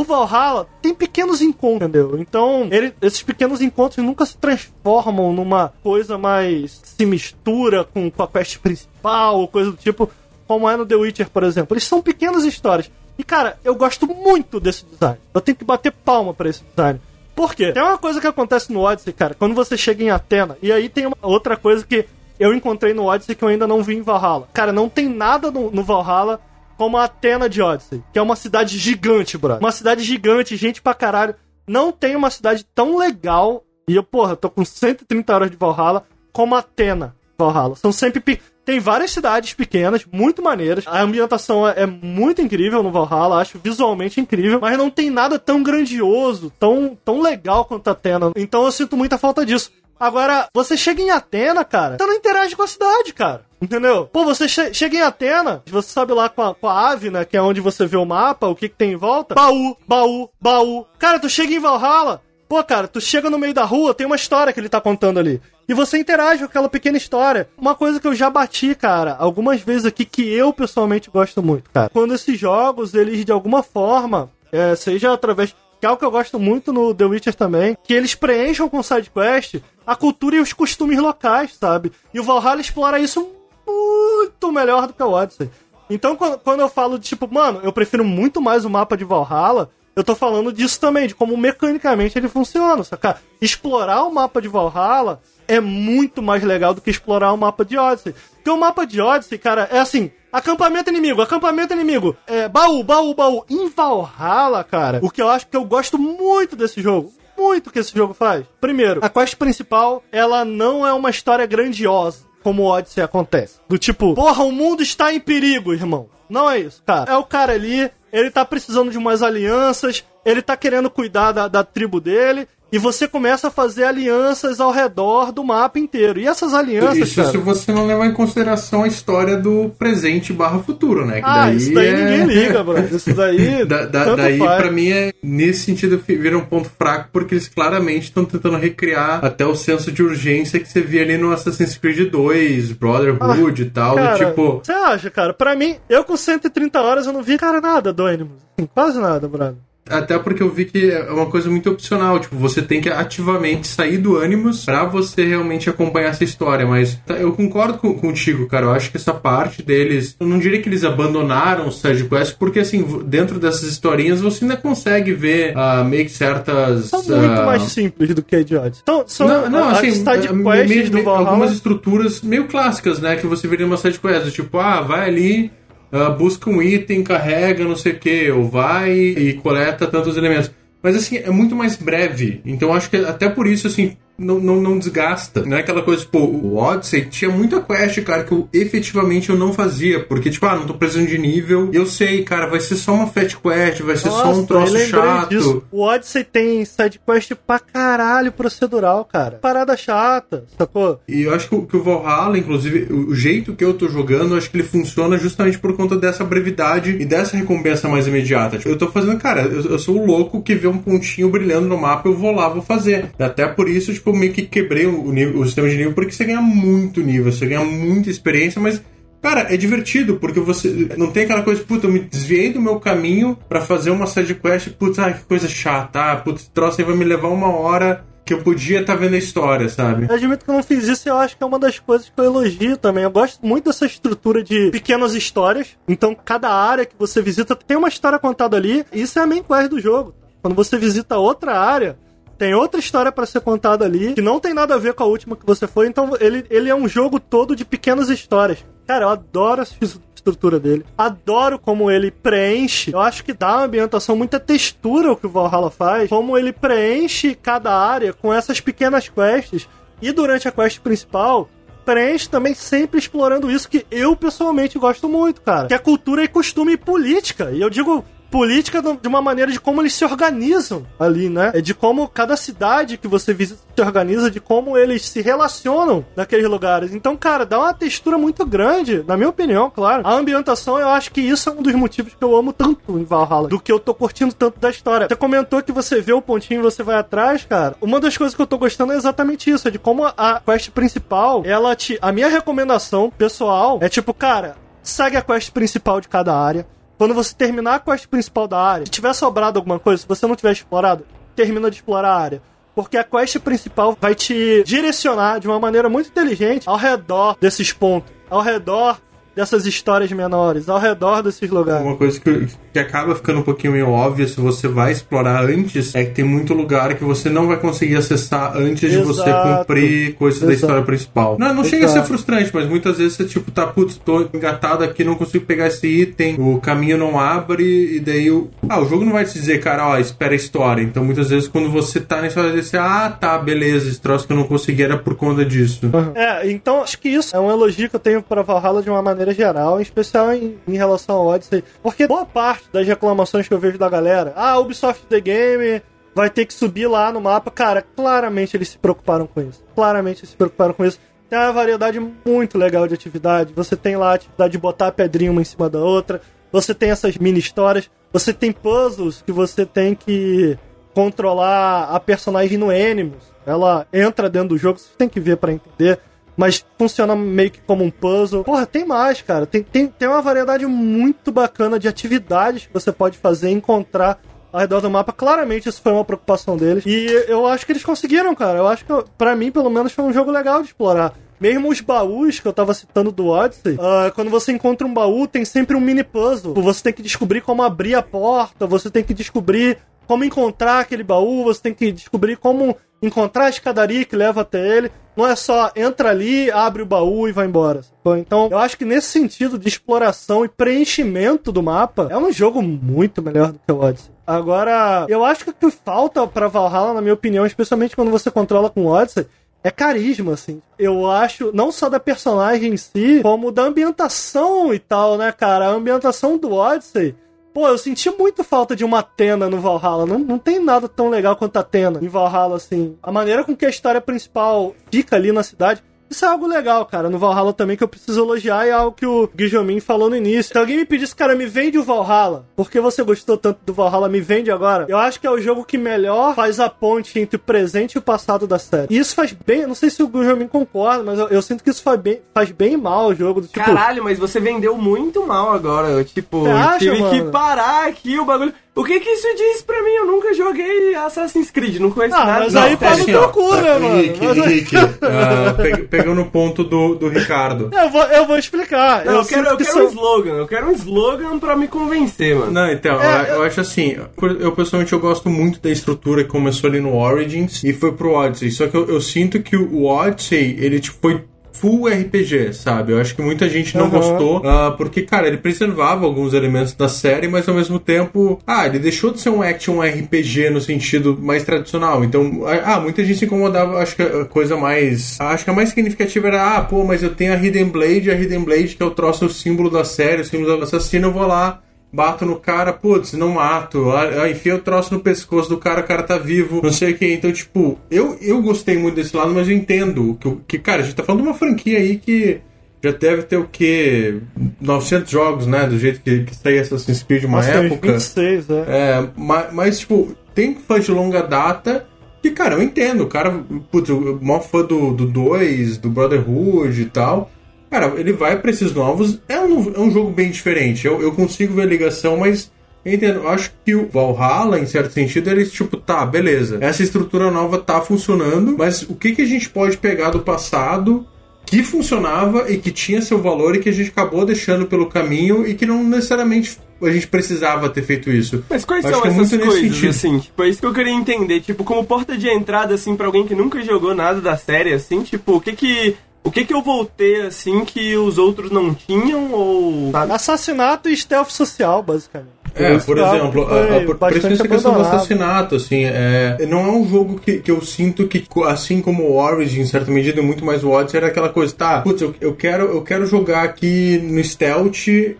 o Valhalla tem pequenos encontros, entendeu? Então, ele- esses pequenos encontros nunca se transformam numa coisa mais. se mistura com, com a quest principal ou coisa do tipo, como é no The Witcher, por exemplo. Eles são pequenas histórias. E, cara, eu gosto muito desse design. Eu tenho que bater palma pra esse design. Por quê? Tem uma coisa que acontece no Odyssey, cara, quando você chega em Atena, e aí tem uma outra coisa que eu encontrei no Odyssey que eu ainda não vi em Valhalla. Cara, não tem nada no, no Valhalla como a Atena de Odyssey, que é uma cidade gigante, brother. Uma cidade gigante, gente pra caralho. Não tem uma cidade tão legal, e eu, porra, tô com 130 horas de Valhalla, como Atena Valhalla. São sempre. pe- Tem várias cidades pequenas, muito maneiras. A ambientação é, é muito incrível no Valhalla, acho visualmente incrível, mas não tem nada tão grandioso, tão, tão legal quanto Atena. Então eu sinto muita falta disso. Agora, você chega em Atena, cara, você não interage com a cidade, cara. Entendeu? Pô, você che- chega em Atena, você sabe lá com a, com a ave, né? Que é onde você vê o mapa, o que, que tem em volta. Baú, baú, baú. Cara, tu chega em Valhalla, Pô, cara, tu chega no meio da rua, tem uma história que ele tá contando ali. E você interage com aquela pequena história. Uma coisa que eu já bati, cara, algumas vezes aqui que eu pessoalmente gosto muito, cara. Quando esses jogos, eles de alguma forma, é, seja através. Que é algo que eu gosto muito no The Witcher também, que eles preencham com sidequest a cultura e os costumes locais, sabe? E o Valhalla explora isso muito melhor do que o Odyssey. Então, quando, eu falo de tipo, mano, eu prefiro muito mais o mapa de Valhalla, eu tô falando disso também, de como mecanicamente ele funciona, saca? Explorar o mapa de Valhalla é muito mais legal do que explorar o mapa de Odyssey. Porque o mapa de Odyssey, cara, é assim, acampamento inimigo, acampamento inimigo, é, baú, baú, baú. Em Valhalla, cara, o que eu acho que eu gosto muito desse jogo, muito que esse jogo faz. Primeiro, a quest principal, ela não é uma história grandiosa como o Odyssey acontece. Do tipo, porra, o mundo está em perigo, irmão. Não é isso, cara. É o cara ali, ele tá precisando de umas alianças, ele tá querendo cuidar da, da tribo dele, e você começa a fazer alianças ao redor do mapa inteiro. E essas alianças, Isso cara... se você não levar em consideração a história do presente barra futuro, né? Que Ah, daí isso daí é... ninguém liga, bro. Isso daí. Da, da- daí, faz. pra mim, é, nesse sentido, vira um ponto fraco, porque eles claramente estão tentando recriar até o senso de urgência que você via ali no Assassin's Creed 2, Brotherhood e tal, Ah, Cara, tipo. Você acha, cara? Pra mim, eu com 130 horas eu não vi, cara, nada do Animus. Assim, quase nada, brother. Até porque eu vi que é uma coisa muito opcional, tipo, você tem que ativamente sair do Animus pra você realmente acompanhar essa história, mas tá, eu concordo com, contigo, cara, eu acho que essa parte deles, eu não diria que eles abandonaram o Side Quest, porque assim, dentro dessas historinhas você ainda consegue ver ah, meio que certas... São muito ah, mais simples do que a de Odyssey. Então, são não, não, as assim, side me- quests do Valhalla. algumas estruturas meio clássicas, né? Que você veria uma side quest, tipo, ah, vai ali, uh, busca um item, carrega, não sei o que, ou vai e coleta tantos elementos. Mas assim, é muito mais breve. Então acho que até por isso, assim, não, não, não desgasta. Não é aquela coisa, tipo, o Odyssey tinha muita quest, cara, que eu efetivamente eu não fazia. Porque, tipo, ah, não tô precisando de nível. Eu sei, cara, vai ser só uma fat quest, vai ser Nossa, só um troço chato. Disso. O Odyssey tem side quest pra caralho procedural, cara. Parada chata, sacou? E eu acho que o, que o Valhalla, inclusive, o jeito que eu tô jogando, eu acho que ele funciona justamente por conta dessa brevidade e dessa recompensa mais imediata. Tipo, eu tô fazendo, cara, eu, eu sou o louco que vê um pontinho brilhando no mapa, eu vou lá, vou fazer. Até por isso, tipo, tipo, meio que quebrei o, nível, o sistema de nível, porque você ganha muito nível, você ganha muita experiência, mas Cara, é divertido, porque você não tem aquela coisa, puta, eu me desviei do meu caminho para fazer uma side quest, putz, ai, que coisa chata, ah, putz, troço aí vai me levar uma hora que eu podia estar tá vendo a história, sabe? Eu admito que eu não fiz isso e eu acho que é uma das coisas que eu elogio também. Eu gosto muito dessa estrutura de pequenas histórias. Então, cada área que você visita tem uma história contada ali. Isso é a main quest do jogo. Quando você visita outra área, tem outra história para ser contada ali, que não tem nada a ver com a última que você foi, então ele, ele é um jogo todo de pequenas histórias. Cara, eu adoro essa estrutura dele. Adoro como ele preenche. Eu acho que dá uma ambientação, muita textura o que o Valhalla faz. Como ele preenche cada área com essas pequenas quests. E durante a quest principal, preenche também sempre explorando isso que eu pessoalmente gosto muito, cara. Que é cultura e costume e política. E eu digo política de uma maneira de como eles se organizam ali, né? É de como cada cidade que você visita se organiza, de como eles se relacionam naqueles lugares. Então, cara, dá uma textura muito grande, na minha opinião, claro. A ambientação, eu acho que isso é um dos motivos que eu amo tanto em Valhalla, do que eu tô curtindo tanto da história. Você comentou que você vê o pontinho e você vai atrás, cara. Uma das coisas que eu tô gostando é exatamente isso, é de como a quest principal, ela te... A minha recomendação pessoal é tipo, cara, segue a quest principal de cada área quando você terminar a quest principal da área, se tiver sobrado alguma coisa, se você não tiver explorado, termina de explorar a área. Porque a quest principal vai te direcionar de uma maneira muito inteligente ao redor desses pontos, ao redor dessas histórias menores, ao redor desses lugares. Uma coisa que, que acaba ficando um pouquinho meio óbvia se você vai explorar antes é que tem muito lugar que você não vai conseguir acessar antes Exato. de você cumprir coisas Exato. da história principal. Não, não chega a ser frustrante, mas muitas vezes você, tipo, tá, putz, tô engatado aqui, não consigo pegar esse item, o caminho não abre, e daí o. Ah, o jogo não vai te dizer, cara, ó, espera a história. Então muitas vezes quando você tá na história, você, ah, tá, beleza, esse troço que eu não consegui era por conta disso. Uhum. É, então acho que isso é um elogio que eu tenho pra Valhalla de uma maneira geral, em especial em, em relação ao Odyssey. Porque boa parte das reclamações que eu vejo da galera, ah, Ubisoft The Game vai ter que subir lá no mapa. Cara, claramente eles se preocuparam com isso. Claramente eles se preocuparam com isso. Tem uma variedade muito legal de atividade. Você tem lá a atividade de botar a pedrinha uma em cima da outra. Você tem essas mini histórias. Você tem puzzles que você tem que controlar a personagem no Animus. Ela entra dentro do jogo, você tem que ver para entender mas funciona meio que como um puzzle. Porra, tem mais, cara. Tem, tem, tem uma variedade muito bacana de atividades que você pode fazer encontrar ao redor do mapa. Claramente isso foi uma preocupação deles. E eu acho que eles conseguiram, cara. Eu acho que, para mim, pelo menos, foi um jogo legal de explorar. Mesmo os baús que eu tava citando do Odyssey, uh, quando você encontra um baú, tem sempre um mini puzzle. Você tem que descobrir como abrir a porta, você tem que descobrir como encontrar aquele baú, você tem que descobrir como encontrar a escadaria que leva até ele. Não é só entra ali, abre o baú e vai embora. Então, eu acho que nesse sentido de exploração e preenchimento do mapa, é um jogo muito melhor do que o Odyssey. Agora, eu acho que o que falta para Valhalla, na minha opinião, especialmente quando você controla com o Odyssey, é carisma, assim. Eu acho, não só da personagem em si, como da ambientação e tal, né, cara? A ambientação do Odyssey Pô, eu senti muito falta de uma Atena no Valhalla. Não, não tem nada tão legal quanto a Atena em Valhalla, assim. A maneira com que a história principal fica ali na cidade isso é algo legal, cara, no Valhalla também que eu preciso elogiar e é algo que o Guilhermin falou no início. Se alguém me pedisse, cara, me vende o Valhalla, porque você gostou tanto do Valhalla, me vende agora. Eu acho que é o jogo que melhor faz a ponte entre o presente e o passado da série. E isso faz bem, não sei se o Guilhermin concorda, mas eu, eu, sinto que isso faz bem, faz bem mal o jogo. Tipo, Caralho, mas você vendeu muito mal agora. Eu, tipo, acha, tive mano? que parar aqui o bagulho. O que que isso diz pra mim? Eu nunca joguei Assassin's Creed, não conheço ah, nada. Mas aí pau no teu cu, né, mano? Rick, mas... Rick, uh, pegou no ponto do, do Ricardo. Eu vou, eu vou explicar. Não, eu, eu quero, eu quero um slogan, eu quero um slogan pra me convencer, mano. Não, então, é, eu, eu, acho assim, eu pessoalmente eu gosto muito da estrutura que começou ali no Origins e foi pro Odyssey. Só que eu, eu sinto que o Odyssey, ele tipo, foi full RPG, sabe? Eu acho que muita gente não Uhum. gostou, ah, porque, cara, ele preservava alguns elementos da série, mas ao mesmo tempo, ah, ele deixou de ser um action RPG no sentido mais tradicional. Então, ah, muita gente se incomodava, acho que a coisa mais. Acho que a mais significativa era, ah, pô, mas eu tenho a Hidden Blade, a Hidden Blade, que é o troço, o símbolo da série, o símbolo do assassino, eu vou lá. Bato no cara, putz, não mato. Ah, ah, enfia o troço no pescoço do cara, o cara tá vivo, não sei o que. Então, tipo, eu, eu gostei muito desse lado, mas eu entendo que, que, cara, a gente tá falando de uma franquia aí que já deve ter o quê? 900 jogos, né? Do jeito que, que saiu Assassin's Creed uma Nossa, época. 26, é. É, mas, mas, tipo, tem fãs de longa data que, cara, eu entendo. O cara, putz, o maior fã do 2, do, dois, do Brotherhood e tal. Cara, ele vai pra esses novos. É um, é um jogo bem diferente. Eu, eu consigo ver a ligação, mas. Eu entendo, eu acho que o Valhalla, em certo sentido, ele tipo, tá, beleza. Essa estrutura nova tá funcionando, mas o que, que a gente pode pegar do passado que funcionava e que tinha seu valor e que a gente acabou deixando pelo caminho e que não necessariamente a gente precisava ter feito isso. Mas quais Acho são que é essas nesse coisas, assim? Tipo, é isso que eu queria entender. Tipo, como porta de entrada, assim, pra alguém que nunca jogou nada da série, assim, tipo, o que que... O que que eu vou ter, assim, que os outros não tinham, ou... Assassinato e stealth social, basicamente. É, por exemplo, a, a, por, por bastante isso essa questão do assassinato, assim, é, não é um jogo que, que eu sinto que, assim como o Origin, em certa medida, e muito mais o Odyssey, era aquela coisa, tá, putz, eu, eu, quero, eu quero jogar aqui no stealth,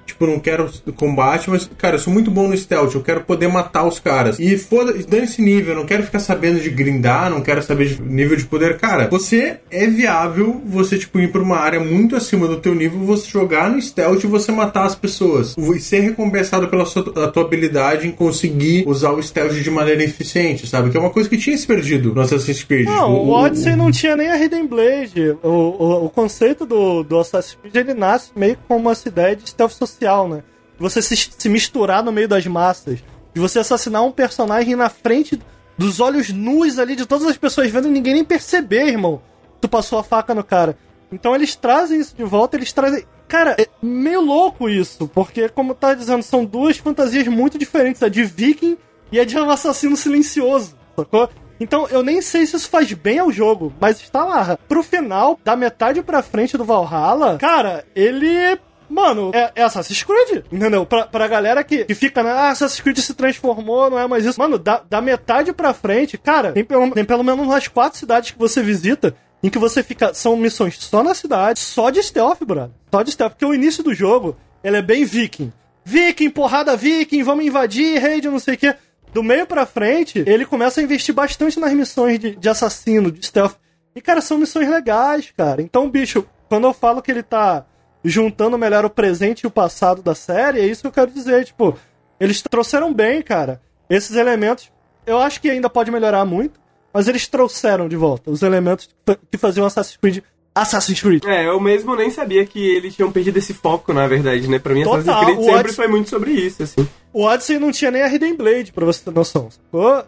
tipo, não quero combate, mas, cara, eu sou muito bom no stealth, eu quero poder matar os caras. E foda, dane-se nível, eu não quero ficar sabendo de grindar, não quero saber de nível de poder. Cara, você é viável você, tipo, ir pra uma área muito acima do teu nível, você jogar no stealth e você matar as pessoas. E ser recompensado pela sua, a tua habilidade em conseguir usar o stealth de maneira eficiente, sabe? Que é uma coisa que tinha se perdido no Assassin's Creed. Não, o Odyssey não tinha nem a Hidden Blade. O, o, o conceito do, do Assassin's Creed ele nasce meio como essa ideia de stealth social, né? De você se, se misturar no meio das massas. De você assassinar um personagem na frente dos olhos nus ali de todas as pessoas vendo e ninguém nem perceber, irmão. Tu passou a faca no cara. Então eles trazem isso de volta, eles trazem. Cara, é meio louco isso, porque, como tá dizendo, são duas fantasias muito diferentes: a de Viking e a de um assassino silencioso, sacou? Então eu nem sei se isso faz bem ao jogo, mas está lá. Pro final, da metade pra frente do Valhalla, cara, ele. Mano, é, é Assassin's Creed, entendeu? Pra, pra galera que, que fica, né? Ah, Assassin's Creed se transformou, não é mais isso. Mano, da, da metade pra frente, cara, tem pelo, tem pelo menos umas quatro cidades que você visita em que você fica. São missões só na cidade, só de stealth, brother. Só de stealth. Porque o início do jogo, ele é bem viking. Viking, porrada viking, vamos invadir, raid, não sei o quê. Do meio pra frente, ele começa a investir bastante nas missões de, de assassino, de stealth. E, cara, são missões legais, cara. Então, bicho, quando eu falo que ele tá juntando melhor o presente e o passado da série, é isso que eu quero dizer. Tipo, eles trouxeram bem, cara, esses elementos. Eu acho que ainda pode melhorar muito, mas eles trouxeram de volta os elementos que faziam Assassin's Creed Assassin's Creed. É, eu mesmo nem sabia que eles tinham perdido esse foco, na verdade, né? Pra mim, Total, Assassin's Creed sempre Odyssey- foi muito sobre isso, assim. O Odyssey não tinha nem a Hidden Blade, pra você ter noção.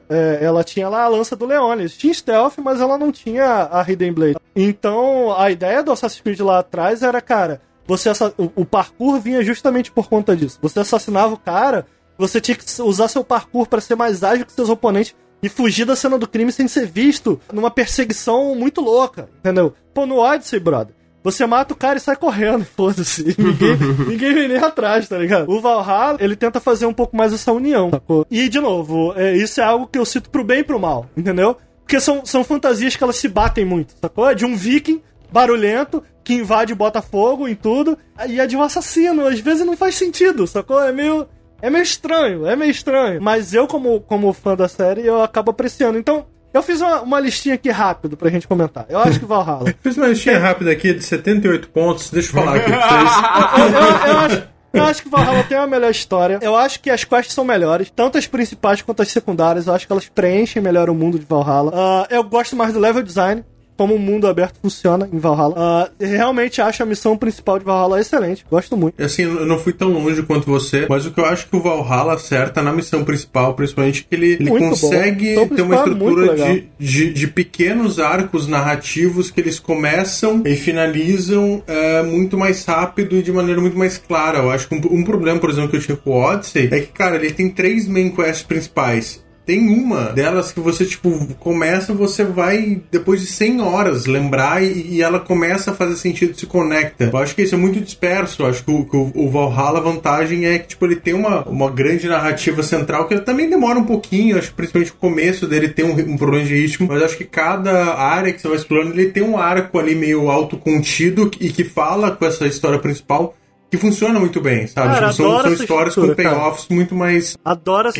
É, ela tinha lá a lança do Leonis. Tinha stealth, mas ela não tinha a Hidden Blade. Então, a ideia do Assassin's Creed lá atrás era, cara, você o, o parkour vinha justamente por conta disso. Você assassinava o cara, você tinha que usar seu parkour pra ser mais ágil que seus oponentes e fugir da cena do crime sem ser visto numa perseguição muito louca, entendeu? Pô, no Odyssey, brother. Você mata o cara e sai correndo, foda-se. Ninguém, ninguém vem nem atrás, tá ligado? O Valhalla, ele tenta fazer um pouco mais essa união, sacou? E, de novo, é, isso é algo que eu cito pro bem e pro mal, entendeu? Porque são, são fantasias que elas se batem muito, sacou? É de um viking barulhento que invade e bota fogo em tudo, e é de um assassino. Às vezes não faz sentido, sacou? É meio... É meio estranho, é meio estranho. Mas eu, como, como fã da série, eu acabo apreciando. Então, eu fiz uma, uma listinha aqui rápido pra gente comentar. Eu acho que Valhalla. Fiz uma listinha rápida aqui de 78 pontos, deixa eu falar aqui pra vocês. eu, eu- eu acho, eu acho que Valhalla tem uma melhor história. Eu acho que as quests são melhores, tanto as principais quanto as secundárias. Eu acho que elas preenchem melhor o mundo de Valhalla. Ah, eu gosto mais do level design. Como o mundo aberto funciona em Valhalla. Ah, realmente acho a missão principal de Valhalla excelente. Gosto muito. Assim, eu não fui tão longe quanto você, mas o que eu acho que o Valhalla acerta na missão principal, principalmente, é que ele, ele consegue missão ter uma é estrutura legal. de, de, de pequenos arcos narrativos que eles começam e finalizam é, muito mais rápido e de maneira muito mais clara. Eu acho que um, um problema, por exemplo, que eu tinha com o Odyssey é que, cara, ele tem três main quests principais. Tem uma delas que você, tipo, começa, você vai, depois de 100 horas, lembrar e, e ela começa a fazer sentido, se conecta. Eu acho que isso é muito disperso. Eu acho que o, que o, Valhalla, a vantagem é que, tipo, ele tem uma, uma grande narrativa central que também demora um pouquinho. Acho que principalmente o começo dele tem um, um problema de ritmo, mas acho que cada área que você vai explorando, ele tem um arco ali meio autocontido e que fala com essa história principal que funciona muito bem, sabe? Cara, tipo, são, são histórias com payoffs muito mais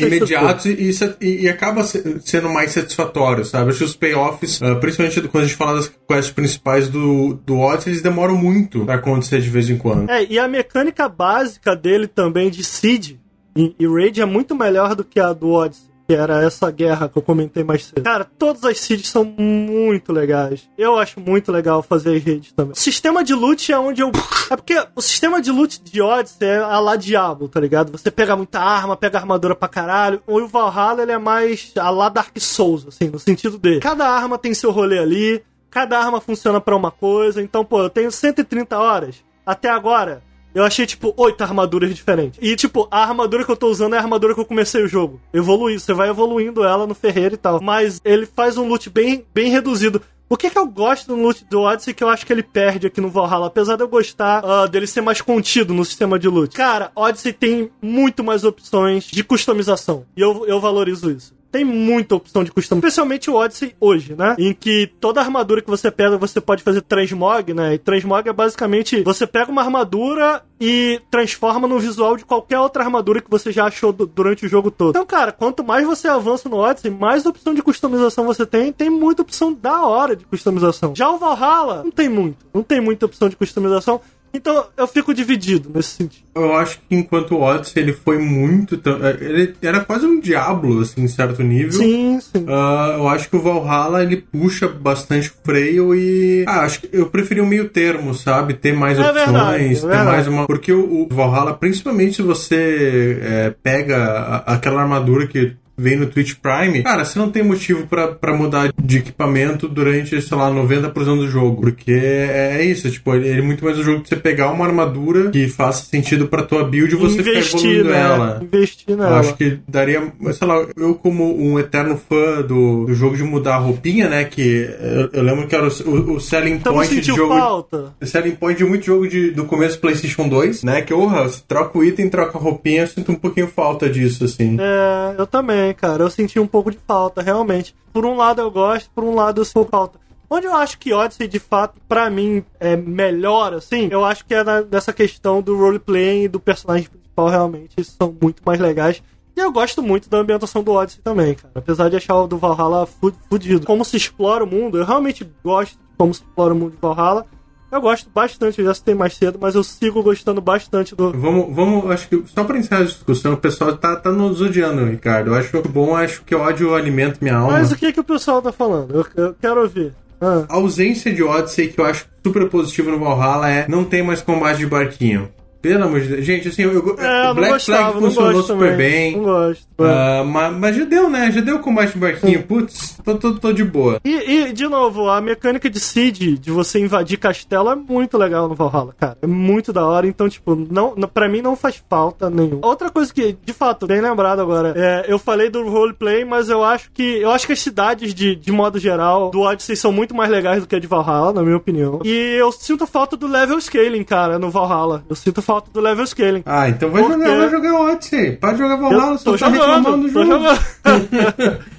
imediatos e, e, isso- e- e acaba se- sendo mais satisfatório, sabe? Acho que os payoffs, ah, principalmente quando a gente fala das quests principais do, do Odyssey, eles demoram muito pra acontecer de vez em quando. É, e a mecânica básica dele também de Seed e, e Raid é muito melhor do que a do Odyssey. Que era essa guerra que eu comentei mais cedo. Cara, todas as seeds são muito legais. Eu acho muito legal fazer as raids também. O sistema de loot é onde eu. É porque o sistema de loot de Odyssey é a lá Diablo, tá ligado? Você pega muita arma, pega armadura pra caralho. O Valhalla ele é mais a lá Dark Souls, assim, no sentido dele. Cada arma tem seu rolê ali. Cada arma funciona pra uma coisa. Então, pô, eu tenho 130 horas. Até agora, eu achei, tipo, oito armaduras diferentes. E, tipo, a armadura que eu tô usando é a armadura que eu comecei o jogo. Evoluiu, você vai evoluindo ela no ferreiro e tal. Mas ele faz um loot bem, bem reduzido. O que que eu gosto no loot do Odyssey que eu acho que ele perde aqui no Valhalla? Apesar de eu gostar ah, dele ser mais contido no sistema de loot. Cara, Odyssey tem muito mais opções de customização. E eu, eu valorizo isso. Tem muita opção de customização, especialmente o Odyssey hoje, né? Em que toda armadura que você pega, você pode fazer transmog, né? E transmog é basicamente você pega uma armadura e transforma no visual de qualquer outra armadura que você já achou du- durante o jogo todo. Então, cara, quanto mais você avança no Odyssey, mais opção de customização você tem. Tem muita opção da hora de customização. Já o Valhalla, não tem muito. Não tem muita opção de customização. Então, eu fico dividido nesse sentido. Eu acho que enquanto o Odyssey ele foi muito. Ele era quase um Diablo, assim, em certo nível. Sim, sim. Ah, eu acho que o Valhalla ele puxa bastante freio e. Ah, acho que eu preferi um meio termo, sabe? Ter mais É opções, verdade, é ter verdade. mais uma. Porque o, o Valhalla, principalmente se você é, pega a- aquela armadura que. Vem no Twitch Prime, cara, você não tem motivo pra pra mudar de equipamento durante, sei lá, 90% do jogo. Porque é, é isso, tipo, ele é muito mais um jogo de você pegar uma armadura que faça sentido pra tua build e você ficar Investir, evoluindo né? ela. Investir Eu nela. acho que daria, sei lá, eu como um eterno fã do, do jogo de mudar a roupinha, né, que eu, eu lembro que era o, o, o selling Então point de jogo... falta. O selling point de muito jogo de, do começo do PlayStation 2, né, que, orra, você troca o item, troca a roupinha, eu sinto um pouquinho falta disso, assim. É, eu também, cara. Eu senti um pouco de falta, realmente. Por um lado eu gosto, por um lado eu sinto falta. Onde eu acho que Odyssey, de fato, pra mim, é melhor, assim, eu acho que é na- nessa questão do roleplay e do personagem principal, realmente, são muito mais legais. E eu gosto muito da ambientação do Odyssey também, cara. Apesar de achar o do Valhalla fu- fudido. Como se explora o mundo, eu realmente gosto de como se explora o mundo de Valhalla. Eu gosto bastante, eu já citei mais cedo, mas eu sigo gostando bastante do, Vamos, vamos, acho que só pra encerrar a discussão, o pessoal tá, tá nos odiando, Ricardo. Eu acho bom, acho que ódio alimenta minha alma. Mas o que, que o pessoal tá falando? Eu, eu quero ouvir. Ah. A ausência de Odyssey que eu acho super positivo no Valhalla é não tem mais combate de barquinho. Pelo amor de Deus. Gente, assim, eu, É, eu não Black gostava, Flag não funcionou gosto super também. bem. Não gosto. Ah, mas, mas já deu, né? Já deu combate de barquinho. Putz, tô, tô, tô de boa. E, e, de novo, a mecânica de Seed, de você invadir castelo, é muito legal no Valhalla, cara. É muito da hora, então, tipo, não- pra mim não faz falta nenhum. Outra coisa que, de fato, bem lembrado agora, é, eu falei do roleplay, mas eu acho que eu acho que as cidades, de, de modo geral, do Odyssey são muito mais legais do que a de Valhalla, na minha opinião. E eu sinto falta do level scaling, cara, no Valhalla. Eu sinto falta do level scaling. Ah, então vai Por jogar, vai jogar Odyssey. Pode jogar Valhalla, Eu só tô tá reclamando do jogo.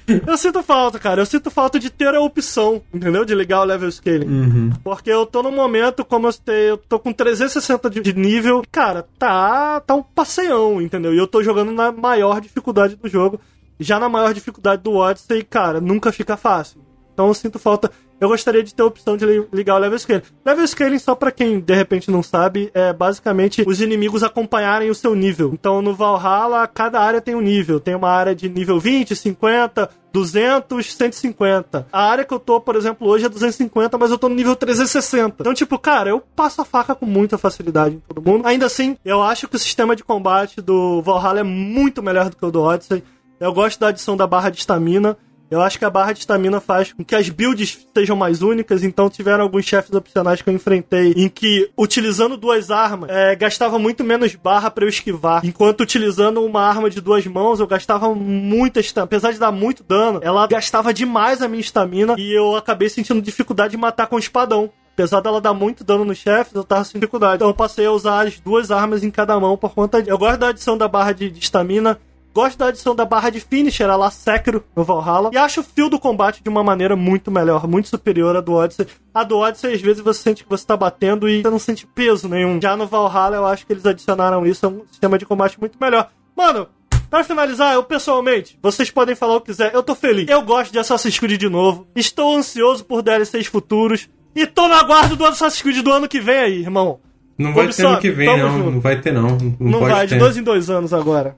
eu sinto falta, cara. Eu sinto falta de ter a opção, entendeu? De ligar o level scaling. Uhum. Porque eu tô no momento, como eu citei, eu tô com 360 de, nível. Cara, tá, tá um passeião, entendeu? E eu tô jogando na maior dificuldade do jogo. Já na maior dificuldade do Odyssey, cara, nunca fica fácil. Então eu sinto falta. Eu gostaria de ter a opção de li- ligar o level scaling. Level scaling, só pra quem de repente não sabe, é basicamente os inimigos acompanharem o seu nível. Então no Valhalla, cada área tem um nível. Tem uma área de nível 20, 50, 200, 150. A área que eu tô, por exemplo, hoje é 250, mas eu tô no nível 360. Então, tipo, cara, eu passo a faca com muita facilidade em todo mundo. Ainda assim, eu acho que o sistema de combate do Valhalla é muito melhor do que o do Odyssey. Eu gosto da adição da barra de estamina. Eu acho que a barra de estamina faz com que as builds sejam mais únicas, então tiveram alguns chefes opcionais que eu enfrentei em que, utilizando duas armas, é, gastava muito menos barra para eu esquivar, enquanto utilizando uma arma de duas mãos, eu gastava muita estamina. Apesar de dar muito dano, ela gastava demais a minha estamina e eu acabei sentindo dificuldade de matar com o espadão. Apesar dela dar muito dano nos chefes, eu tava sem dificuldade. Então eu passei a usar as duas armas em cada mão por conta de... Eu gosto da adição da barra de estamina. Gosto da adição da barra de finisher, a lá Sekiro no Valhalla. E acho o fio do combate de uma maneira muito melhor, muito superior à do Odyssey. A do Odyssey, às vezes, você sente que você tá batendo e você não sente peso nenhum. Já no Valhalla, eu acho que eles adicionaram isso, é um sistema de combate muito melhor. Mano, Pra finalizar, eu pessoalmente, vocês podem falar o que quiser, eu tô feliz. Eu gosto de Assassin's Creed de novo. Estou ansioso por DLCs futuros. E tô na guarda do Assassin's Creed do ano que vem aí, irmão. Não vai ter ano que vem, não. Junto. Não vai ter, não. Não, não vai, ter. de dois em dois anos agora.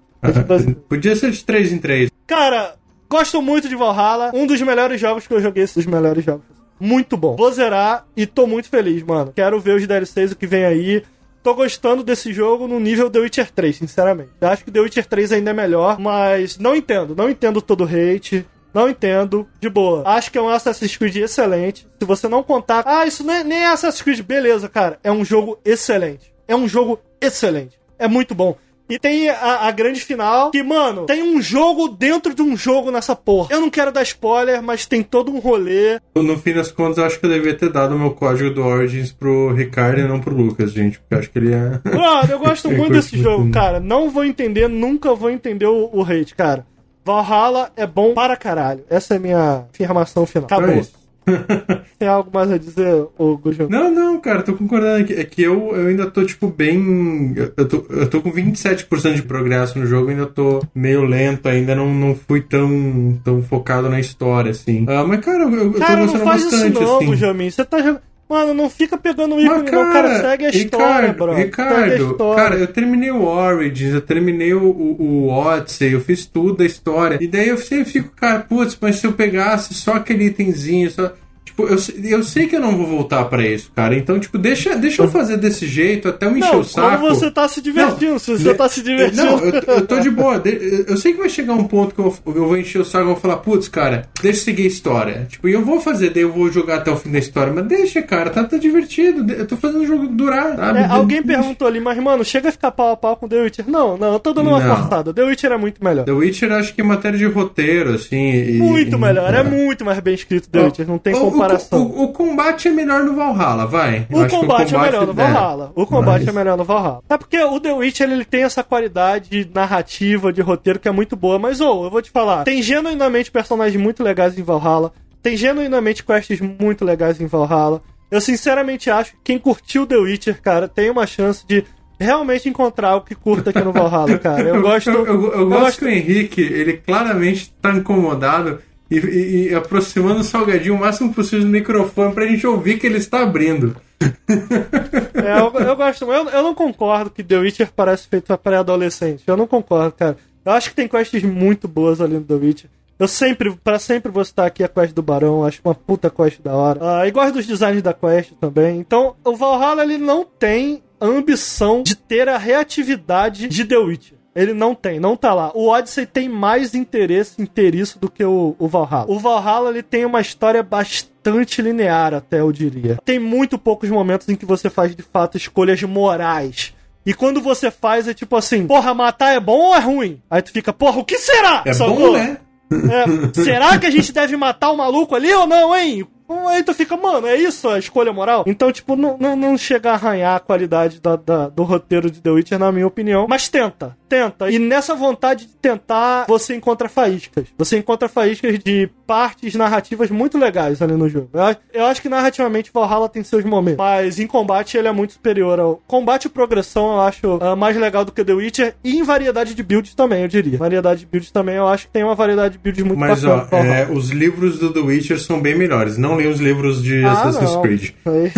Podia ser de três em três. Cara, gosto muito de Valhalla. Um dos melhores jogos que eu joguei, esses melhores jogos. Muito bom. Vou zerar e tô muito feliz, mano. Quero ver os DLCs, o que vem aí. Tô gostando desse jogo no nível The Witcher 3, sinceramente. Eu acho que The Witcher 3 ainda é melhor, mas não entendo. Não entendo todo o hate. Não entendo. De boa. Acho que é um Assassin's Creed excelente. Se você não contar. Ah, isso nem, nem é Assassin's Creed. Beleza, cara. É um jogo excelente. É um jogo excelente. É muito bom. E tem a, a, grande final, que, mano, tem um jogo dentro de um jogo nessa porra. Eu não quero dar spoiler, mas tem todo um rolê. No fim das contas, eu acho que eu devia ter dado o meu código do Origins pro Ricardo e não pro Lucas, gente. Porque eu acho que ele é. Mano, eu gosto muito desse jogo, cara. Não vou entender, nunca vou entender o, o hate, cara. Valhalla é bom para caralho. Essa é a minha afirmação final. Acabou. Tem algo mais a dizer, ô Gujo? Não, não, cara, tô concordando. É que eu, eu ainda tô, tipo, bem. Eu tô, eu tô com 27% de progresso no jogo, ainda tô meio lento, ainda não, não fui tão, tão focado na história, assim. Ah, mas, cara, eu, cara, eu tô gostando bastante, isso não, assim. Gujamin. Você tá jogando. Mano, não fica pegando o ícone, cara, não, cara. Segue a história, Ricardo, bro. Ricardo, cara, eu terminei o Origins, eu terminei o, o, o Odyssey, eu fiz tudo a história. E daí eu sempre fico, cara, putz, mas se eu pegasse só aquele itemzinho, só. Tipo, eu, eu sei que eu não vou voltar para isso, cara. Então, tipo, deixa, deixa eu fazer desse jeito até eu encher não, o saco. Como você tá se divertindo, não, se você de, tá se divertindo. Não, eu, eu tô de boa. Eu sei que vai chegar um ponto que eu, eu vou encher o saco e vou falar, putz, cara, deixa eu seguir a história. Tipo, e eu vou fazer, daí eu vou jogar até o fim da história. Mas deixa, cara, tá, tá divertido. Eu tô fazendo o jogo durar, sabe? É, alguém perguntou ali, mas, mano, chega a ficar pau a pau com The Witcher. Não, não, eu tô dando uma forçada. The Witcher é muito melhor. The Witcher acho que é matéria de roteiro, assim. Muito e, melhor, é. é. muito mais bem escrito The Witcher, não tem o, comparação. O, o, combate é melhor no Valhalla, vai. O combate, o combate, é melhor no Valhalla. O combate Mas... é melhor no Valhalla. É porque o The Witcher ele tem essa qualidade narrativa, de roteiro que é muito boa. Mas, ô, oh, eu vou te falar, tem genuinamente personagens muito legais em Valhalla. Tem genuinamente quests muito legais em Valhalla. Eu sinceramente acho que quem curtiu The Witcher, cara, tem uma chance de realmente encontrar o que curta aqui no Valhalla, cara. Eu gosto. eu, eu, eu, eu gosto, gosto que o Henrique, ele claramente tá incomodado e, e, aproximando o salgadinho o máximo possível do microfone pra gente ouvir que ele está abrindo. É, eu, eu, gosto, eu, eu não concordo que The Witcher parece feito pra pré-adolescente. Eu não concordo, cara. Eu acho que tem quests muito boas ali no The Witcher. Eu sempre, para sempre vou citar aqui a quest do Barão, acho uma puta quest da hora. Ah, e gosto dos designs da quest também. Então, o Valhalla ele não tem ambição de ter a reatividade de The Witcher. Ele não tem, não tá lá. O Odyssey tem mais interesse em ter isso do que o, o Valhalla. O Valhalla ele tem uma história bastante linear, até eu diria. Tem muito poucos momentos em que você faz de fato escolhas morais. E quando você faz é tipo assim, porra, matar é bom ou é ruim? Aí tu fica, porra, o que será? É bom, né? É, será que a gente deve matar o maluco ali ou não, hein? Aí tu fica, mano, é isso a escolha moral? Então, tipo, não, não, não chega a arranhar a qualidade da, da, do roteiro de The Witcher, na minha opinião. Mas tenta, tenta. E nessa vontade de tentar, você encontra faíscas. Você encontra faíscas de partes narrativas muito legais ali no jogo. Eu, eu acho que narrativamente Valhalla tem seus momentos. Mas em combate ele é muito superior ao. Combate e progressão eu acho uh, mais legal do que The Witcher. E em variedade de builds também, eu diria. Variedade de builds também, eu acho que tem uma variedade de builds muito Mas, bacana. Mas, ó, é, os livros do The Witcher são bem melhores. Não os livros de ah, Assassin's não. Creed. Aí,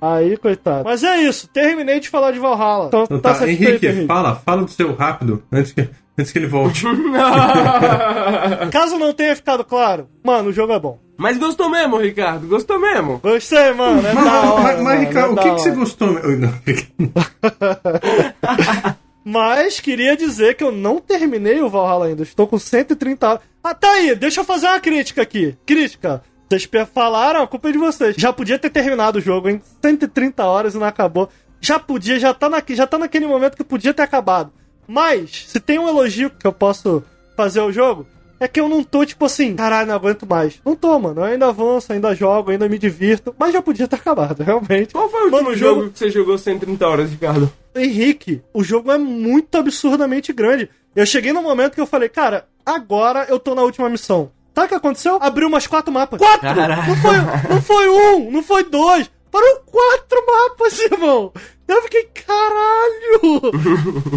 aí, coitado. Mas é isso, terminei de falar de Valhalla. Então, então tá, tá Henrique, Henrique, fala, fala do seu rápido, antes que, antes que ele volte. Caso não tenha ficado claro, mano, o jogo é bom. Mas gostou mesmo, Ricardo? Gostou mesmo? Gostei, mano. É mas, hora, mas, mas Ricardo, é o que, que você gostou? Não. Mas queria dizer que eu não terminei o Valhalla ainda. Estou com 130 horas. Ah, tá aí, deixa eu fazer uma crítica aqui. Crítica. Vocês falaram, a culpa é de vocês. Já podia ter terminado o jogo, hein? 130 horas e não acabou. Já podia, já tá, na, já tá naquele momento que podia ter acabado. Mas, se tem um elogio que eu posso fazer ao jogo, é que eu não tô, tipo assim, caralho, não aguento mais. Não tô, mano. Eu ainda avanço, ainda jogo, ainda me divirto. Mas já podia ter acabado, realmente. Qual foi o Mano, último jogo jogo- que você jogou 130 horas, Ricardo? Henrique, o jogo é muito absurdamente grande. Eu cheguei no momento que eu falei, cara, agora eu tô na última missão. Sabe o que aconteceu? Abriu umas quatro mapas. Quatro! Não foi, não foi um, não foi dois. Foram quatro mapas, irmão. Eu fiquei, caralho!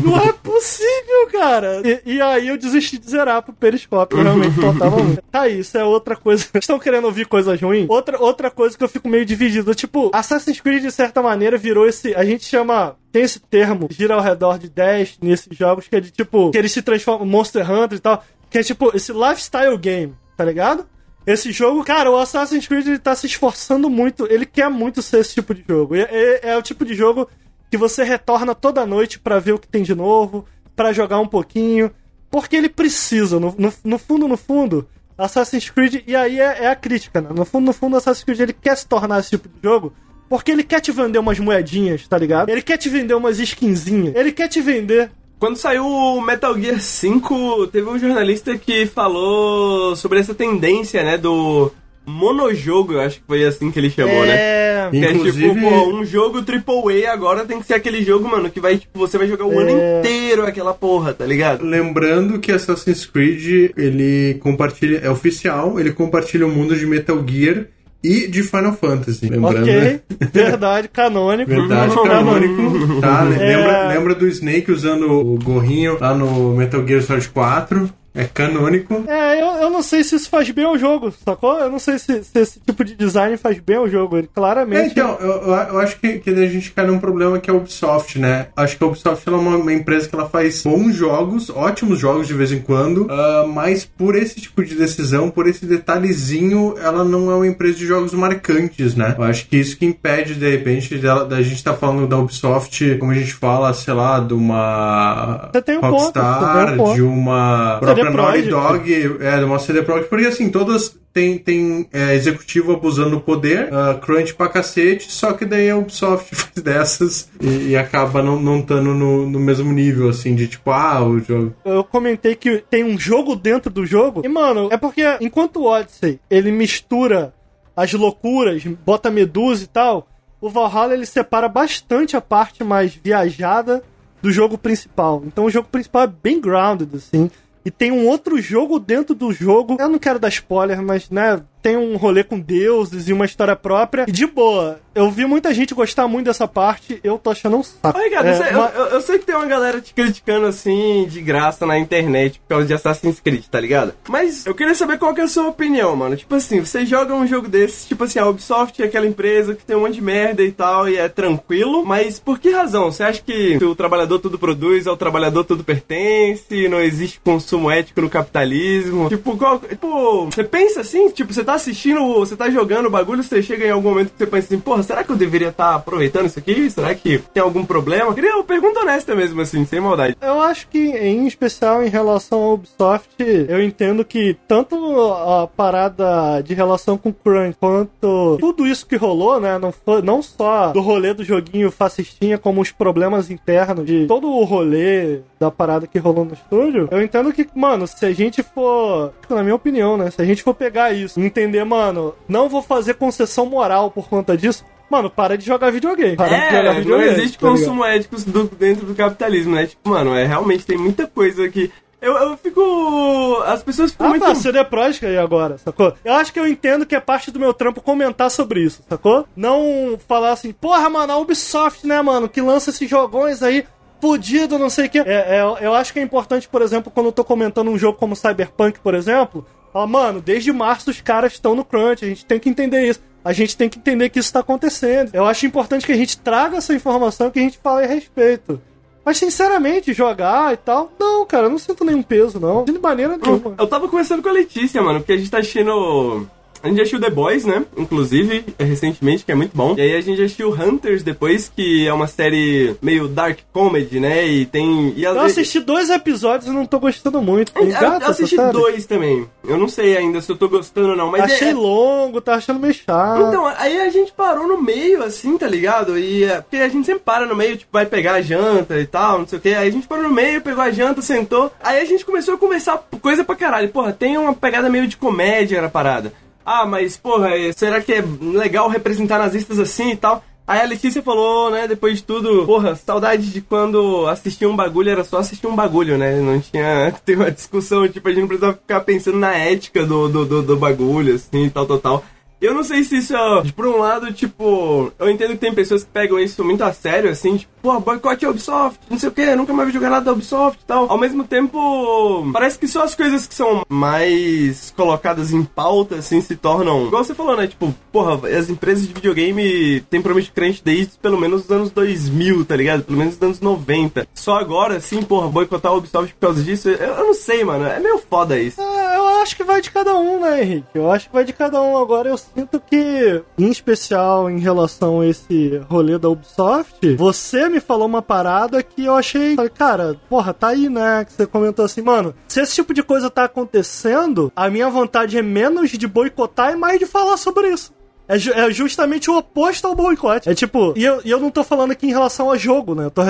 Não é possível, cara! E, e aí eu desisti de zerar pro periscópio, realmente faltava muito. Tá, isso é outra coisa. Vocês estão querendo ouvir coisas ruins? Outra, outra coisa que eu fico meio dividido. Tipo, Assassin's Creed, de certa maneira, virou esse. A gente chama. Tem esse termo, gira ao redor de 10 nesses jogos, que é de tipo. Que eles se transformam. Monster Hunter e tal. Que é tipo esse lifestyle game, tá ligado? Esse jogo, cara, o Assassin's Creed ele tá se esforçando muito, ele quer muito ser esse tipo de jogo. E É, é o tipo de jogo que você retorna toda noite pra ver o que tem de novo, pra jogar um pouquinho, porque ele precisa, no, no, no fundo, no fundo, Assassin's Creed, e aí é, é a crítica, né? No fundo, no fundo, Assassin's Creed ele quer se tornar esse tipo de jogo, porque ele quer te vender umas moedinhas, tá ligado? Ele quer te vender umas skinzinhas, ele quer te vender Quando saiu o Metal Gear 5, teve um jornalista que falou sobre essa tendência, né, do monojogo, eu acho que foi assim que ele chamou, né? é... Que é Inclusive- tipo, pô, um jogo AAA agora tem que ser aquele jogo, mano, que vai, tipo, você vai jogar o ano É. inteiro aquela porra, tá ligado? Lembrando que Assassin's Creed, ele compartilha, é oficial, ele compartilha o mundo de Metal Gear e de Final Fantasy. Lembrando, Ok, né? verdade, canônico. Verdade, canônico. Tá? É. Lembra, lembra do Snake usando o gorrinho lá no Metal Gear Solid 4? É canônico. É, eu, eu não sei se isso faz bem ao jogo, sacou? Eu não sei se, se esse tipo de design faz bem ao jogo. Ele É, claramente. então, eu, eu- acho que, que a gente cai num problema que é a Ubisoft, né? Acho que a Ubisoft é uma, uma empresa que ela faz bons jogos, ótimos jogos de vez em quando, ah, mas por esse tipo de decisão, por esse detalhezinho, ela não é uma empresa de jogos marcantes, né? Eu acho que isso que impede, de repente, dela, da gente estar falando da Ubisoft, como a gente fala, sei lá, de uma Você tem um ponto, você Rockstar, tem um ponto. de uma própria Naughty Projekt. Dog, é, uma CD Projekt, porque assim, todas tem, tem é, executivo abusando do poder, ah, crunch pra cacete, só que daí a Ubisoft faz dessas e, e acaba não não estando no, no mesmo nível, assim, de tipo, ah, o jogo. Eu comentei que tem um jogo dentro do jogo. E, mano, é porque enquanto o Odyssey ele mistura as loucuras, bota medusa e tal, o Valhalla ele separa bastante a parte mais viajada do jogo principal. Então o jogo principal é bem grounded, assim. E tem um outro jogo dentro do jogo. Eu não quero dar spoiler, mas, né? Tem um rolê com deuses e uma história própria. E de boa, eu vi muita gente gostar muito dessa parte. Eu tô achando um saco. Ô, Ricardo, É, você- mas- eu, eu- sei que tem uma galera te criticando assim, de graça na internet, por causa de Assassin's Creed, tá ligado? Mas eu queria saber qual que é a sua opinião, mano. Tipo assim, você joga um jogo desses, tipo assim, a Ubisoft é aquela empresa que tem um monte de merda e tal, e é tranquilo, mas por que razão? Você acha que o trabalhador tudo produz, ao trabalhador tudo pertence, não existe consumo ético no capitalismo? Tipo, qual, tipo, você pensa assim, tipo, você tá assistindo, você tá jogando o bagulho, você chega em algum momento que você pensa assim, porra, será que eu deveria estar aproveitando isso aqui? Será que tem algum problema? Queria uma pergunta honesta mesmo, assim, sem maldade. Eu acho que, em especial em relação ao Ubisoft, eu entendo que tanto a parada de relação com o Crunch quanto tudo isso que rolou, né? Não, foi, não só do rolê do joguinho fascistinha, como os problemas internos de todo o rolê da parada que rolou no estúdio. Eu entendo que, mano, se a gente for, na minha opinião, né? Se a gente for pegar isso entender, mano, não vou fazer concessão moral por conta disso. Mano, para de jogar videogame. Para de jogar É, não videogame. existe tá ligado? consumo ético do- dentro do capitalismo, né? Tipo, mano, é realmente tem muita coisa que. Eu, eu fico. As pessoas ficam Ah, muito. tá, CD Projekt aí agora, sacou? Eu acho que eu entendo que é parte do meu trampo comentar sobre isso, sacou? Não falar assim, porra, mano, a Ubisoft, né, mano, que lança esses jogões aí, fudido, não sei o quê. É, é, eu acho que é importante, por exemplo, quando eu tô comentando um jogo como Cyberpunk, por exemplo, falar, mano, desde março os caras estão no crunch, a gente tem que entender isso. A gente tem que entender que isso tá acontecendo. Eu acho importante que a gente traga essa informação, que a gente fale a respeito. Mas, sinceramente, jogar e tal, não, cara, eu não sinto nenhum peso, não. De maneira nenhuma. Eu tava conversando com a Letícia, mano, porque a gente tá assistindo A gente assistiu The Boys, né? Inclusive, recentemente, que é muito bom. E aí a gente assistiu Hunters depois, que é uma série meio dark comedy, né? E tem. E Eu assisti dois episódios e não tô gostando muito. Eu, Engata eu assisti dois também. Eu não sei ainda se eu tô gostando ou não, mas Achei é, longo, tá achando meio chato. Então, aí a gente parou no meio, assim, tá ligado? E é, porque a gente sempre para no meio, tipo, vai pegar a janta e tal, não sei o que. Aí a gente parou no meio, pegou a janta, sentou. Aí a gente começou a conversar coisa pra caralho. Porra, tem uma pegada meio de comédia na parada. Ah, mas, porra, é, será que é legal representar nazistas assim e tal? Aí a Letícia falou, né, depois de tudo, porra, saudade de quando assistir um bagulho era só assistir um bagulho, né? Não tinha. Tem uma discussão, tipo, a gente não precisava ficar pensando na ética do, do, do, do bagulho, assim, tal, tal, tal. Eu não sei se isso é, por um lado, tipo, eu entendo que tem pessoas que pegam isso muito a sério, assim, tipo, pô, boicote a Ubisoft, não sei o que, nunca mais vi jogar nada da Ubisoft e tal. Ao mesmo tempo, parece que só as coisas que são mais colocadas em pauta, assim, se tornam. Igual você falou, né? Tipo, porra, as empresas de videogame têm prometido crente desde pelo menos os anos 2000, tá ligado? Pelo menos os anos 90. Só agora, assim, porra, boicotar a Ubisoft por causa disso, eu, eu não sei, mano. É meio foda isso. É, eu acho que vai de cada um, né, Henrique? Eu acho que vai de cada um. Agora eu sinto que, em especial em relação a esse rolê da Ubisoft, você me falou uma parada que eu achei. Cara, porra, tá aí, né? Que você comentou assim, mano, se esse tipo de coisa tá acontecendo, a minha vontade é menos de boicotar e mais de falar sobre isso. É, ju- é justamente o oposto ao boicote. É tipo, e eu, e eu não tô falando aqui em relação a jogo, né? Eu tô,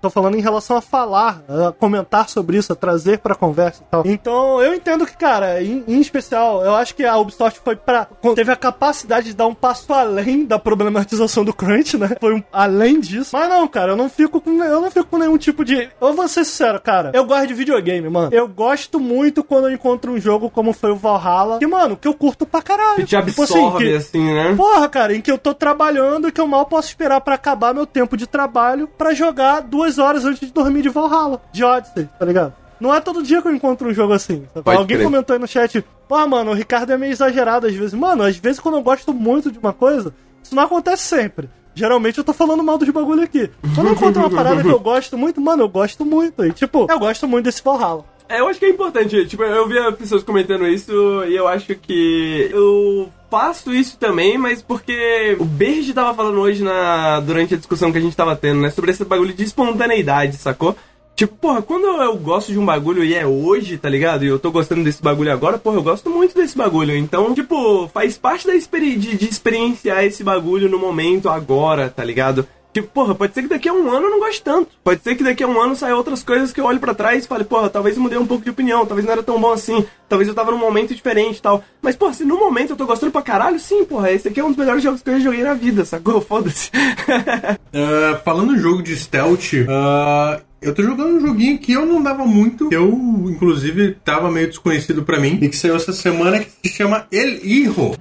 tô falando em relação a falar, a comentar sobre isso, a trazer pra conversa e tal. Então, eu entendo que, cara, em, em especial, eu acho que a Ubisoft foi pra. teve a capacidade de dar um passo além da problematização do crunch, né? Foi um, além disso. Mas não, cara, eu não fico com. Eu não fico com nenhum tipo de. Eu vou ser sincero, cara. Eu gosto de videogame, mano. Eu gosto muito quando eu encontro um jogo como foi o Valhalla. Que, mano, que eu curto pra caralho. Que te Tipo absorve, que- assim, né? Porra, cara, em que eu tô trabalhando e que eu mal posso esperar pra acabar meu tempo de trabalho pra jogar duas horas antes de dormir de Valhalla, de Odyssey, tá ligado? Não é todo dia que eu encontro um jogo assim. Alguém crer. comentou aí no chat, pô, mano, o Ricardo é meio exagerado às vezes. Mano, às vezes quando eu gosto muito de uma coisa, isso não acontece sempre. Geralmente eu tô falando mal dos bagulho aqui. Quando eu encontro uma parada que eu gosto muito, mano, eu gosto muito. E tipo, eu gosto muito desse Valhalla. É, eu acho que é importante. Tipo, eu via pessoas comentando isso e eu acho que eu faço isso também, mas porque o Berge tava falando hoje na durante a discussão que a gente tava tendo, né, sobre esse bagulho de espontaneidade, sacou? Tipo, porra, quando eu gosto de um bagulho e é hoje, tá ligado? E eu tô gostando desse bagulho agora, porra, eu gosto muito desse bagulho. Então, tipo, faz parte da experi de, de experienciar esse bagulho no momento, agora, tá ligado? Tipo, porra, pode ser que daqui a um ano eu não goste tanto. Pode ser que daqui a um ano saia outras coisas que eu olho pra trás e fale, porra, talvez eu mudei um pouco de opinião, talvez não era tão bom assim, talvez eu tava num momento diferente e tal. Mas, porra, se no momento eu tô gostando pra caralho, sim, porra, esse aqui é um dos melhores jogos que eu já joguei na vida, sacou? Foda-se. Ah, falando em jogo de stealth, ah, eu tô jogando um joguinho que eu não dava muito, que eu, inclusive, tava meio desconhecido pra mim, e que saiu essa semana, que se chama El Hijo.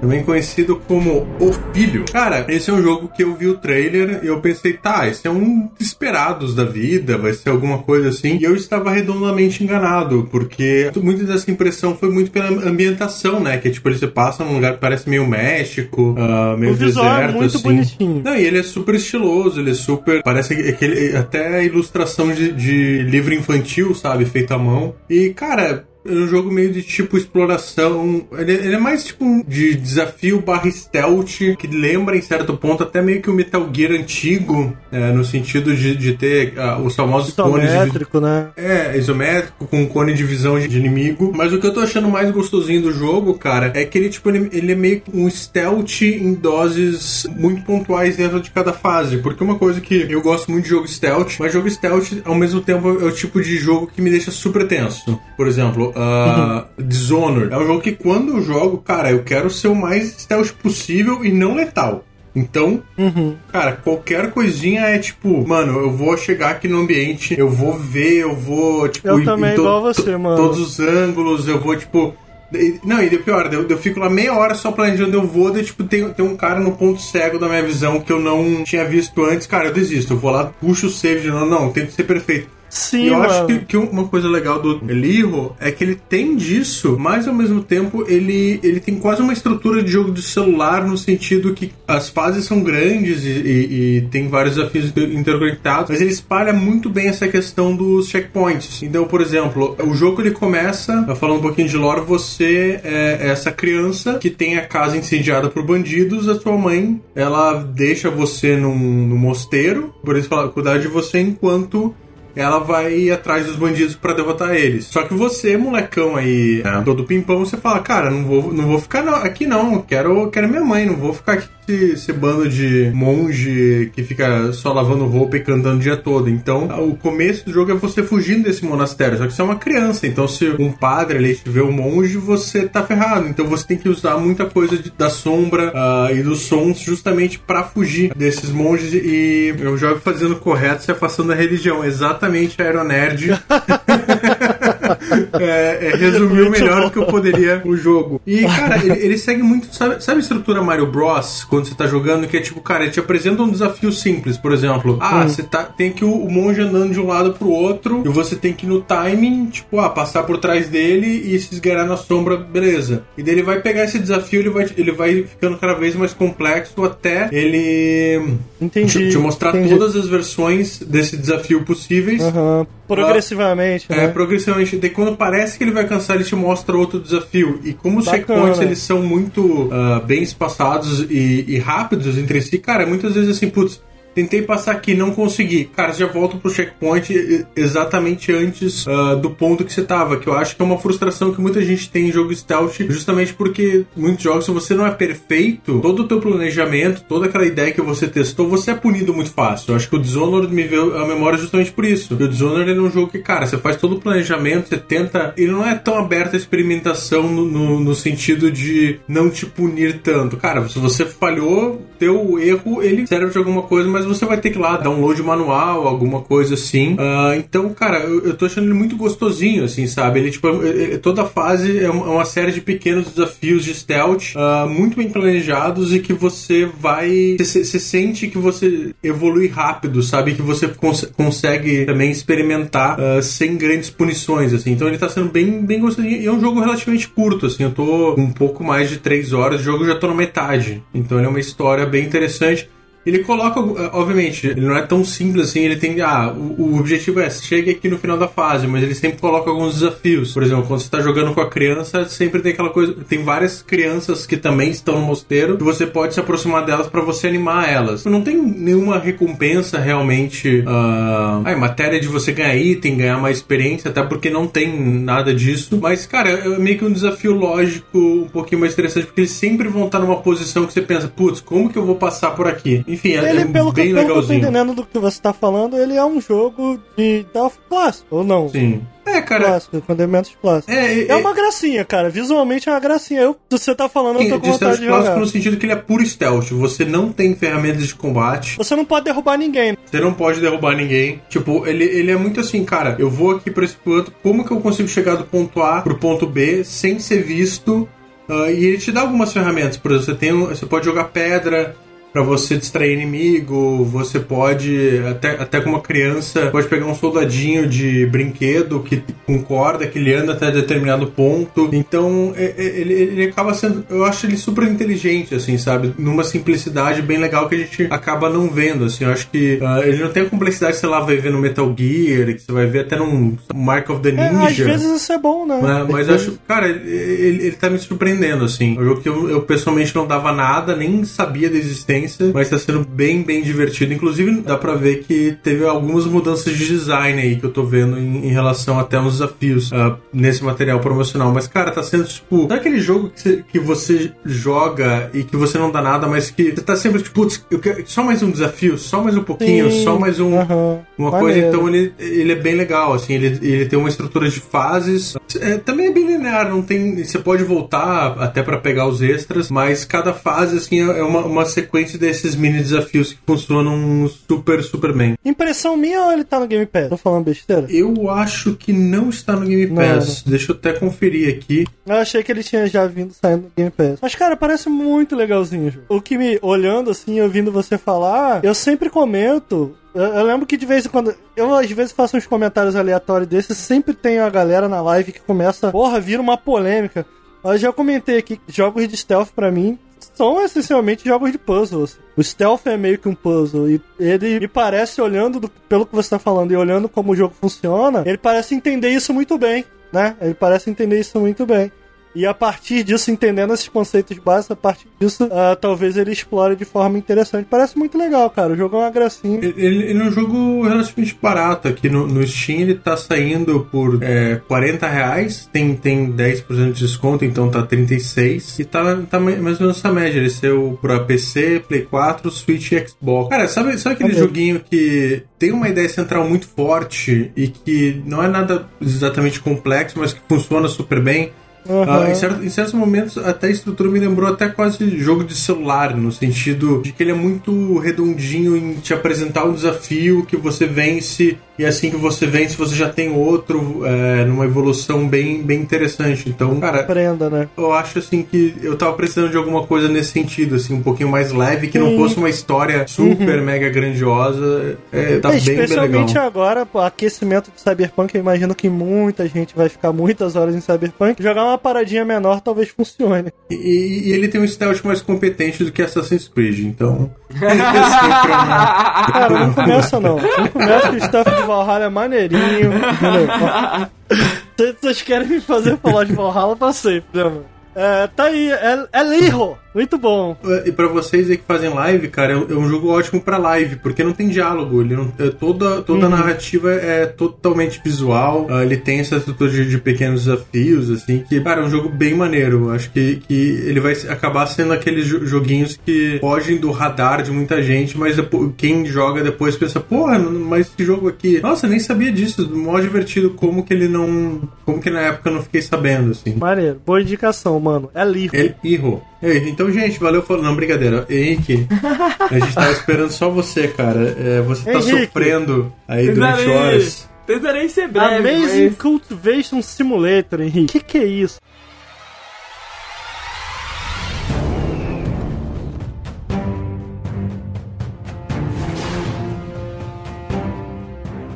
Também conhecido como O Filho. Cara, esse é um jogo que eu vi o trailer e eu pensei, tá, esse é um Esperados da vida, vai ser alguma coisa assim. E eu estava redondamente enganado, porque muito dessa impressão foi muito pela ambientação, né? Que tipo, ele se passa num lugar que parece meio México, ah, meio O é deserto, muito assim. bonitinho. Não, e ele é super estiloso, ele é super. Parece aquele. Até ilustração de, de livro infantil, sabe? Feito à mão. E, cara. É um jogo meio de tipo exploração. Ele, ele é mais tipo um de desafio barra stealth, que lembra em certo ponto até meio que o Metal Gear antigo, é, no sentido de, de ter ah, os famosos cones de, Isométrico, né? é, isométrico, com cone de visão de inimigo. Mas o que eu tô achando mais gostosinho do jogo, cara, é que ele, tipo, ele, ele é meio que um stealth em doses muito pontuais dentro de cada fase. Porque uma coisa que eu gosto muito de jogo stealth, mas jogo stealth, ao mesmo tempo, é o tipo de jogo que me deixa super tenso. Por exemplo, uh, Dishonored. É um jogo que quando eu jogo, cara, eu quero ser o mais stealth possível e não letal. Então, Uhum. Cara, qualquer coisinha é tipo, mano, eu vou chegar aqui no ambiente, eu vou ver, eu vou, tipo, Eu em- também, igual você, mano. Todos os ângulos, eu vou, tipo. Não, e pior, eu, eu fico lá meia hora só planejando, eu vou, daí, tipo, tem, tem um cara no ponto cego da minha visão que eu não tinha visto antes, cara, eu desisto, eu vou lá, puxo o save de novo, não, tem que ser perfeito. Sim, E eu acho mano. que, que uma coisa legal do Eliro é que ele tem disso, mas ao mesmo tempo ele, ele tem quase uma estrutura de jogo de celular no sentido que as fases são grandes e, e- e tem vários desafios inter- interconectados, mas ele espalha muito bem essa questão dos checkpoints. Então, por exemplo, o jogo ele começa, falando um pouquinho de lore, você é essa criança que tem a casa incendiada por bandidos, a sua mãe, ela deixa você num, num mosteiro, por isso fala, cuidar de você enquanto ela vai ir atrás dos bandidos pra derrotar eles. Só que você, molecão aí, né, todo pimpão, você fala, cara, não vou, não vou ficar aqui não, quero, quero minha mãe, não vou ficar aqui esse, esse bando de monge que fica só lavando roupa e cantando o dia todo. Então, o começo do jogo é você fugindo desse monastério, só que você é uma criança, então se um padre ali vê um monge, você tá ferrado. Então você tem que usar muita coisa de- da sombra ah, e dos sons justamente pra fugir desses monges e eu jogo fazendo o correto, se afastando da religião. Exatamente Aeronerd é, é, resumiu Muito melhor bom. do que eu poderia o jogo. E, cara, ele, ele segue muito. Sabe, sabe a estrutura Mario Bros? Quando você tá jogando, que é tipo, cara, ele te apresenta um desafio simples, por exemplo. Ah, Hum. você tá, tem que o, o monge andando de um lado pro outro, e você tem que no timing, tipo, ah, passar por trás dele e se esgueirar na sombra, beleza. E daí ele vai pegar esse desafio, ele vai, ele vai ficando cada vez mais complexo até ele Entendi. te, te mostrar entendi. todas as versões desse desafio possíveis. Aham. Progressivamente, É, né? progressivamente. Daí quando parece que ele vai cansar, ele te mostra outro desafio. E como os Bacana. checkpoints eles são muito ah, bem espaçados e, e rápidos entre si, cara, muitas vezes assim, putz. Tentei passar aqui, não consegui. Cara, já volta pro checkpoint exatamente antes ah, do ponto que você tava. Que eu acho que é uma frustração que muita gente tem em jogo stealth, justamente porque muitos jogos, se você não é perfeito, todo o teu planejamento, toda aquela ideia que você testou, você é punido muito fácil. Eu acho que o Dishonored me veio à memória justamente por isso. E o Dishonored é um jogo que, cara, você faz todo o planejamento, você tenta. Ele não é tão aberto à experimentação no, no, no sentido de não te punir tanto. Cara, se você falhou, teu erro, ele serve de alguma coisa, mas você vai ter que ir lá download manual, alguma coisa assim. Ah, então, cara, eu, eu tô achando ele muito gostosinho, assim, sabe? Ele, tipo, é- é- toda fase é uma, é uma série de pequenos desafios de stealth ah, muito bem planejados e que você vai. Você sente que você evolui rápido, sabe? Que você cons- consegue também experimentar ah, sem grandes punições, assim. Então ele tá sendo bem, bem gostosinho. E é um jogo relativamente curto, assim. Eu tô um pouco mais de 3 horas de jogo, já tô na metade. Então ele é uma história bem interessante. Ele coloca, obviamente, ele não é tão simples assim, ele tem, ah, o, o objetivo é, chegue aqui no final da fase, mas ele sempre coloca alguns desafios. Por exemplo, quando você tá jogando com a criança, sempre tem aquela coisa, tem várias crianças que também estão no mosteiro, e você pode se aproximar delas para você animar elas. Não tem nenhuma recompensa realmente, ah, ah, em matéria de você ganhar item, ganhar mais experiência, até porque não tem nada disso. Mas, cara, é meio que um desafio lógico um pouquinho mais interessante, porque eles sempre vão estar numa posição que você pensa, putz, como que eu vou passar por aqui? Enfim, é, Ele, é pelo, que, bem pelo que eu tô entendendo do que você tá falando, ele é um jogo de Delph clássico, ou não? Sim. É, cara. Clássico, com elementos clássicos. É, É uma gracinha, cara. Visualmente é uma gracinha. Eu, se você tá falando, eu tô com de vontade de clássico jogar. no sentido que ele é puro stealth. Você não tem ferramentas de combate. Você não pode derrubar ninguém. Você não pode derrubar ninguém. Tipo, ele, ele é muito assim, cara. Eu vou aqui pra esse ponto. Como que eu consigo chegar do ponto A pro ponto B sem ser visto? Ah, e ele te dá algumas ferramentas. Por exemplo, você, tem, um- você pode jogar pedra pra você distrair inimigo. Você pode, até, até com uma criança, pode pegar um soldadinho de brinquedo que com corda que ele anda até determinado ponto. Então, é- é- ele, ele acaba sendo. Eu acho ele super inteligente, assim, sabe? Numa simplicidade bem legal que a gente acaba não vendo, assim. Eu acho que ah, ele não tem a complexidade que você lá vai ver no Metal Gear, que você vai ver até num Mark of the É, Ninja. às vezes isso é bom, né? Né? Mas eu acho, cara, ele, ele, ele tá me surpreendendo, assim. É um jogo que eu, eu pessoalmente não dava nada, nem sabia da existência, mas tá sendo bem, bem divertido. Inclusive, dá pra ver que teve algumas mudanças de design aí que eu tô vendo em, em relação até uns desafios ah, nesse material promocional. Mas, cara, tá sendo tipo. Não é aquele jogo que você, que você joga e que você não dá nada, mas que você tá sempre tipo, putz, eu quero só mais um desafio, só mais um pouquinho, Sim. só mais um. Aham. Uma Maneiro. coisa, então ele, ele é bem legal, assim, ele, ele tem uma estrutura de fases. É, também é bem linear, não tem. Você pode voltar até pra pegar os extras, mas cada fase, assim, é uma, uma sequência desses mini desafios que funcionam super, super bem. Impressão minha ou ele tá no Game Pass? Tô falando besteira? Eu acho que não está no Game Não, Pass. Deixa eu até conferir aqui. Eu achei que ele tinha já vindo saindo do Game Pass. Mas, cara, parece muito legalzinho o jogo. O que me, olhando assim, ouvindo você falar, eu sempre comento. Eu, eu lembro que de vez em quando. Eu às vezes faço uns comentários aleatórios desses. Sempre tem a galera na live que começa. Porra, vira uma polêmica. Eu já comentei aqui que jogos de stealth pra mim são essencialmente jogos de puzzles. O stealth é meio que um puzzle. E ele me parece, olhando do- pelo que você tá falando e olhando como o jogo funciona, ele parece entender isso muito bem, né? Ele parece entender isso muito bem. E a partir disso, entendendo esses conceitos básicos, a partir disso, ah, talvez ele explore de forma interessante. Parece muito legal, cara. O jogo é uma gracinha. Ele, ele é um jogo relativamente barato. Aqui no, no Steam ele tá saindo por é, 40 reais. Tem, tem 10% de desconto, então tá 36. E tá, tá mais ou menos essa média. Ele saiu pra PC, Play 4, Switch e Xbox. Cara, sabe, sabe aquele joguinho que tem uma ideia central muito forte e que não é nada exatamente complexo, mas que funciona super bem? Ah, em, certo- em certos momentos, até a estrutura me lembrou até quase jogo de celular, no sentido de que ele é muito redondinho em te apresentar um desafio que você vence, e assim que você vence, você já tem outro é, numa evolução bem, bem interessante. Então, cara, Prenda, né? eu acho assim que eu tava precisando de alguma coisa nesse sentido, assim, um pouquinho mais leve, que não fosse uma história super mega grandiosa. É, tá É, bem, bem legal. especialmente agora, pô, aquecimento de Cyberpunk, eu imagino que muita gente vai ficar muitas horas em Cyberpunk. Jogar uma paradinha menor talvez funcione. E, e ele tem um stealth mais competente do que Assassin's Creed, então. Cara, não começa não. Não começa que o stuff de Valhalla é maneirinho. Vocês querem me fazer falar de Valhalla pra sempre, né, mano? É, tá aí, é, é Lirro. Muito bom. E pra vocês aí que fazem live, cara, é um- é jogo ótimo pra live, porque não tem diálogo. Ele não, é toda toda a narrativa é totalmente visual. ah, ele tem essa estrutura de, de pequenos desafios, assim, que, cara, é um jogo bem maneiro. Acho que, que ele vai acabar sendo aqueles jo- joguinhos que fogem do radar de muita gente, mas depois, quem joga depois pensa, porra, mas esse jogo aqui, nossa, nem sabia disso. Mó divertido, como que ele não. Como que na época eu não fiquei sabendo, assim. Maneiro. Boa indicação, mano. É Lirro. Ele errou. Ei, Então, gente, valeu. falando. Não, brincadeira. Henrique, a gente tava esperando só você, cara. É, você tá Henrique. sofrendo aí durante horas. tentarei ser breve, Amazing mas... Cultivation Simulator, Henrique. Que que é isso?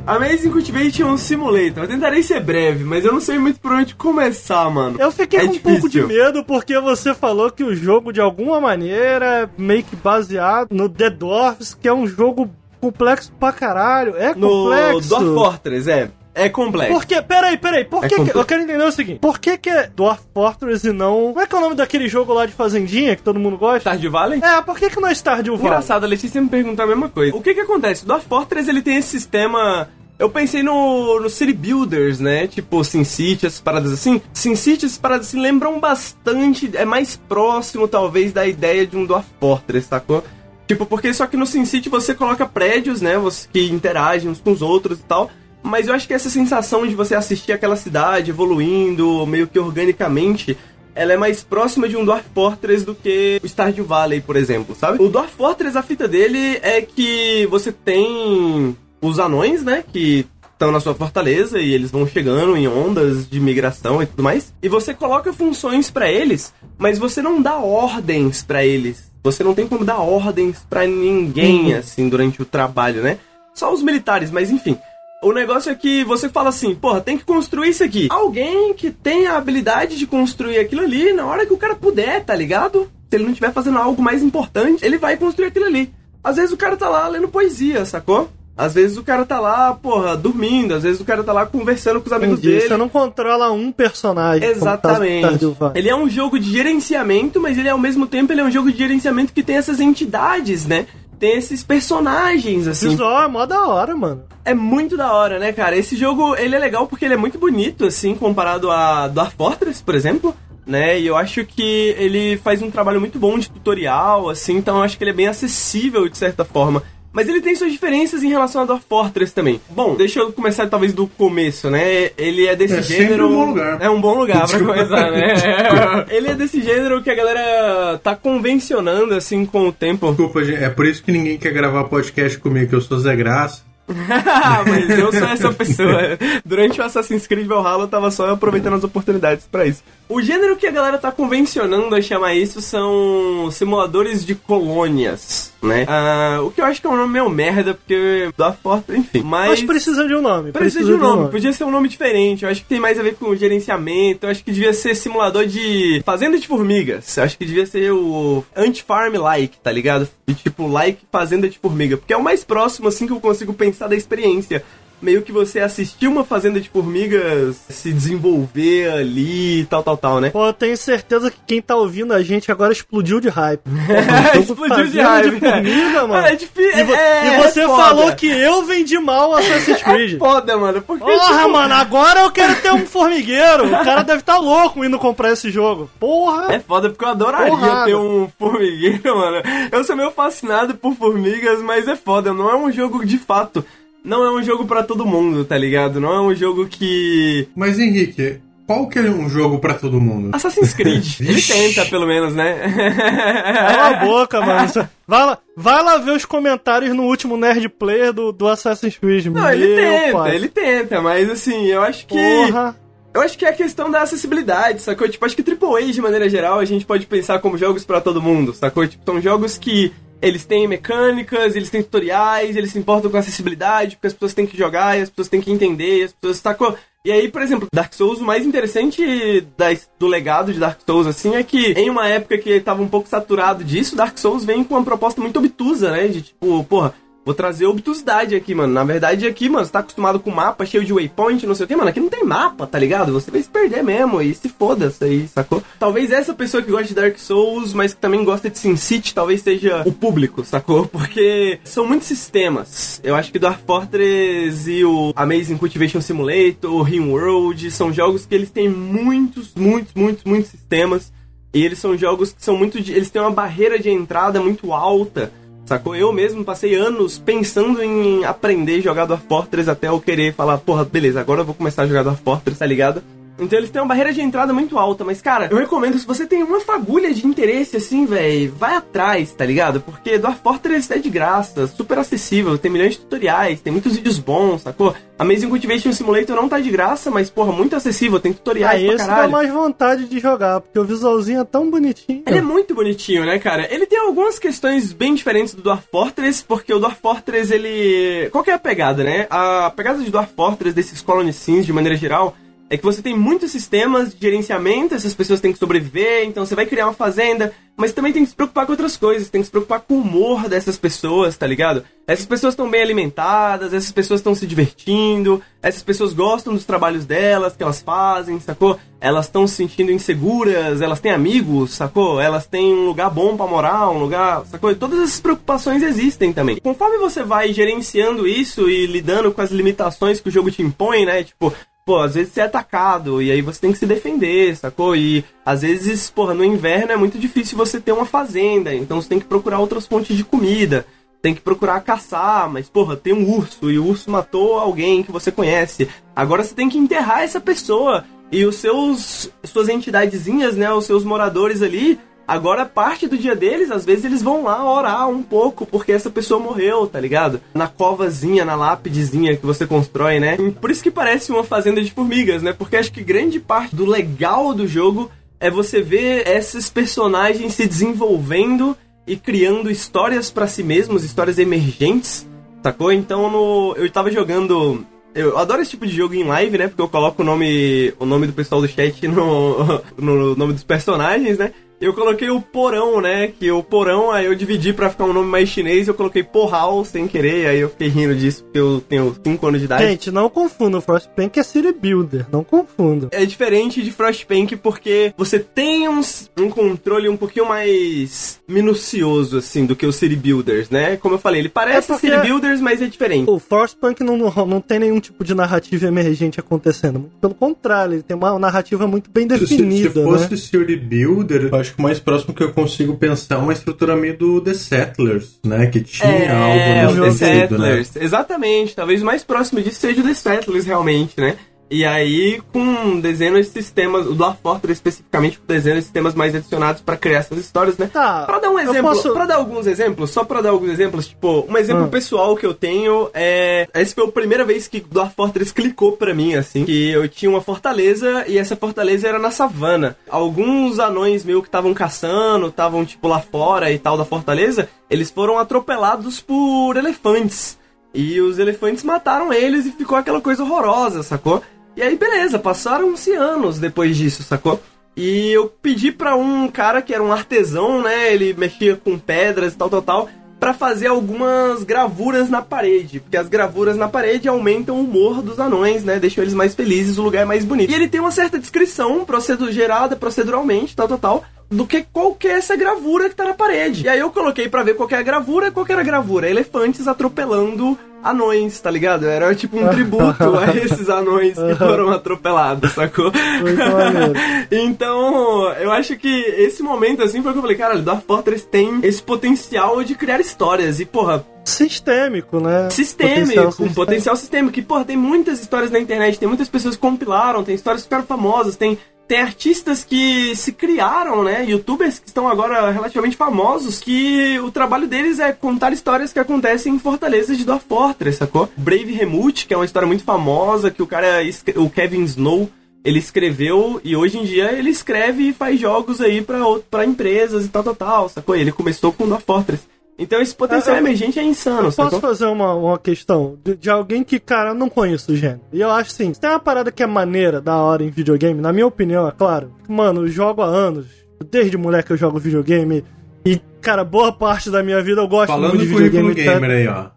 Amazing Cultivation Simulator. Eu tentarei ser breve, mas eu não sei muito por onde começar, mano. Eu fiquei É com um pouco de difícil. medo porque você falou que o jogo, de alguma maneira, é meio que baseado no The Dwarfs, que é um jogo complexo pra caralho. É No complexo. Dwarf Fortress, é. É complexo. Por que? Peraí, peraí. Por É que, que-. Eu quero entender o seguinte. Por que que é Dwarf Fortress e não... Como é que é o nome daquele jogo lá de fazendinha que todo mundo gosta? Stardew Valley? É, por que que não é Stardew Valley? Engraçado, a Letícia me perguntou a mesma coisa. O que que acontece? Dwarf Fortress, ele tem esse sistema... Eu pensei no, no City Builders, né? Tipo, SimCity, essas paradas assim. SimCity, essas paradas assim, lembram bastante... É mais próximo, talvez, da ideia de um Dwarf Fortress, sacou? Tipo, porque só que no SimCity você coloca prédios, né? Que interagem uns com os outros e tal. Mas eu acho que essa sensação de você assistir aquela cidade evoluindo meio que organicamente ela é mais próxima de um Dwarf Fortress do que o Stardew Valley, por exemplo, sabe? O Dwarf Fortress, a fita dele é que você tem os anões, né, que estão na sua fortaleza e eles vão chegando em ondas de migração e tudo mais. E você coloca funções pra eles, mas você não dá ordens pra eles. Você não tem como dar ordens pra ninguém, assim, durante o trabalho, né? Só os militares, mas enfim. O negócio é que você fala assim, porra, tem que construir isso aqui. Alguém que tem a habilidade de construir aquilo ali na hora que o cara puder, tá ligado? Se ele não estiver fazendo algo mais importante, ele vai construir aquilo ali. Às vezes o cara tá lá lendo poesia, sacou? Às vezes o cara tá lá, porra, dormindo. Às vezes o cara tá lá conversando com os amigos Entendi. dele. Você não controla um personagem. tá Exatamente. Stardew Valley. Ele é um jogo de gerenciamento, mas ele ao mesmo tempo ele é um jogo de gerenciamento que tem essas entidades, né? Tem esses personagens, assim. visual é mó da hora, mano. É muito da hora, né, cara? Esse jogo, ele é legal porque ele é muito bonito, assim, comparado a Dwarf Fortress, por exemplo, né? E eu acho que ele faz um trabalho muito bom de tutorial, assim, então eu acho que ele é bem acessível, de certa forma. Mas ele tem suas diferenças em relação a Dwarf Fortress também. Bom, deixa eu começar talvez do começo, né? Ele é desse É gênero... um bom lugar. É um bom lugar pra começar, né? ele é desse gênero que a galera tá convencionando, assim, com o tempo. Desculpa, gente. É por isso que ninguém quer gravar podcast comigo, que eu sou Zé Graça. Mas eu sou essa pessoa. Durante o Assassin's Creed Valhalla eu tava só aproveitando as oportunidades para isso. O gênero que a galera tá convencionando a chamar isso são simuladores de colônias, né? Ah, o que eu acho que é um nome meio merda, porque dá forte, enfim. Mas, Mas precisa de um nome. precisa de um nome. Podia ser um nome diferente. Eu acho que tem mais a ver com gerenciamento. Eu acho que devia ser simulador de fazenda de formigas. Eu acho que devia ser o anti-farm-like, tá ligado? E tipo, like fazenda de formiga. Porque é o mais próximo, assim, que eu consigo pensar da experiência meio que você assistir uma fazenda de formigas se desenvolver ali e tal, tal, tal, né? Pô, eu tenho certeza que quem tá ouvindo a gente agora explodiu de hype. Explodiu de raiva. de formiga, mano. É difícil. E, vo- é, e você é falou que eu vendi mal o Assassin's Creed. É foda, mano. Porque, Porra, tipo, mano, agora eu quero ter um formigueiro. O cara deve estar louco indo comprar esse jogo. Porra! É foda porque eu adoraria Porrada. ter um formigueiro, mano. Eu sou meio fascinado por formigas, mas é foda. Não é um jogo de fato. Não é um jogo pra todo mundo, tá ligado? Não é um jogo que. Mas Henrique, qual que é um jogo pra todo mundo? Assassin's Creed. Ele tenta, pelo menos, né? Cala a boca, mano. Vai lá, vai lá ver os comentários no último Nerd Player do, do Assassin's Creed. Não, ele Meu tenta, pai. ele tenta, mas assim, eu acho que. Porra. Eu acho que é a questão da acessibilidade, sacou? Tipo, acho que AAA, de maneira geral, a gente pode pensar como jogos pra todo mundo, sacou? Tipo, são jogos que eles têm mecânicas, eles têm tutoriais, eles se importam com acessibilidade, porque as pessoas têm que jogar e as pessoas têm que entender, as pessoas, sacou? E aí, por exemplo, Dark Souls, o mais interessante da- do legado de Dark Souls, assim, é que em uma época que tava um pouco saturado disso, Dark Souls vem com uma proposta muito obtusa, né? De tipo, porra, Vou trazer obtusidade aqui, mano. Na verdade, aqui, mano, você tá acostumado com mapa cheio de waypoint, não sei o que, mano. Aqui não tem mapa, tá ligado? Você vai se perder mesmo e se foda isso aí, sacou? Talvez essa pessoa que gosta de Dark Souls, mas que também gosta de SimCity, talvez seja o público, sacou? Porque são muitos sistemas. Eu acho que Dwarf Fortress e o Amazing Cultivation Simulator, o RimWorld, são jogos que eles têm muitos, muitos, muitos, muitos sistemas. E eles são jogos que são muito. de- Eles têm uma barreira de entrada muito alta. Sacou? Eu mesmo passei anos pensando em aprender a jogar Dwarf Fortress até eu querer falar, porra, beleza, agora eu vou começar a jogar Dwarf Fortress, tá ligado? Então eles têm uma barreira de entrada muito alta, mas cara, eu recomendo, se você tem uma fagulha de interesse assim, velho, vai atrás, tá ligado? Porque Dwarf Fortress é de graça, super acessível, tem milhões de tutoriais, tem muitos vídeos bons, sacou? Amazing Cultivation Simulator não tá de graça, mas porra, muito acessível, tem Ah, tutoriais pra esse dá caralho. mais vontade de jogar, porque o visualzinho é tão bonitinho. Ele é muito bonitinho, né, cara? Ele tem algumas questões bem diferentes do Dwarf Fortress, porque o Dwarf Fortress, ele... Qual que é a pegada, né? A pegada de Dwarf Fortress, desses Colony Sims, de maneira geral, é que você tem muitos sistemas de gerenciamento, essas pessoas têm que sobreviver, então você vai criar uma fazenda, mas também tem que se preocupar com outras coisas, tem que se preocupar com o humor dessas pessoas, tá ligado? Essas pessoas estão bem alimentadas, essas pessoas estão se divertindo, essas pessoas gostam dos trabalhos delas, que elas fazem, sacou? Elas estão se sentindo inseguras, elas têm amigos, sacou? Elas têm um lugar bom pra morar, um lugar, sacou? Todas essas preocupações existem também. Conforme você vai gerenciando isso e lidando com as limitações que o jogo te impõe, né? Tipo, Pô, às vezes você é atacado e aí você tem que se defender, sacou? E às vezes, porra, no inverno é muito difícil você ter uma fazenda, então você tem que procurar outras fontes de comida, tem que procurar caçar, mas porra, tem um urso e o urso matou alguém que você conhece. Agora você tem que enterrar essa pessoa e os seus suas entidadezinhas, né, os seus moradores ali, Agora, parte do dia deles, às vezes eles vão lá orar um pouco, porque essa pessoa morreu, tá ligado? Na covazinha, na lápidezinha que você constrói, né? E por isso que parece uma fazenda de formigas, né? Porque acho que grande parte do legal do jogo é você ver esses personagens se desenvolvendo e criando histórias pra si mesmos, histórias emergentes, sacou? Então, no... eu tava jogando eu adoro esse tipo de jogo em live, né? Porque eu coloco o nome, o nome do pessoal do chat no, no nome dos personagens, né? Eu coloquei o Porão, né? Que o Porão, aí eu dividi pra ficar um nome mais chinês, eu coloquei Porral sem querer, aí eu fiquei rindo disso porque eu tenho 5 anos de idade. Gente, não confunda, o Frostpunk é City Builder, não confunda. É diferente de Frostpunk porque você tem um, um controle um pouquinho mais minucioso, assim, do que os City Builders, né? Como eu falei, ele parece É City Builders, mas é diferente. O Frostpunk não, não, tem nenhum tipo de narrativa emergente acontecendo. Pelo contrário, ele tem uma narrativa muito bem Se, se definida, fosse né? City Builder, eu acho que o mais próximo que eu consigo pensar é uma estrutura meio do The Settlers, né? Que tinha É, algo nesse The sentido, né? Settlers. Exatamente. Talvez o mais próximo disso seja o The Settlers, realmente, né? E aí, com dezenas de sistemas, o Dwarf Fortress especificamente, com dezenas de sistemas mais adicionados pra criar essas histórias, né? Tá. Pra dar um exemplo, posso- pra dar alguns exemplos, só pra dar alguns exemplos, tipo, um exemplo Ah. pessoal que eu tenho é. Essa foi a primeira vez que Dwarf Fortress clicou pra mim, assim. Que eu tinha uma fortaleza e essa fortaleza era na savana. Alguns anões meio que estavam caçando, estavam, tipo, lá fora e tal da fortaleza, eles foram atropelados por elefantes. E os elefantes mataram eles e ficou aquela coisa horrorosa, sacou? E aí, beleza, passaram-se anos depois disso, sacou? E eu pedi pra um cara que era um artesão, né? Ele mexia com pedras e tal, tal, tal, pra fazer algumas gravuras na parede. Porque as gravuras na parede aumentam o humor dos anões, né? Deixam eles mais felizes, o lugar é mais bonito. E ele tem uma certa descrição, procedu gerada proceduralmente, tal, tal, tal, do que qual que é essa gravura que tá na parede. E aí eu coloquei pra ver qual que é a gravura, qual que era a gravura? Elefantes atropelando anões, tá ligado? Era tipo um tributo a esses anões que foram atropelados, sacou? Então, eu acho que esse momento, assim, foi que eu falei, cara, Dwarf Fortress tem esse potencial de criar histórias. E, porra, Sistêmico, né? sistêmico, um sistêmico. potencial sistêmico. E, porra, tem muitas histórias na internet, tem muitas pessoas que compilaram, tem histórias que ficaram famosas, tem. Tem artistas que se criaram, né? Youtubers que estão agora relativamente famosos, que o trabalho deles é contar histórias que acontecem em fortalezas de Dwarf Fortress, sacou? Brave Remute, que é uma história muito famosa, que o cara, o Kevin Snow, ele escreveu e hoje em dia ele escreve e faz jogos aí pra empresas e tal, tal, tal, sacou? Ele começou com Dwarf Fortress. Então esse potencial Ah, eu- emergente é insano, Posso sacou? fazer uma, uma questão de, de alguém que, cara, eu não conheço o gênero. E eu acho assim, se tem uma parada que é maneira, da hora em videogame, na minha opinião, é claro. Mano, eu jogo há anos. Desde moleque eu jogo videogame. E, cara, boa parte da minha vida eu gosto Falando muito de videogame. tá? gamer aí, ó.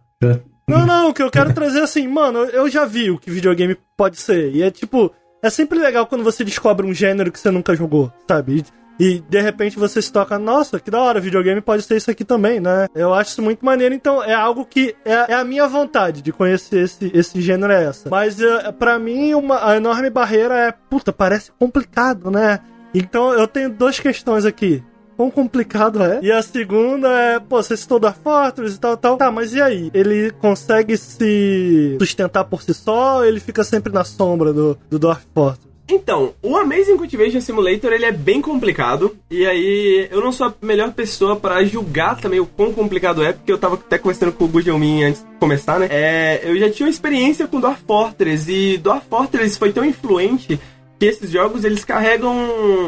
Não, não, o que eu quero trazer assim, mano, eu já vi o que videogame pode ser. E é tipo, é sempre legal quando você descobre um gênero que você nunca jogou, sabe? E, e, de repente você se toca, nossa, que da hora, videogame pode ser isso aqui também, né? Eu acho isso muito maneiro, então é algo que é, é a minha vontade de conhecer esse, esse gênero é essa. Mas é, para mim, uma, a enorme barreira é, puta, parece complicado, né? Então eu tenho duas questões aqui quão complicado é. E a segunda é, pô, você citou Dwarf Fortress e tal, tal. Tá, mas e aí? Ele consegue se sustentar por si só ou ele fica sempre na sombra do, do Dwarf Fortress? Então, o Amazing Cultivation Simulator ele é bem complicado e aí eu não sou a melhor pessoa pra julgar também o quão complicado é, porque eu tava até conversando com o Gujelmin antes de começar, né? É, eu já tinha uma experiência com Dwarf Fortress e Dwarf Fortress foi tão influente que esses jogos eles carregam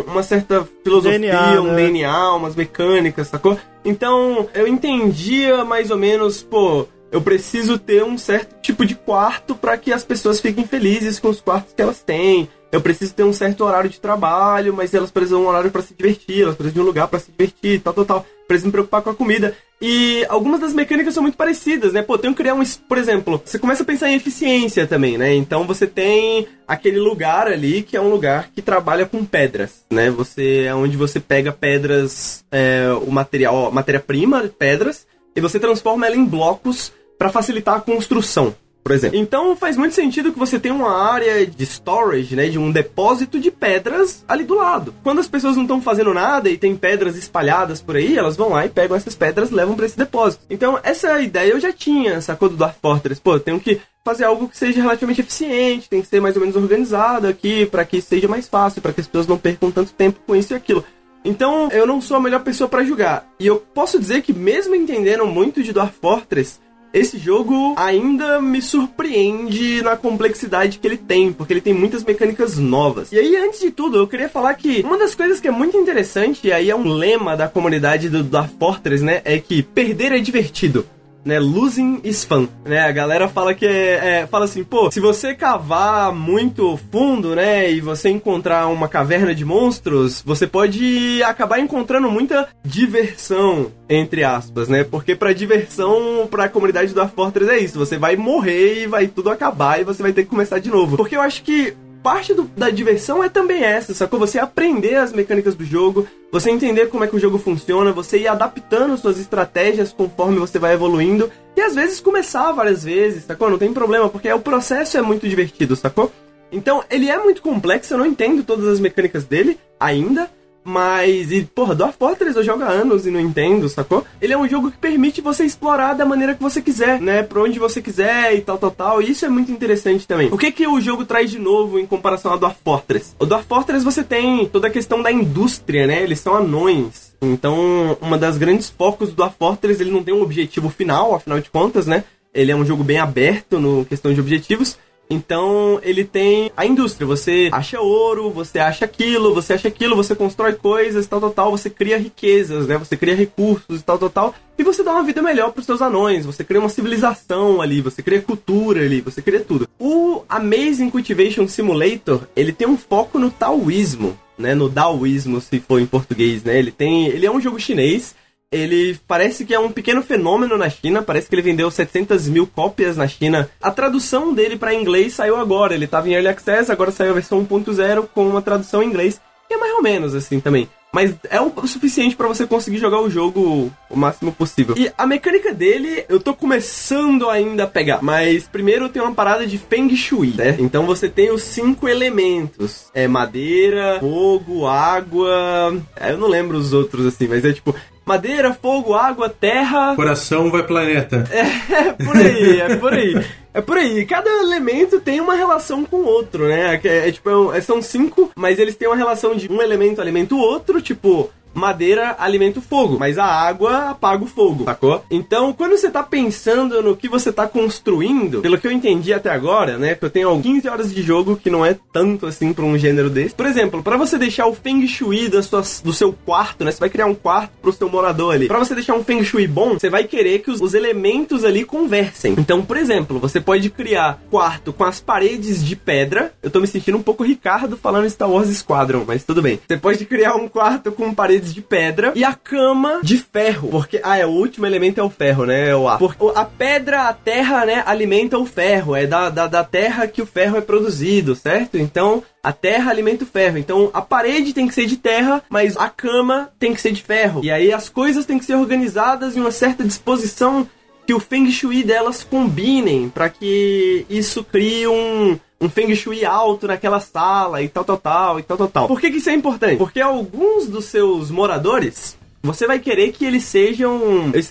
uma certa filosofia, DNA, um né? DNA, umas mecânicas, sacou? Então, eu entendia mais ou menos, pô, eu preciso ter um certo tipo de quarto para que as pessoas fiquem felizes com os quartos que elas têm. Eu preciso ter um certo horário de trabalho, mas elas precisam de um horário para se divertir, elas precisam de um lugar para se divertir, tal, tal, tal. Precisam me preocupar com a comida. E algumas das mecânicas são muito parecidas, né? Pô, tem que criar um. Por exemplo, você começa a pensar em eficiência também, né? Então você tem aquele lugar ali que é um lugar que trabalha com pedras, né? Você é onde você pega pedras, é, o material, matéria-prima, pedras, e você transforma ela em blocos para facilitar a construção, por exemplo. Então faz muito sentido que você tenha uma área de storage, né, de um depósito de pedras ali do lado. Quando as pessoas não estão fazendo nada e tem pedras espalhadas por aí, elas vão lá e pegam essas pedras e levam para esse depósito. Então essa ideia eu já tinha, sacou do Dwarf Fortress. Pô, eu tenho que fazer algo que seja relativamente eficiente, tem que ser mais ou menos organizado aqui para que seja mais fácil, para que as pessoas não percam tanto tempo com isso e aquilo. Então, eu não sou a melhor pessoa pra julgar. E eu posso dizer que mesmo entendendo muito de Dwarf Fortress, esse jogo ainda me surpreende na complexidade que ele tem, porque ele tem muitas mecânicas novas. E aí, antes de tudo, eu queria falar que uma das coisas que é muito interessante, e aí é um lema da comunidade do Dwarf Fortress, né, é que perder é divertido né? Losing fun, né? A galera fala que é, é- fala assim, pô, se você cavar muito fundo, né, e você encontrar uma caverna de monstros, você pode acabar encontrando muita diversão, entre aspas, né? Porque pra diversão, pra comunidade do Fortress é isso, você vai morrer e vai tudo acabar e você vai ter que começar de novo. Porque eu acho que parte do- da diversão é também essa, sacou? Você aprender as mecânicas do jogo, você entender como é que o jogo funciona, você ir adaptando suas estratégias conforme você vai evoluindo, e às vezes começar várias vezes, sacou? Não tem problema, porque o processo é muito divertido, sacou? Então, ele é muito complexo, eu não entendo todas as mecânicas dele ainda, Mas, e, porra, Dwarf Fortress eu jogo há anos e não entendo, sacou? Ele é um jogo que permite você explorar da maneira que você quiser, né? Pra onde você quiser e tal, tal, tal. E isso é muito interessante também. O que que o jogo traz de novo em comparação a Dwarf Fortress? O Dwarf Fortress você tem toda a questão da indústria, né? Eles são anões. Então, uma das grandes focos do Dwarf Fortress, ele não tem um objetivo final, afinal de contas, né? Ele é um jogo bem aberto no questão de objetivos. Então, ele tem a indústria. Você acha ouro, você acha aquilo, você acha aquilo, você constrói coisas, tal, tal, tal. Você cria riquezas, né? Você cria recursos, tal, tal, tal. E você dá uma vida melhor pros seus anões. Você cria uma civilização ali, você cria cultura ali, você cria tudo. O Amazing Cultivation Simulator, ele tem um foco no taoísmo, né? No daoísmo, se for em português, né? Ele tem... Ele é um jogo chinês ele parece que é um pequeno fenômeno na China. Parece que ele vendeu 700 mil cópias na China. A tradução dele para inglês saiu agora. Ele estava em Early Access, agora saiu a versão 1.0 com uma tradução em inglês. E é mais ou menos assim também. Mas é o suficiente para você conseguir jogar o jogo o máximo possível. E a mecânica dele, eu tô começando ainda a pegar. Mas primeiro tem uma parada de Feng Shui, né? Então você tem os cinco elementos: é madeira, fogo, água. É, eu não lembro os outros assim, mas é tipo madeira, fogo, água, terra. Coração vai planeta. É, por aí, é por aí. É por aí. Cada elemento tem uma relação com o outro, né? É, é tipo, é, são cinco, mas eles têm uma relação de um elemento alimenta o outro, tipo, madeira alimenta o fogo, mas a água apaga o fogo, sacou? Então, quando você tá pensando no que você tá construindo, pelo que eu entendi até agora, né, que eu tenho 15 horas de jogo, que não é tanto assim pra um gênero desse. Por exemplo, para você deixar o Feng Shui da sua, do seu quarto, né, você vai criar um quarto pro seu morador ali. Pra você deixar um Feng Shui bom, você vai querer que os, os elementos ali conversem. Então, por exemplo, você pode criar quarto com as paredes de pedra. Eu tô me sentindo um pouco Ricardo falando Star Wars Squadron, mas tudo bem. Você pode criar um quarto com paredes paredes de pedra e a cama de ferro. Porque, ah, é, o último elemento é o ferro, né? É o ar. Porque a pedra, a terra, né, alimenta o ferro. É da, da, da terra que o ferro é produzido, certo? Então, a terra alimenta o ferro. Então a parede tem que ser de terra, mas a cama tem que ser de ferro. E aí as coisas têm que ser organizadas em uma certa disposição que o Feng Shui delas combinem para que isso crie um, um Feng Shui alto naquela sala e tal, tal, tal, e tal, tal, tal. Por que, que isso é importante? Porque alguns dos seus moradores, você vai querer que eles sejam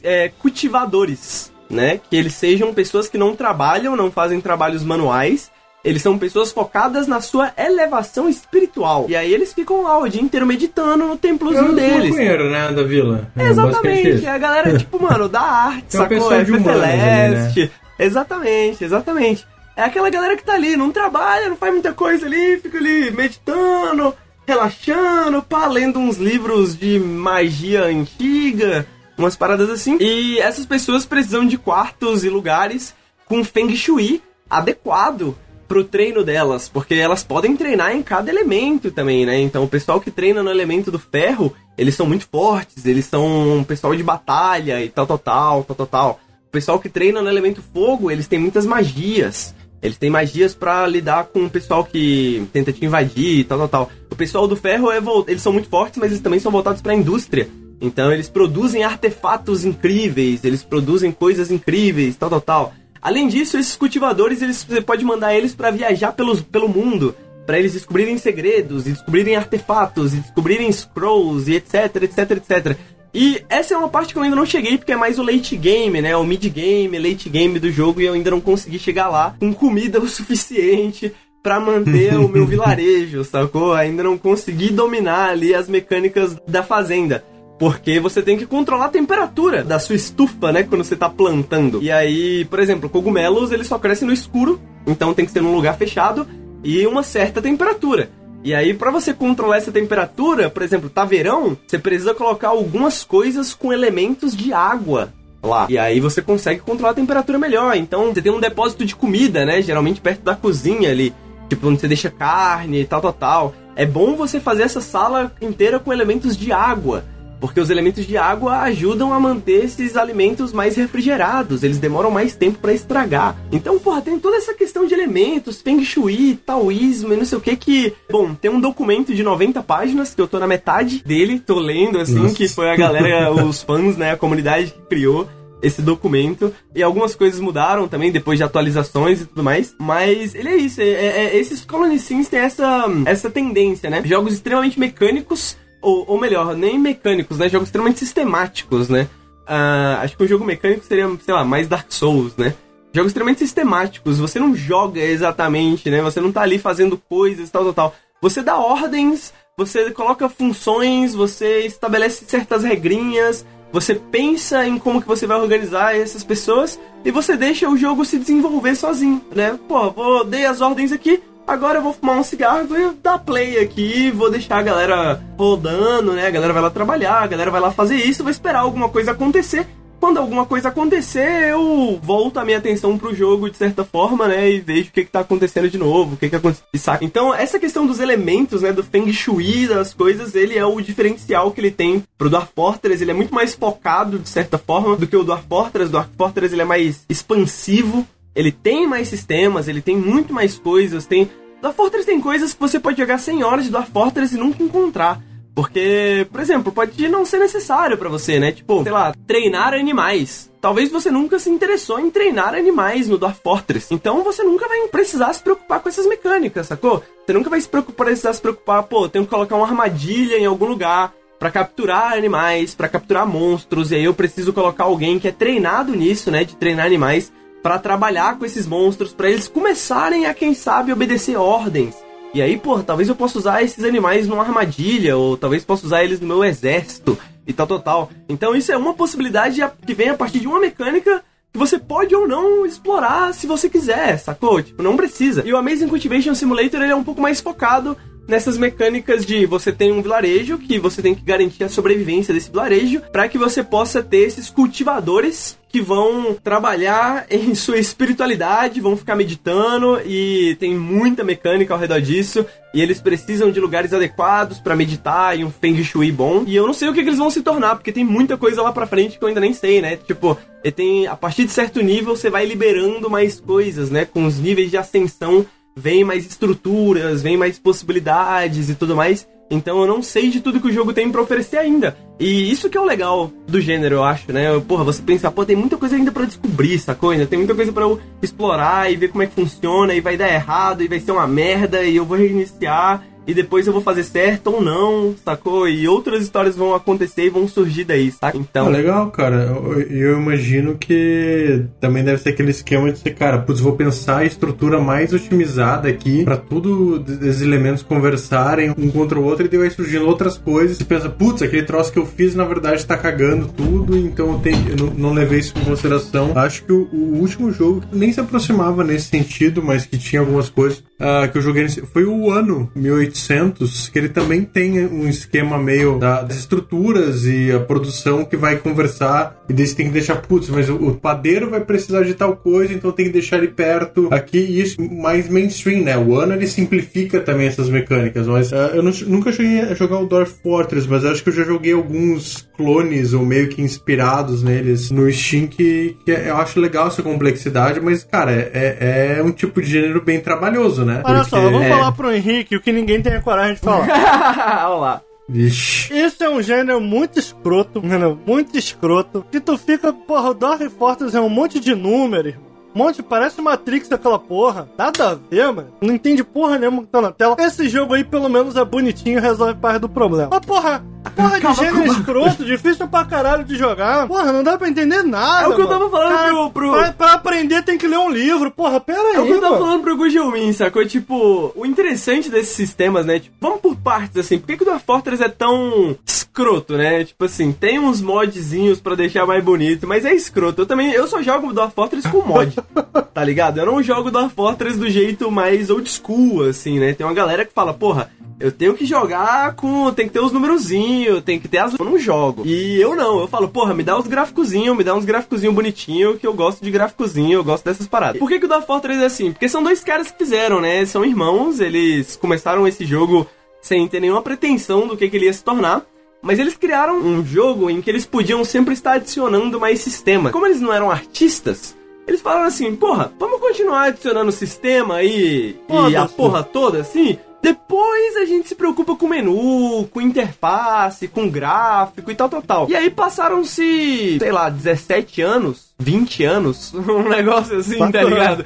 é, cultivadores, né? Que eles sejam pessoas que não trabalham, não fazem trabalhos manuais, eles são pessoas focadas na sua elevação espiritual. E aí eles ficam lá o dia inteiro meditando no templozinho deles. É né, da vila. É, exatamente. É a galera, tipo, mano, da arte, é sacou? É de Celeste. né? Exatamente, exatamente. É aquela galera que tá ali, não trabalha, não faz muita coisa ali, fica ali meditando, relaxando, pá, lendo uns livros de magia antiga, umas paradas assim. E essas pessoas precisam de quartos e lugares com Feng Shui adequado pro treino delas, porque elas podem treinar em cada elemento também, né? Então o pessoal que treina no elemento do ferro, eles são muito fortes, eles são um pessoal de batalha e tal, tal, tal, tal, tal, tal. O pessoal que treina no elemento fogo, eles têm muitas magias. Eles têm magias para lidar com o pessoal que tenta te invadir e tal, tal, tal. O pessoal do ferro, é eles são muito fortes, mas eles também são voltados para a indústria. Então eles produzem artefatos incríveis, eles produzem coisas incríveis, tal, tal, tal. Além disso, esses cultivadores, eles, você pode mandar eles para viajar pelos, pelo mundo, para eles descobrirem segredos, e descobrirem artefatos, e descobrirem scrolls, e etc, etc, etc. E essa é uma parte que eu ainda não cheguei, porque é mais o late game, né? O mid game, late game do jogo, e eu ainda não consegui chegar lá com comida o suficiente para manter o meu vilarejo, sacou? Ainda não consegui dominar ali as mecânicas da fazenda. Porque você tem que controlar a temperatura da sua estufa, né? Quando você tá plantando. E aí, por exemplo, cogumelos, eles só crescem no escuro. Então tem que ser num lugar fechado e uma certa temperatura. E aí, para você controlar essa temperatura, por exemplo, tá verão, você precisa colocar algumas coisas com elementos de água lá. E aí você consegue controlar a temperatura melhor. Então, você tem um depósito de comida, né? Geralmente perto da cozinha ali. Tipo, onde você deixa carne e tal, tal, tal. É bom você fazer essa sala inteira com elementos de água porque os elementos de água ajudam a manter esses alimentos mais refrigerados, eles demoram mais tempo para estragar. Então, porra, tem toda essa questão de elementos, Feng Shui, Taoísmo e não sei o que que... Bom, tem um documento de 90 páginas que eu tô na metade dele, tô lendo, assim, Nossa. que foi a galera, os fãs, né, a comunidade que criou esse documento. E algumas coisas mudaram também depois de atualizações e tudo mais. Mas ele é isso. É, é, é esses Colony Sims têm essa, essa tendência, né? Jogos extremamente mecânicos ou, ou melhor, nem mecânicos, né? Jogos extremamente sistemáticos, né? Uh, acho que um jogo mecânico seria, sei lá, mais Dark Souls, né? Jogos extremamente sistemáticos, você não joga exatamente, né? Você não tá ali fazendo coisas, tal, tal, tal. Você dá ordens, você coloca funções, você estabelece certas regrinhas, você pensa em como que você vai organizar essas pessoas e você deixa o jogo se desenvolver sozinho, né? Pô, vou dei as ordens aqui, agora eu vou fumar um cigarro e dar play aqui, vou deixar a galera rodando, né? A galera vai lá trabalhar, a galera vai lá fazer isso, vou esperar alguma coisa acontecer. Quando alguma coisa acontecer, eu volto a minha atenção pro jogo de certa forma, né? E vejo o que, que tá acontecendo de novo, o que que aconteceu. Então, essa questão dos elementos, né? Do Feng Shui, das coisas, ele é o diferencial que ele tem pro Dwarf Fortress. Ele é muito mais focado, de certa forma, do que o Dwarf Fortress. O Dwarf Fortress, ele é mais expansivo, ele tem mais sistemas, ele tem muito mais coisas, tem... Dwarf Fortress tem coisas que você pode jogar 100 horas de Dwarf Fortress e nunca encontrar. Porque, por exemplo, pode não ser necessário para você, né? Tipo, sei lá, treinar animais. Talvez você nunca se interessou em treinar animais no Dwarf Fortress. Então você nunca vai precisar se preocupar com essas mecânicas, sacou? Você nunca vai se preocupar, precisar se preocupar, pô, tenho que colocar uma armadilha em algum lugar para capturar animais, para capturar monstros, e aí eu preciso colocar alguém que é treinado nisso, né, de treinar animais para trabalhar com esses monstros, para eles começarem a quem sabe obedecer ordens. E aí, pô, talvez eu possa usar esses animais numa armadilha, ou talvez possa usar eles no meu exército, e tal, total. Então isso é uma possibilidade que vem a partir de uma mecânica que você pode ou não explorar se você quiser, sacou? Tipo, não precisa. E o Amazing Cultivation Simulator ele é um pouco mais focado nessas mecânicas de você tem um vilarejo que você tem que garantir a sobrevivência desse vilarejo para que você possa ter esses cultivadores que vão trabalhar em sua espiritualidade, vão ficar meditando e tem muita mecânica ao redor disso. E eles precisam de lugares adequados para meditar e um Feng Shui bom. E eu não sei o que, que, eles vão se tornar, porque tem muita coisa lá pra frente que eu ainda nem sei, né? Tipo, tem, a partir de certo nível você vai liberando mais coisas, né? Com os níveis de ascensão vem mais estruturas, vem mais possibilidades e tudo mais. Então eu não sei de tudo que o jogo tem para oferecer ainda. E isso que é o legal do gênero, eu acho, né? Porra, você pensa, pô, tem muita coisa ainda para descobrir, sacou? Ainda tem muita coisa para eu explorar e ver como é que funciona, e vai dar errado, e vai ser uma merda, e eu vou reiniciar e depois eu vou fazer certo ou não, sacou? E outras histórias vão acontecer e vão surgir daí, saca? Então. Ah, legal, cara. Eu, eu, imagino que também deve ser aquele esquema de ser, cara, putz, vou pensar a estrutura mais otimizada aqui para tudo esses elementos conversarem um contra o outro e daí vai surgindo outras coisas. Você pensa, putz, aquele troço que eu fiz na verdade tá cagando tudo, então eu, tenho, eu não, não, levei isso em consideração. Acho que o, o, último jogo nem se aproximava nesse sentido, mas que tinha algumas coisas uh, que eu joguei nesse, foi o ano 1800 800, que ele também tem um esquema meio da, das estruturas e a produção que vai conversar e daí você tem que deixar, putz, mas o, padeiro vai precisar de tal coisa, então tem que deixar ele perto aqui e isso mais mainstream, né? O ano ele simplifica também essas mecânicas, mas uh, eu não, nunca cheguei a jogar o Dwarf Fortress, mas acho que eu já joguei alguns clones ou meio que inspirados neles no Steam que, que eu acho legal essa complexidade, mas cara, é, é um tipo de gênero bem trabalhoso, né? Olha Porque... só, vamos é... falar pro Henrique o que ninguém tem a coragem de falar. Olha lá. Vixe. Isso é um gênero muito escroto, mano, muito escroto. Que tu fica, porra, o Dark Fortress é um monte de números, um monte, parece Matrix aquela porra. Nada a ver, mano. Não entende porra nenhuma que tá na tela. Esse jogo aí, pelo menos, é bonitinho e resolve parte do problema. Mas, porra, porra de gênero escroto, difícil pra caralho de jogar. Porra, não dá pra entender nada. É o que eu tava falando Cara, pro. pro... Pra, pra, aprender tem que ler um livro. Porra, pera aí. É o que eu tava falando pro Gujelmin, sacou? Tipo, o interessante desses sistemas, né? Tipo, vamos por partes assim. Por que, que o Dwarf Fortress é tão escroto, né? Tipo assim, tem uns modzinhos pra deixar mais bonito, mas é escroto. Eu também, eu só jogo Dwarf Fortress com mod, tá ligado? Eu não jogo Dwarf Fortress do jeito mais old school, assim, né? Tem uma galera que fala, porra, eu tenho que jogar com. Tem que ter os numerozinhos, tem que ter as. Eu não jogo. E eu não, eu falo, porra, me dá uns gráficozinhos, me dá uns gráficozinhos bonitinho, que eu gosto de gráficozinho, eu gosto dessas paradas. Por que, que o da Fortress é assim? Porque são dois caras que fizeram, né? São irmãos, eles começaram esse jogo sem ter nenhuma pretensão do que, que ele ia se tornar. Mas eles criaram um jogo em que eles podiam sempre estar adicionando mais sistema. Como eles não eram artistas, eles falaram assim, porra, vamos continuar adicionando sistema aí e a porra toda assim? Depois a gente se preocupa com menu, com interface, com gráfico e tal, tal, tal. E aí passaram-se, sei lá, 17 anos, 20 anos, um negócio assim, tá ligado?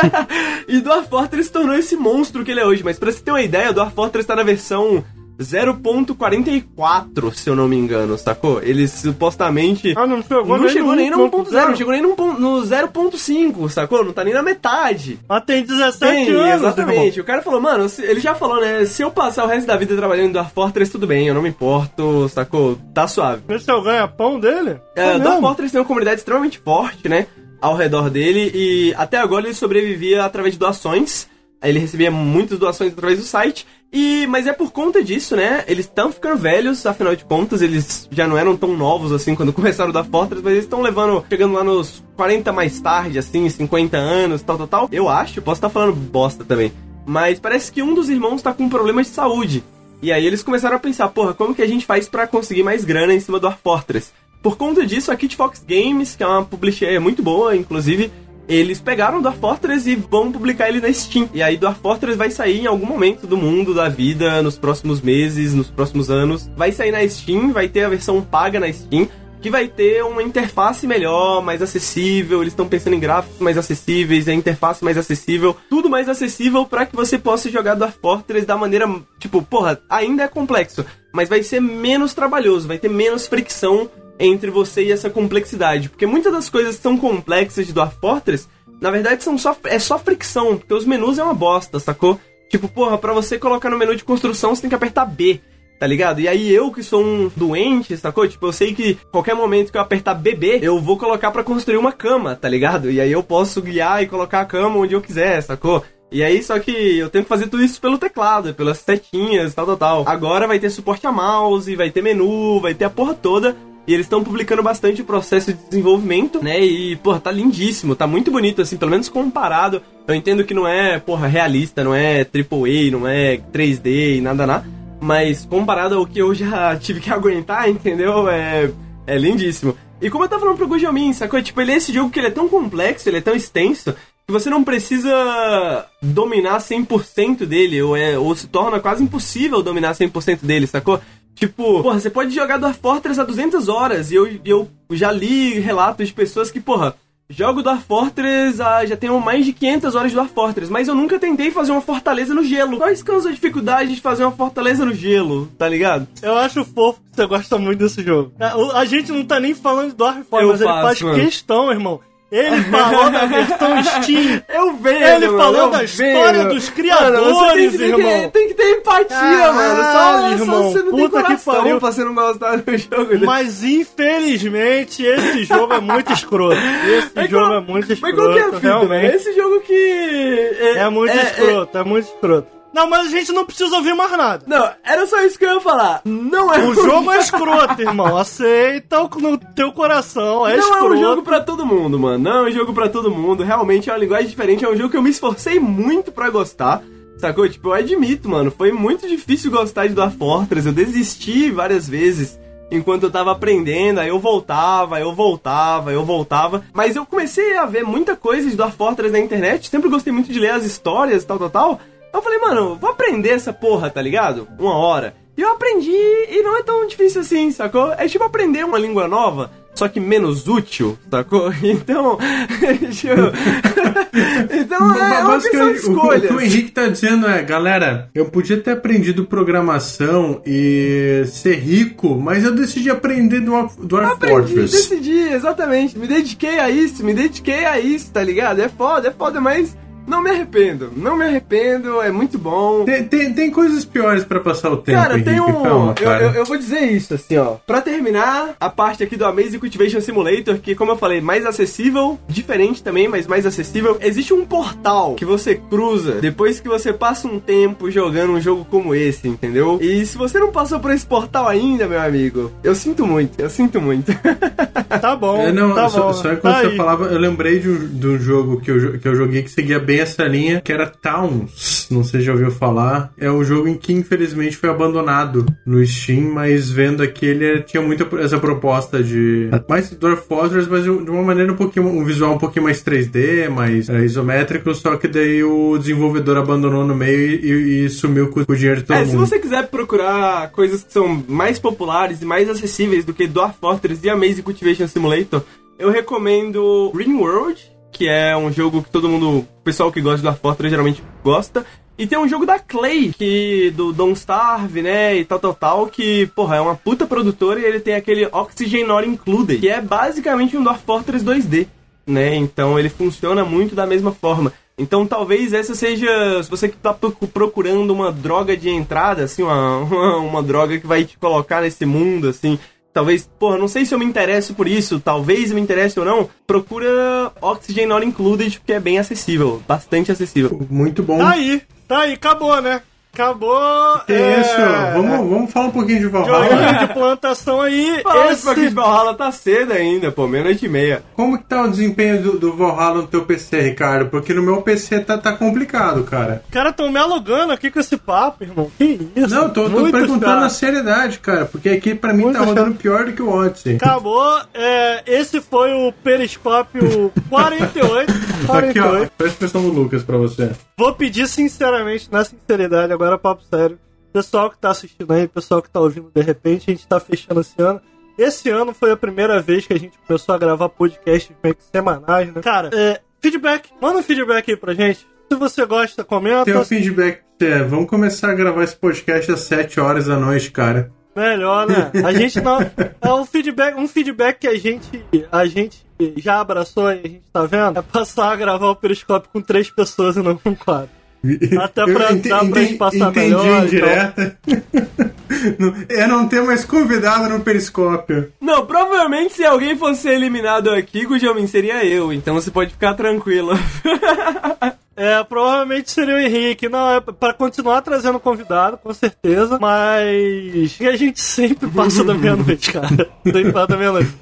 e Dwarf Fortress se tornou esse monstro que ele é hoje. Mas pra você ter uma ideia, Dwarf Fortress tá na versão 0.44, se eu não me engano, sacou? Eles supostamente. Ah, não chegou não nem chegou no nem no 1.0, 1.0. não chegou nem no, no 0.5, sacou? Não tá nem na metade. Mas tem 17 Tem, anos, exatamente. O cara falou, mano, se- ele já falou, né? Se eu passar o resto da vida trabalhando em Dwarf Fortress, tudo bem, eu não me importo, sacou? Tá suave. Esse é o ganha-pão dele? É, É Dwarf? Fortress tem uma comunidade extremamente forte, né? Ao redor dele, e até agora ele sobrevivia através de doações. Ele recebia muitas doações através do site. E, mas é por conta disso, né? Eles estão ficando velhos, afinal de contas, eles já não eram tão novos assim quando começaram da Fortress, mas eles estão levando, chegando lá nos 40 mais tarde, assim, 50 anos, tal, tal, tal. Eu acho, posso estar falando bosta também. Mas parece que um dos irmãos tá com um problema de saúde. E aí eles começaram a pensar, porra, como que a gente faz pra conseguir mais grana em cima do Dwarf Fortress? Por conta disso, a Kit Fox Games, que é uma publisher muito boa, inclusive, eles pegaram Dwarf Fortress e vão publicar ele na Steam. E aí Dwarf Fortress vai sair em algum momento do mundo, da vida, nos próximos meses, nos próximos anos. Vai sair na Steam, vai ter a versão paga na Steam, que vai ter uma interface melhor, mais acessível. Eles estão pensando em gráficos mais acessíveis, a interface mais acessível, tudo mais acessível para que você possa jogar Dwarf Fortress da maneira, tipo, porra, ainda é complexo, mas vai ser menos trabalhoso, vai ter menos fricção entre você e essa complexidade, porque muitas das coisas são complexas de Dwarf Fortress, na verdade são só é só fricção, porque os menus é uma bosta, sacou? Tipo, porra, pra você colocar no menu de construção, você tem que apertar B tá ligado? E aí eu que sou um doente, sacou? Tipo, eu sei que qualquer momento que eu apertar BB, eu vou colocar pra construir uma cama, tá ligado? E aí eu posso guiar e colocar a cama onde eu quiser, sacou? E aí, só que eu tenho que fazer tudo isso pelo teclado, pelas setinhas, tal, tal, tal. Agora vai ter suporte a mouse, vai ter menu, vai ter a porra toda. E eles estão publicando bastante o processo de desenvolvimento, né? E, porra, tá lindíssimo, tá muito bonito, assim, pelo menos comparado. Eu entendo que não é, porra, realista, não é AAA, não é 3D e nada, nada. Mas comparado ao que eu já tive que aguentar, entendeu? É, é lindíssimo. E como eu tava falando pro Gujamin, sacou? Tipo, ele é esse jogo que ele é tão complexo, ele é tão extenso, que você não precisa dominar 100% dele, ou, é, ou se torna quase impossível dominar 100% dele, sacou? Tipo, porra, você pode jogar Dwarf Fortress a 200 horas, e eu, eu já li relatos de pessoas que, porra, jogo Dwarf Fortress, ah, já tenho mais de 500 horas de Dwarf Fortress, mas eu nunca tentei fazer uma fortaleza no gelo. Quais que são as dificuldades de fazer uma fortaleza no gelo, tá ligado? Eu acho fofo que você gosta muito desse jogo. A, a gente não tá nem falando de Dwarf Fortress, Eu mas ele faço, faz mano. questão, irmão. Ele falou da versão Steam. Eu vejo, Ele falou da história vejo. dos criadores, Mano, tem que, tem irmão. Que, tem que ter empatia, Caralho, mano. Só, irmão, só você não tem puta que pariu. pra gostar do jogo dele. Mas infelizmente esse jogo é muito escroto. Esse Mas jogo qual- é muito Mas escroto, qual que é a fita, realmente. Esse jogo que... É muito escroto, é muito escroto. Não, mas a gente não precisa ouvir mais nada. Não, era só isso que eu ia falar. Não é O jogo é escroto, irmão. Aceita o- no teu coração. É não escroto. é um jogo pra todo mundo, mano. Não é um jogo pra todo mundo. Realmente é uma linguagem diferente. É um jogo que eu me esforcei muito pra gostar. Sacou? Tipo, eu admito, mano. Foi muito difícil gostar de Dwarf Fortress. Eu desisti várias vezes enquanto eu tava aprendendo. Aí eu voltava, eu voltava, eu voltava. Mas eu comecei a ver muita coisa de Dwarf Fortress na internet. Sempre gostei muito de ler as histórias, tal, tal, tal. Eu falei, mano, vou aprender essa porra, tá ligado? Uma hora. E eu aprendi e não é tão difícil assim, sacou? É tipo aprender uma língua nova, só que menos útil, sacou? Então. tipo, então é uma questão de Basicamente, o, que o. Henrique tá dizendo é, galera, eu podia ter aprendido programação e ser rico, mas eu decidi aprender do, do Dwarf Aprendi, Fortress. decidi, exatamente. Me dediquei a isso, me dediquei a isso, tá ligado? É foda, é foda, mas não me arrependo. Não me arrependo, é muito bom. Tem, tem, tem coisas piores pra passar o tempo, Cara, Henrique. tem um. Calma, eu, cara. eu, eu vou dizer isso, assim, ó. Pra terminar, a parte aqui do Amazing Cultivation Simulator, que, como eu falei, mais acessível, diferente também, mas mais acessível. Existe um portal que você cruza depois que você passa um tempo jogando um jogo como esse, entendeu? E se você não passou por esse portal ainda, meu amigo, eu sinto muito, eu sinto muito. Tá bom, É, não, tá só, bom. só enquanto tá você aí. falava, eu lembrei de um, de um jogo que eu, que eu joguei que seguia bem essa linha, que era Towns. Não sei se já ouviu falar. É um jogo em que infelizmente foi abandonado no Steam, mas vendo aqui ele tinha muito essa proposta de mais Dwarf Fortress, mas de uma maneira um pouquinho, um visual um pouquinho mais 3D, mais é, isométrico, só que daí o desenvolvedor abandonou no meio e, e sumiu com o dinheiro de todo É, se mundo. você quiser procurar coisas que são mais populares e mais acessíveis do que Dwarf Fortress e Amazing Cultivation Simulator, eu recomendo Ring World, que é um jogo que todo mundo, o pessoal que gosta de Dwarf Fortress geralmente gosta, E tem um jogo da Clay, que do Don't Starve, né, e tal, tal, tal, que, porra, é uma puta produtora e ele tem aquele Oxygen Not Included, que é basicamente um Dwarf Fortress 2D, né? Então ele funciona muito da mesma forma. Então talvez essa seja, se você que tá procurando uma droga de entrada, assim, uma, uma, uma droga que vai te colocar nesse mundo, assim, talvez, porra, não sei se eu me interesso por isso, talvez me interesse ou não, procura Oxygen Not Included, porque é bem acessível, bastante acessível. Muito bom. Tá aí, tá aí, acabou, né? Acabou. Que é... isso? Vamos, vamos falar um pouquinho de Valhalla. Joguinho de plantação aí. Fala esse... de Valhalla tá cedo ainda, pô, meia-noite e meia. Como que tá o desempenho do, do Valhalla no teu PC, Ricardo? Porque no meu PC tá, tá complicado, cara. Cara, tão me alugando aqui com esse papo, irmão. Que isso? Não, tô, tô perguntando a seriedade, cara. Porque aqui pra mim Muito tá rodando chato. pior do que o Odyssey. Acabou. É, esse foi o Periscópio 48. 48. Aqui, ó. Presta atenção do Lucas pra você. Vou pedir sinceramente, na sinceridade, agora papo sério. Pessoal que tá assistindo aí, pessoal que tá ouvindo de repente, a gente tá fechando esse ano. Esse ano foi a primeira vez que a gente começou a gravar podcasts meio que semanais, né? Cara, é, feedback, manda um feedback aí pra gente. Se você gosta, comenta. Tem um feedback. É, vamos começar a gravar esse podcast às 7 horas da noite, cara. Melhor, né? A gente não. É um feedback, um feedback que a gente, a gente já abraçou e a gente tá vendo. É passar a gravar o periscópio com três pessoas e não com quatro. Até pra, entendi, dar pra gente passar entendi melhor. Indireta. Então. é não ter mais convidado no Periscópio. Não, provavelmente se alguém fosse eliminado aqui, Gujamin seria eu, então você pode ficar tranquilo. É, provavelmente seria o Henrique. Não, é pra continuar trazendo convidado, com certeza. Mas a gente sempre passa da meia-noite, cara. Sempre passa da meia-noite.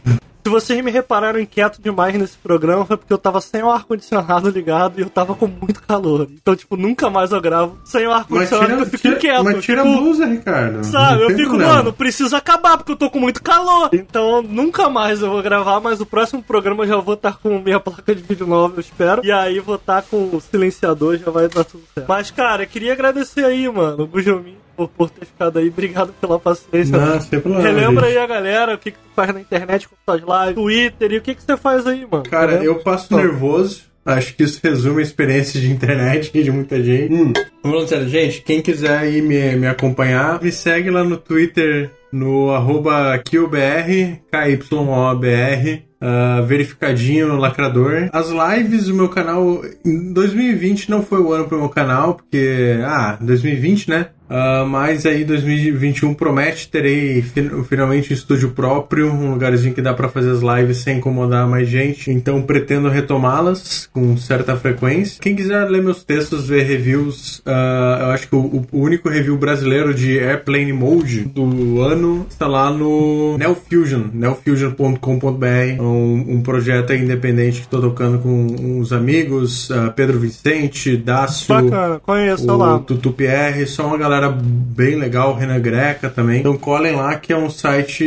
Se vocês me repararam inquieto demais nesse programa, foi porque eu tava sem o ar-condicionado ligado e eu tava com muito calor. Então, tipo, nunca mais eu gravo sem o ar-condicionado eu fico tira, inquieto. Mas tira tipo, a blusa, Ricardo. Sabe, eu fico, problema. mano, preciso acabar porque eu tô com muito calor. Então, nunca mais eu vou gravar, mas o próximo programa eu já vou estar com minha placa de vídeo nova, eu espero. E aí vou estar com o silenciador, já vai dar tudo certo. Mas, cara, queria agradecer aí, mano, o Bujomin por, por ter ficado aí. Obrigado pela paciência. Não, sem problema. Relembra aí a galera, o que, que tu faz na internet com suas lives, Twitter e o que, que você faz aí, mano. Cara, Relembra? eu passo nervoso. Acho que isso resume a experiência de internet de muita gente. Hum. Vamos lá, gente. Quem quiser aí me, me acompanhar, me segue lá no Twitter no arroba KYOBR, KYOBR, uh, verificadinho no lacrador. As lives do meu canal, em 2020 não foi o ano pro meu canal, porque, ah, 2020, né? Uh, mas aí 2021 promete, terei finalmente um estúdio próprio, um lugarzinho que dá para fazer as lives sem incomodar mais gente. Então pretendo retomá-las com certa frequência. Quem quiser ler meus textos, ver reviews, uh, eu acho que o, o, único review brasileiro de Airplane Mode do ano está lá no Neofusion, neofusion.com.br, um, um projeto independente que estou tocando com uns amigos, uh, Pedro Vicente, Dácio, Bacana, conheço o lá. Tutu Pierre, só uma galera galera bem legal, Renan Greca também. Então colhem lá que é um site.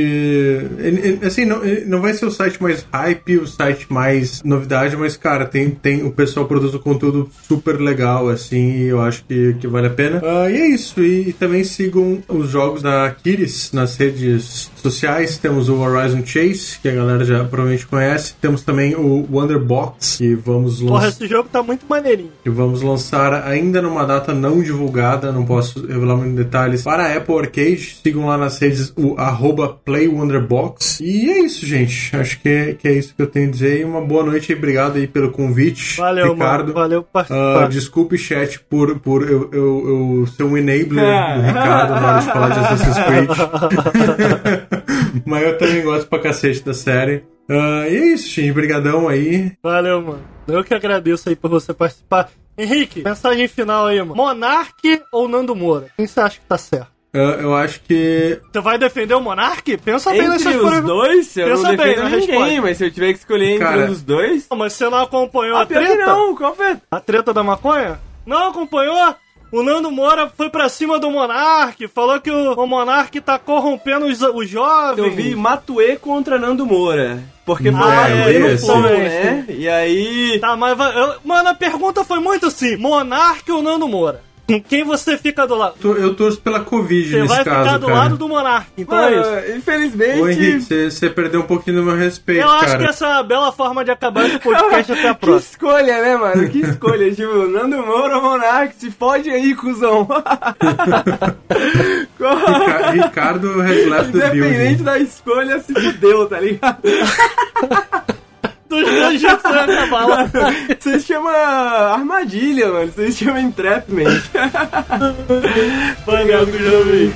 Assim, não, não vai ser o site mais hype, o site mais novidade, mas, cara, tem, tem o pessoal produz um conteúdo super legal, assim, e eu acho que, que vale a pena. Uh, e é isso. E, e, também sigam os jogos da Kiris nas redes sociais. Temos o Horizon Chase, que a galera já provavelmente conhece. Temos também o Wonderbox, que vamos lançar. Porra, esse jogo tá muito maneirinho. Que vamos lançar ainda numa data não divulgada, não posso revelar muitos detalhes, para a Apple Arcade. Sigam lá nas redes o arroba PlayWonderbox. E é isso, gente. Acho que é, que é isso que eu tenho a dizer. E uma boa noite e obrigado aí pelo convite. Valeu, Ricardo. Mano. Valeu participar. Uh, desculpe, chat, por, por eu, eu, eu ser um enabler ah. do Ricardo na hora de falar de Assassin's Creed. Mas eu também gosto pra cacete da série. Uh, e é isso, gente. Brigadão aí. Valeu, mano. Eu que agradeço aí por você participar. Henrique, mensagem final aí, mano. Monarque ou Nando Moura? Quem você acha que tá certo? Eu, eu acho que. Você vai defender o Monark? Pensa entre bem nessa Entre os dois, eu Pensa não defendo bem ninguém, resposta. mas se eu tiver que escolher entre Cara, os dois. Não, mas você não acompanhou ah, a treta? Não, qual foi? A treta da maconha? Não acompanhou? O Nando Moura foi pra cima do Monark, falou que o, o Monark tá corrompendo os, os jovens. Eu vi Matuê contra Nando Moura. Porque foi ah, é, no flow, né? E aí. Tá, mas eu, mano, a pergunta foi muito assim: Monark ou Nando Moura? Quem você fica do lado? Eu torço pela Covid Você nesse vai caso, ficar do cara. lado do Monark. Então é isso. Infelizmente. Ô Henrique, você- você perdeu um pouquinho do meu respeito, Eu acho cara. que essa é uma bela forma de acabar esse podcast até a Que próxima. escolha, né, mano? Que escolha. tipo, Nando Moura, Monark, se fode aí, cuzão. Rica- Ricardo has left the Independente da escolha, se fudeu, tá ligado? Dos dois jeitos você vai acabar lá. Você chama armadilha, mano. Você chama entrapment. Já vi.